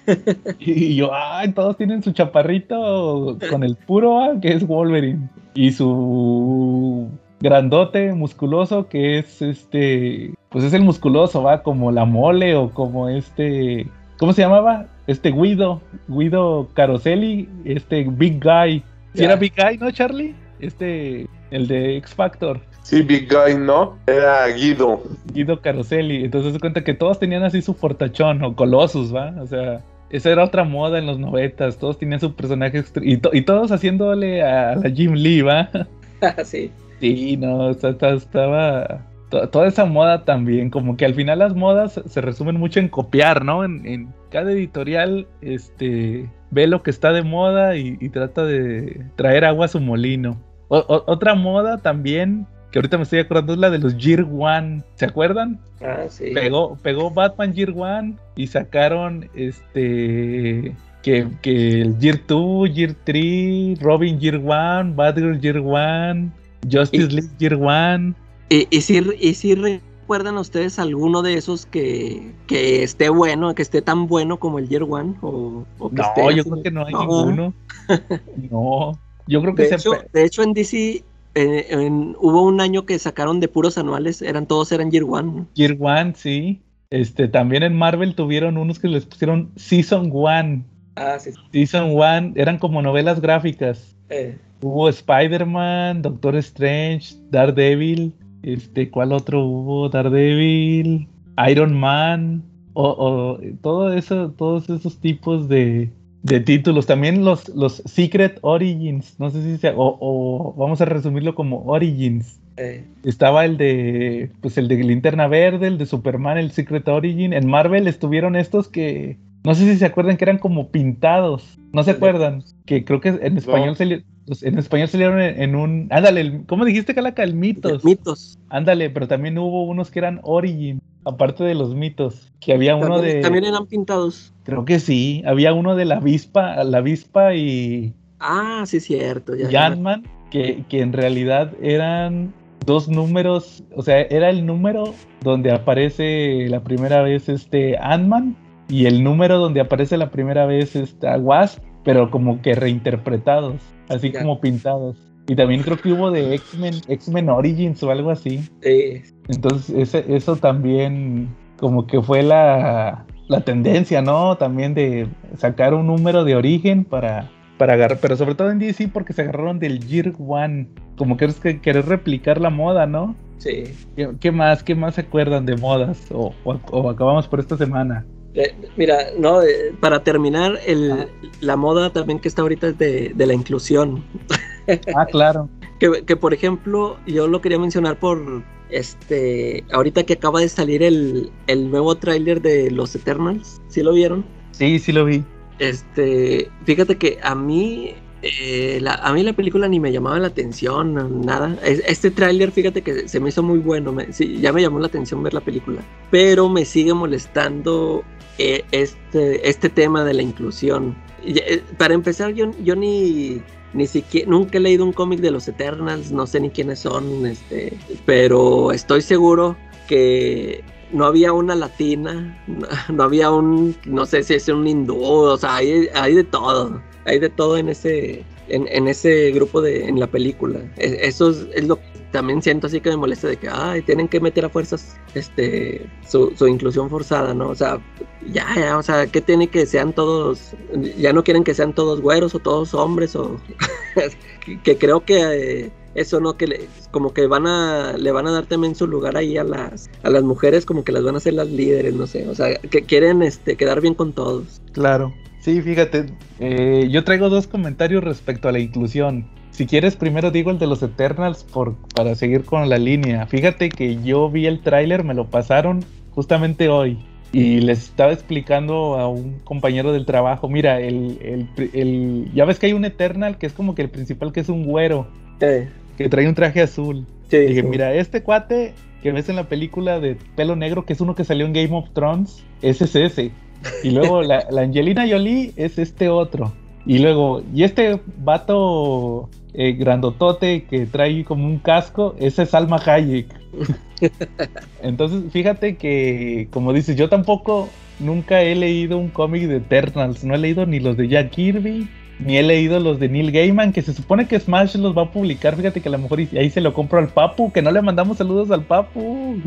Speaker 5: y, yo, ay, todos tienen su chaparrito con el puro, ¿va? que es Wolverine. Y su grandote, musculoso, que es este, pues es el musculoso, va, como la mole o como este, ¿cómo se llamaba? Este Guido, Guido Caroselli, este Big Guy. ¿Sí
Speaker 7: Ya.
Speaker 5: era Big Guy, no, Charlie? Este, el de X Factor.
Speaker 6: Sí, Big Guy, ¿no? Era Guido.
Speaker 5: Guido Caroselli. Entonces se cuenta que todos tenían así su fortachón o Colossus, ¿va? O sea, esa era otra moda en los noventas. Todos tenían su personaje y, to- y todos haciéndole a la Jim Lee, ¿va?
Speaker 7: sí.
Speaker 5: Sí, no, estaba. to- Toda esa moda también, como que al final las modas se resumen mucho en copiar, ¿no? En, en cada editorial, este, ve lo que está de moda y, y trata de traer agua a su molino. O- otra moda también, que ahorita me estoy acordando, es la de los Year One. ¿Se acuerdan?
Speaker 7: Ah, sí.
Speaker 5: Pegó, pegó Batman Year One y sacaron este que, que el Year 2, Year 3, Robin Year One, Batgirl Year One, Justice
Speaker 7: Y-
Speaker 5: League Year One.
Speaker 7: ¿Y, y si, y si recuerdan ustedes alguno de esos que, que esté bueno, que esté tan bueno como el Year One? O, o que
Speaker 5: No,
Speaker 7: esté
Speaker 5: yo creo que no hay
Speaker 7: No.
Speaker 5: ninguno. No, yo creo que
Speaker 7: De
Speaker 5: se
Speaker 7: hecho, de hecho, en DC en- hubo un año que sacaron de puros anuales, eran todos eran Year One. ¿no?
Speaker 5: Year One, sí. Este, también en Marvel tuvieron unos que les pusieron Season One.
Speaker 7: Ah, sí.
Speaker 5: Season One eran como novelas gráficas.
Speaker 7: Eh,
Speaker 5: Hubo Spider-Man, Doctor Strange, Daredevil, este, ¿cuál otro hubo? Daredevil, Iron Man, o, o todo eso, todos esos tipos de, de títulos. También los, los Secret Origins, no sé si sea, o, o vamos a resumirlo como Origins.
Speaker 7: eh,
Speaker 5: Estaba el de, pues el de Linterna Verde, el de Superman, el Secret Origin. En Marvel estuvieron estos que, no sé si se acuerdan que eran como pintados. ¿No se acuerdan? Que creo que en español, sali- los- en español salieron en, en un, ándale, el- ¿cómo dijiste Calaca? El mitos.
Speaker 7: mitos.
Speaker 5: Ándale, pero también hubo unos que eran Origin. Aparte de los mitos, que había uno
Speaker 7: también,
Speaker 5: de...
Speaker 7: también eran pintados.
Speaker 5: Creo que sí, había uno de la avispa, la avispa y,
Speaker 7: Ah, sí, cierto. Ya,
Speaker 5: que, que en realidad eran dos números, o sea, era el número donde aparece la primera vez este Ant-Man y el número donde aparece la primera vez esta Wasp, pero como que reinterpretados, así
Speaker 7: Ya.
Speaker 5: como pintados. Y también creo que hubo de X-Men, X-Men Origins o algo así.
Speaker 7: Sí.
Speaker 5: Entonces, ese- eso también como que fue la, la tendencia, ¿no? También de sacar un número de origen para, para agarrar, pero sobre todo en DC porque se agarraron del Year One. Como que es que querer replicar la moda, ¿no?
Speaker 7: Sí.
Speaker 5: ¿Qué, qué más? ¿Qué más se acuerdan de modas? O, o- o acabamos por esta semana.
Speaker 7: Eh, mira, no, eh, para terminar, el,
Speaker 5: Ah.
Speaker 7: la moda también que está ahorita es de, de la inclusión.
Speaker 5: Ah, claro.
Speaker 7: Que, que, por ejemplo, yo lo quería mencionar por este. Ahorita que acaba de salir el, el nuevo tráiler de Los Eternals. ¿Sí lo vieron?
Speaker 5: Sí, sí lo vi.
Speaker 7: Este. Fíjate que a mí. eh, la- a mí la película ni me llamaba la atención, nada. Es- Este tráiler, fíjate que se me hizo muy bueno. me- sí, ya me llamó la atención ver la película. Pero me sigue molestando eh, este, este tema de la inclusión. Eh, para empezar, yo, yo ni, ni siquiera, nunca he leído un cómic de los Eternals, no sé ni quiénes son, este, pero estoy seguro que no había una latina, no, había un, no sé si es un hindú, o sea, hay, hay de todo, hay de todo en ese, en, en ese grupo de, en la película. E- Eso es, es lo que también siento así que me molesta de que, ay, tienen que meter a fuerzas, este, su, inclusión forzada, ¿no? O sea, ya, ya, o sea, ¿qué tiene que sean todos, ya no quieren que sean todos güeros o todos hombres o, que, que creo que eh, eso no que como que van a le van a dar también su lugar ahí a las a las mujeres como que las van a hacer las líderes no sé o sea que quieren este quedar bien con todos
Speaker 5: Claro. Sí, fíjate, eh, yo traigo dos comentarios respecto a la inclusión. Si quieres, primero digo el de los Eternals por, para seguir con la línea. Fíjate que yo vi el tráiler, me lo pasaron justamente hoy. Y les estaba explicando a un compañero del trabajo, mira, el, el, el- ya ves que hay un Eternal que es como que el principal que es un güero,
Speaker 7: Eh,
Speaker 5: que trae un traje azul.
Speaker 7: sí,
Speaker 5: Dije,
Speaker 7: sí.
Speaker 5: mira, este cuate que ves en la película de pelo negro, que es uno que salió en Game of Thrones, ese es ese. Y luego la, la Angelina Jolie es este otro. Y luego, y este vato eh, grandotote que trae como un casco, ese es Alma Hayek. Entonces, fíjate que, como dices, yo tampoco nunca he leído un cómic de Eternals. No he leído ni los de Jack Kirby, ni he leído los de Neil Gaiman, que se supone que Smash los va a publicar. Fíjate que a lo mejor ahí se lo compro al Papu, que no le mandamos saludos al Papu.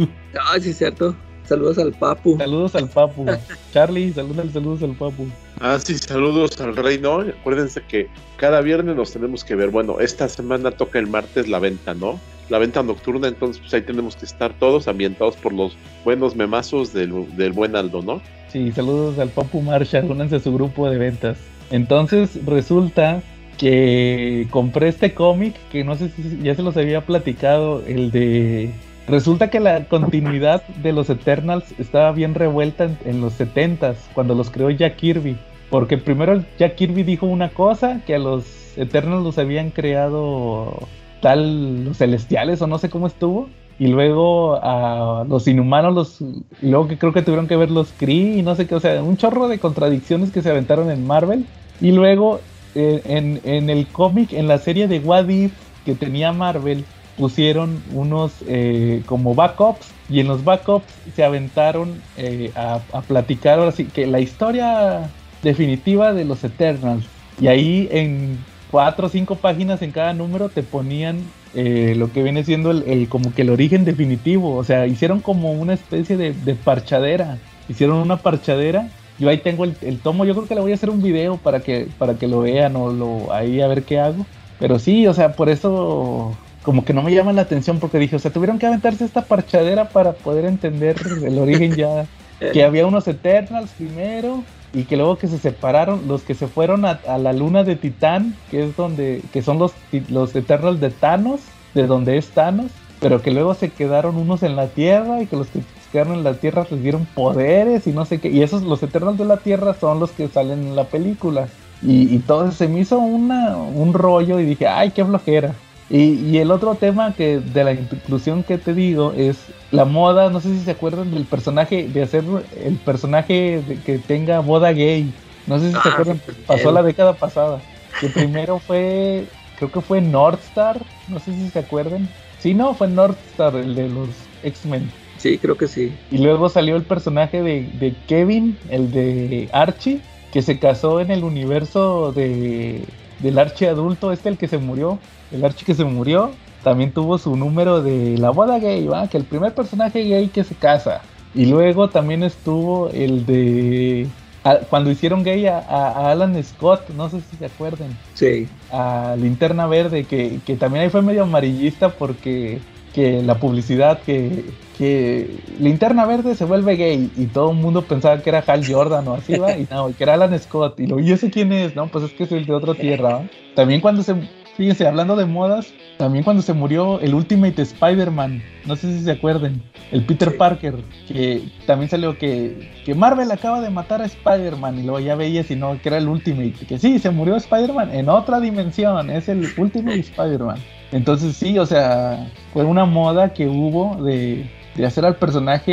Speaker 7: Ay, sí, cierto. Saludos al Papu.
Speaker 5: Saludos al Papu. Charlie, saludos, saludos al Papu.
Speaker 6: Ah, sí, saludos al rey, ¿no? Acuérdense que cada viernes nos tenemos que ver. Bueno, esta semana toca el martes la venta, ¿no? La venta nocturna, entonces pues ahí tenemos que estar todos ambientados por los buenos memazos del, del buen Aldo, ¿no?
Speaker 5: Sí, saludos al Papu Marshall, únanse a su grupo de ventas. Entonces resulta que compré este cómic que no sé si ya se los había platicado, el de... Resulta que la continuidad de los Eternals estaba bien revuelta en, los 70s, cuando los creó Jack Kirby. Porque primero Jack Kirby dijo una cosa, que a los Eternals los habían creado tal los celestiales o no sé cómo estuvo. Y luego a los inhumanos los y luego que creo que tuvieron que ver los Kree y no sé qué, o sea, un chorro de contradicciones que se aventaron en Marvel. Y luego eh, en, en el cómic, en la serie de What If que tenía Marvel, pusieron unos eh, como backups y en los backups se aventaron eh, a, platicar ahora sí que la historia definitiva de los Eternals. Y ahí en cuatro o cinco páginas en cada número te ponían eh, lo que viene siendo el, como que el origen definitivo. O sea, hicieron como una especie de, de parchadera. Hicieron una parchadera. Yo ahí tengo el, el tomo. Yo creo que le voy a hacer un video para que, para que lo vean o lo, ahí a ver qué hago. Pero sí, o sea, por eso como que no me llama la atención porque dije, o sea, tuvieron que aventarse esta parchadera para poder entender el origen ya. Que había unos Eternals primero y que luego que se separaron, los que se fueron a, a la luna de Titán, que es donde, que son los, los Eternals de Thanos, de donde es Thanos, pero que luego se quedaron unos en la Tierra y que los que quedaron en la Tierra les dieron poderes y no sé qué, y esos, los Eternals de la Tierra son los que salen en la película. Y, y todo se me hizo una, un rollo y dije, ay, qué flojera. Y, y el otro tema que de la inclusión que te digo es la moda, no sé si se acuerdan del personaje, de hacer el personaje de que tenga boda gay. No sé si se
Speaker 7: Ah,
Speaker 5: acuerdan, pasó la década pasada. Que primero fue, creo que fue Northstar, no sé si se acuerdan. Sí, no, fue Northstar, el de los X-Men.
Speaker 7: Sí, creo que sí.
Speaker 5: Y luego salió el personaje de, de Kevin, el de Archie, que se casó en el universo de, del Archie adulto, este el que se murió, el Archie que se murió, también tuvo su número de la boda gay, ¿va? que el primer personaje gay que se casa. Y luego también estuvo el de... a- cuando hicieron gay a, Alan Scott, no sé si se acuerdan
Speaker 7: Sí.
Speaker 5: a Linterna Verde, que, que también ahí fue medio amarillista porque que la publicidad que, que Linterna Verde se vuelve gay y todo el mundo pensaba que era Hal Jordan o así, ¿va? Y no, y que era Alan Scott. Y lo, ¿y ese quién es? No, pues es que es el de otra tierra, ¿va? También cuando se, fíjense, hablando de modas, también cuando se murió el Ultimate Spider-Man, no sé si se acuerden, el Peter
Speaker 7: Sí.
Speaker 5: Parker, que también salió que, que Marvel acaba de matar a Spider-Man y luego ya veías y no, que era el Ultimate, que sí, se murió Spider-Man en otra dimensión, es el Ultimate Spider-Man. Entonces sí, o sea, fue una moda que hubo de, de hacer al personaje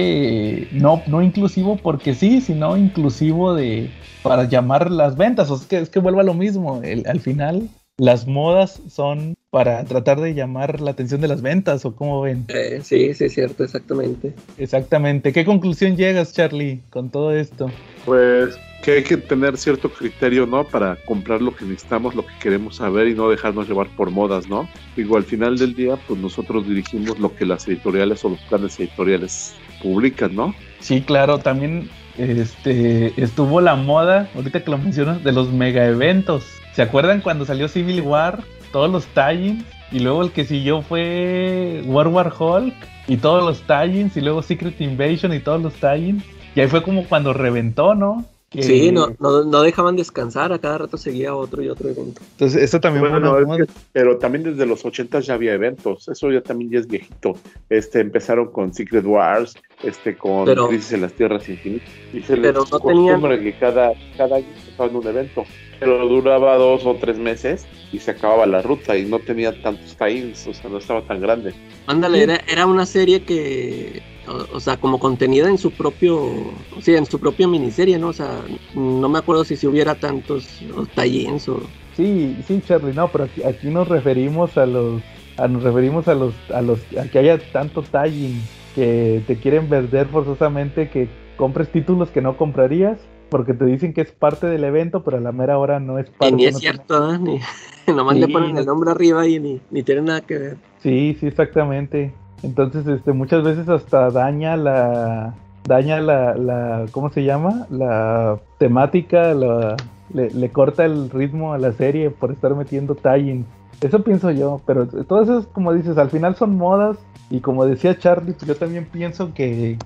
Speaker 5: eh, no, no inclusivo porque sí, sino inclusivo de para llamar las ventas. O sea, es que, es que vuelve a lo mismo. El- al final, las modas son para tratar de llamar la atención de las ventas, o cómo ven.
Speaker 7: Eh, sí, sí, es cierto, exactamente.
Speaker 5: Exactamente. ¿Qué conclusión llegas, Charlie, con todo esto?
Speaker 6: Pues que hay que tener cierto criterio, ¿no? Para comprar lo que necesitamos, lo que queremos saber y no dejarnos llevar por modas, ¿no? Digo, al final del día, pues nosotros dirigimos lo que las editoriales o los planes editoriales publican, ¿no?
Speaker 5: Sí, claro, también este estuvo la moda, ahorita que lo mencionas, de los mega eventos. ¿Se acuerdan cuando salió Civil War? Todos los tie y luego el que siguió fue War War Hulk y todos los tie y luego Secret Invasion y todos los tie Y ahí fue como cuando reventó, ¿no? Que-
Speaker 7: Sí, no, no, no dejaban descansar, a cada rato seguía otro y otro evento.
Speaker 5: Entonces, eso también fue
Speaker 6: Bueno,
Speaker 5: una
Speaker 6: es
Speaker 5: moda.
Speaker 6: que- pero también desde los 80 ya había eventos, eso ya también ya es viejito. Este empezaron con Secret Wars, este con
Speaker 7: Pero-
Speaker 6: Crisis en las Tierras Infinitas. Y se
Speaker 7: Pero
Speaker 6: les
Speaker 7: no
Speaker 6: acostumbra que cada, cada año empezaban un evento. Pero duraba dos o tres meses y se acababa la ruta y no tenía tantos tie-ins, o sea, no estaba tan grande.
Speaker 7: Ándale, era, era una serie que, o, o sea, como contenida en su propio, sí, en su propia miniserie, ¿no? O sea, no me acuerdo si, si hubiera tantos tie-ins o...
Speaker 5: Sí, sí, Charlie, no, pero aquí, aquí nos referimos a los, a, nos referimos a los, a los, a que haya tanto tagging que te quieren vender forzosamente que compres títulos que no comprarías porque te dicen que es parte del evento, pero a la mera hora no es
Speaker 7: Y
Speaker 5: parte.
Speaker 7: ni es
Speaker 5: no tiene-
Speaker 7: cierto, ¿eh? Ni, nomás le
Speaker 5: Sí.
Speaker 7: ponen el nombre arriba y ni, ni tiene nada que ver.
Speaker 5: Sí, sí, exactamente. Entonces, este, muchas veces hasta daña la, daña la, la, ¿cómo se llama? La temática, la, le, corta el ritmo a la serie por estar metiendo tie Eso pienso yo, pero todo eso es como dices, al final son modas y como decía Charlie, pues yo también pienso que,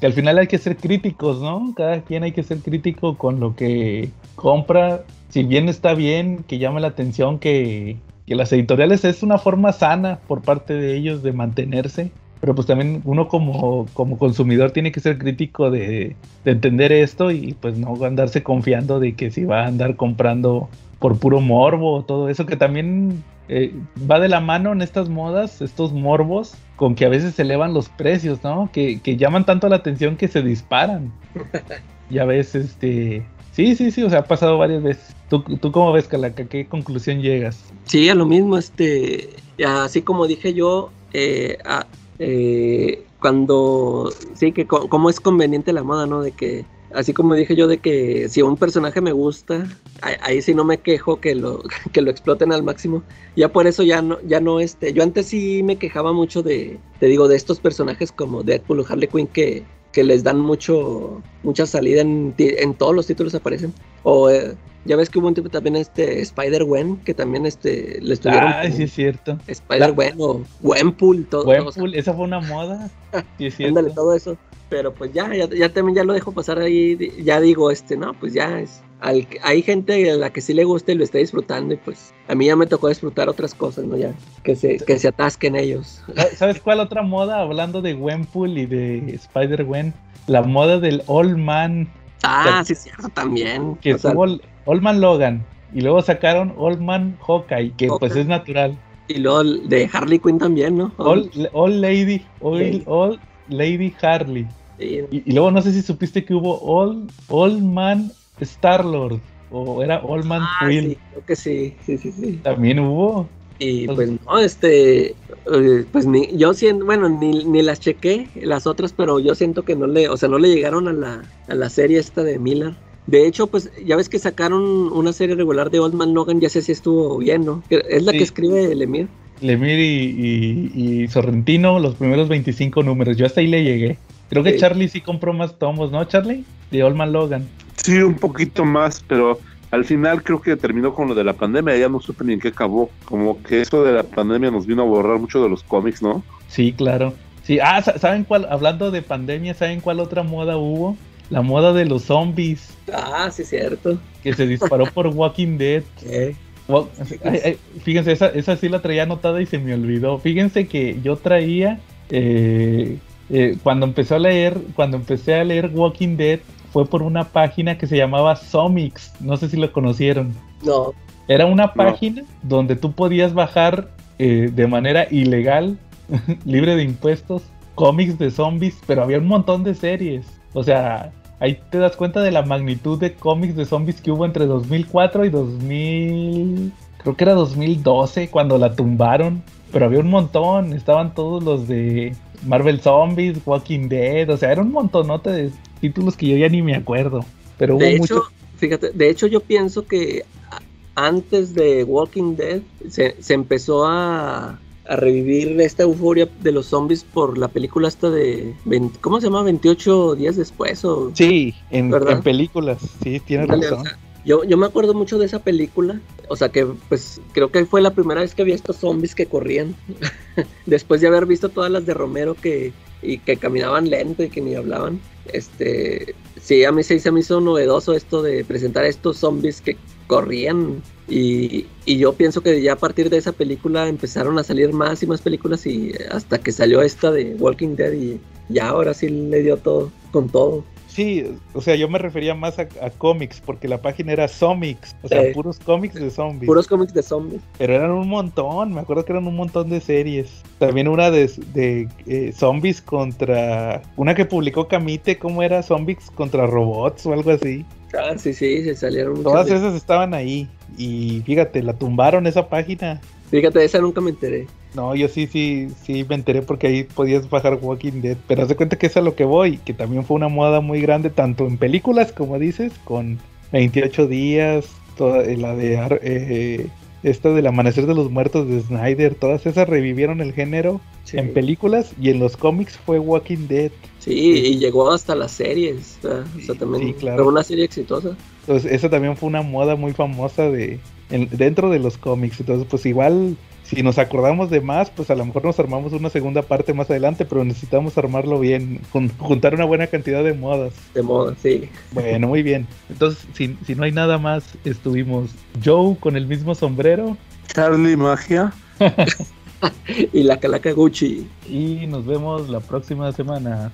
Speaker 5: que al final hay que ser críticos, ¿no? Cada quien hay que ser crítico con lo que compra. Si bien está bien, que llame la atención que, que las editoriales es una forma sana por parte de ellos de mantenerse. Pero pues también uno como, como consumidor tiene que ser crítico de, de entender esto y pues no andarse confiando de que si va a andar comprando por puro morbo, todo eso que también eh, va de la mano en estas modas, estos morbos, con que a veces se elevan los precios, ¿no? Que, que llaman tanto la atención que se disparan. Ya ves, este... Sí, sí, sí, o sea, ha pasado varias veces. ¿Tú, tú cómo ves, Calaca? ¿A qué conclusión llegas?
Speaker 7: Sí, a lo mismo, este, así como dije yo, eh, eh, cuando, sí, que co- como es conveniente la moda, ¿no? De que, así como dije yo, de que si un personaje me gusta, ahí, ahí sí no me quejo que lo, que lo exploten al máximo. Ya por eso ya no, ya no, este, yo antes sí me quejaba mucho de, te digo, de estos personajes como Deadpool o Harley Quinn que, que les dan mucho, mucha salida en, en todos los títulos aparecen. O eh, ya ves que hubo un tipo también este Spider-Gwen, que también este le estuvieron como
Speaker 5: sí es cierto.
Speaker 7: O Gwenpool, todo, todo, o sea,
Speaker 5: Gwenpool, esa fue una moda. Sí es cierto.
Speaker 7: ándale, todo eso. Pero pues ya, ya, ya también ya lo dejo pasar ahí, ya digo, este, no, pues ya es. Al- hay gente a la que sí le gusta y lo está disfrutando y pues a mí ya me tocó disfrutar otras cosas, ¿no? Ya, que se, que se atasquen ellos.
Speaker 5: ¿Sabes cuál otra moda? Hablando de Gwenpool y de Spider-Gwen. La moda del Old Man.
Speaker 7: Ah, sí, cierto, también.
Speaker 5: Que
Speaker 7: O sea,
Speaker 5: estuvo Old Man Logan. Y luego sacaron Old Man Hawkeye, que pues es natural.
Speaker 7: Y luego de Harley Quinn también, ¿no?
Speaker 5: All, all Lady, all, all Lady Harley.
Speaker 7: Sí.
Speaker 5: Y, y luego no sé si supiste que hubo All, all Man Star Lord. O era All Man
Speaker 7: Ah, sí, creo que sí, sí, sí, sí.
Speaker 5: También hubo.
Speaker 7: Y pues no, este, eh, pues ni, yo siento, bueno, ni, ni las chequé, las otras, pero yo siento que no le, o sea, no le llegaron a la, a la serie esta de Miller. De hecho, pues ya ves que sacaron una serie regular de Old Man Logan, ya sé si estuvo bien, ¿no? Es la
Speaker 5: Sí.
Speaker 7: que escribe Lemire.
Speaker 5: Lemir y, y, y Sorrentino, los primeros 25 números. Yo hasta ahí le llegué. Creo que
Speaker 7: Sí.
Speaker 5: Charlie sí compró más tomos, ¿no, Charlie? De Olman Logan.
Speaker 6: Sí, un poquito más, pero al final creo que terminó con lo de la pandemia, ya no supe ni en qué acabó. Como que eso de la pandemia nos vino a borrar mucho de los cómics, ¿no?
Speaker 5: Sí, claro. Sí, ah, sa- ¿saben cuál? Hablando de pandemia, ¿saben cuál otra moda hubo? La moda de los zombies,
Speaker 7: Ah, sí, cierto.
Speaker 5: que se disparó por Walking Dead. Ay, ay, fíjense, esa, esa sí la traía anotada y se me olvidó. Fíjense que yo traía, eh, eh, cuando empecé a leer, cuando empecé a leer Walking Dead, fue por una página que se llamaba Somix. No sé si lo conocieron.
Speaker 7: No,
Speaker 5: Era una página donde tú podías bajar eh, de manera ilegal, libre de impuestos, cómics de zombies, pero había un montón de series. O sea, ahí te das cuenta de la magnitud de cómics de zombies que hubo entre 2004 y 2000... Creo que era 2012 cuando la tumbaron. Pero había un montón, estaban todos los de Marvel Zombies, Walking Dead, o sea, era un montonote de títulos que yo ya ni me acuerdo. Pero hubo
Speaker 7: de
Speaker 5: mucho...
Speaker 7: hecho, fíjate, de hecho yo pienso que antes de Walking Dead se, se empezó a, a revivir esta euforia de los zombies por la película esta de, 20 ¿cómo se llama? 28 días después o...
Speaker 5: Sí, en, películas, sí, tienes razón.
Speaker 7: o sea, yo, yo me acuerdo mucho de esa película. O sea que, pues, creo que fue la primera vez que vi estos zombies que corrían. Después de haber visto todas las de Romero que, y que caminaban lento y que ni hablaban. Este, sí, a mí se me hizo novedoso esto de presentar estos zombies que corrían. Y, y yo pienso que ya a partir de esa película empezaron a salir más y más películas y hasta que salió esta de Walking Dead y ya ahora sí le dio todo, con todo.
Speaker 5: Sí, o sea, yo me refería más a, a cómics, porque la página era Somix, o sea,
Speaker 7: Sí.
Speaker 5: puros cómics de zombies.
Speaker 7: Puros cómics de zombies.
Speaker 5: Pero eran un montón, me acuerdo que eran un montón de series. También una de, de eh, zombies contra. Una que publicó Camite, ¿cómo era? Zombies contra robots o algo así.
Speaker 7: Ah, sí, sí, se salieron
Speaker 5: Todas esas estaban ahí. Y fíjate, la tumbaron esa página.
Speaker 7: Fíjate, de esa nunca me enteré.
Speaker 5: No, yo sí, sí, sí me enteré porque ahí podías bajar Walking Dead. Pero haz de cuenta que es a lo que voy, que también fue una moda muy grande, tanto en películas, como dices, con 28 días, toda eh, la de Ar- eh, esta del Amanecer de los Muertos de Snyder, todas esas revivieron el género
Speaker 7: Sí.
Speaker 5: en películas y en los cómics fue Walking Dead.
Speaker 7: Sí, y llegó hasta las series. O sea, o sea, también
Speaker 5: Sí, claro.
Speaker 7: fue una serie exitosa.
Speaker 5: Entonces, esa también fue una moda muy famosa de en- dentro de los cómics. Entonces, pues igual, si nos acordamos de más, pues a lo mejor nos armamos una segunda parte más adelante, pero necesitamos armarlo bien, jun- juntar una buena cantidad de modas.
Speaker 7: De moda, sí.
Speaker 5: Bueno, muy bien. Entonces, si, si no hay nada más, estuvimos Joe con el mismo sombrero
Speaker 6: Charlie Magia.
Speaker 7: Y la calaca Gucci.
Speaker 5: y nos vemos la próxima semana.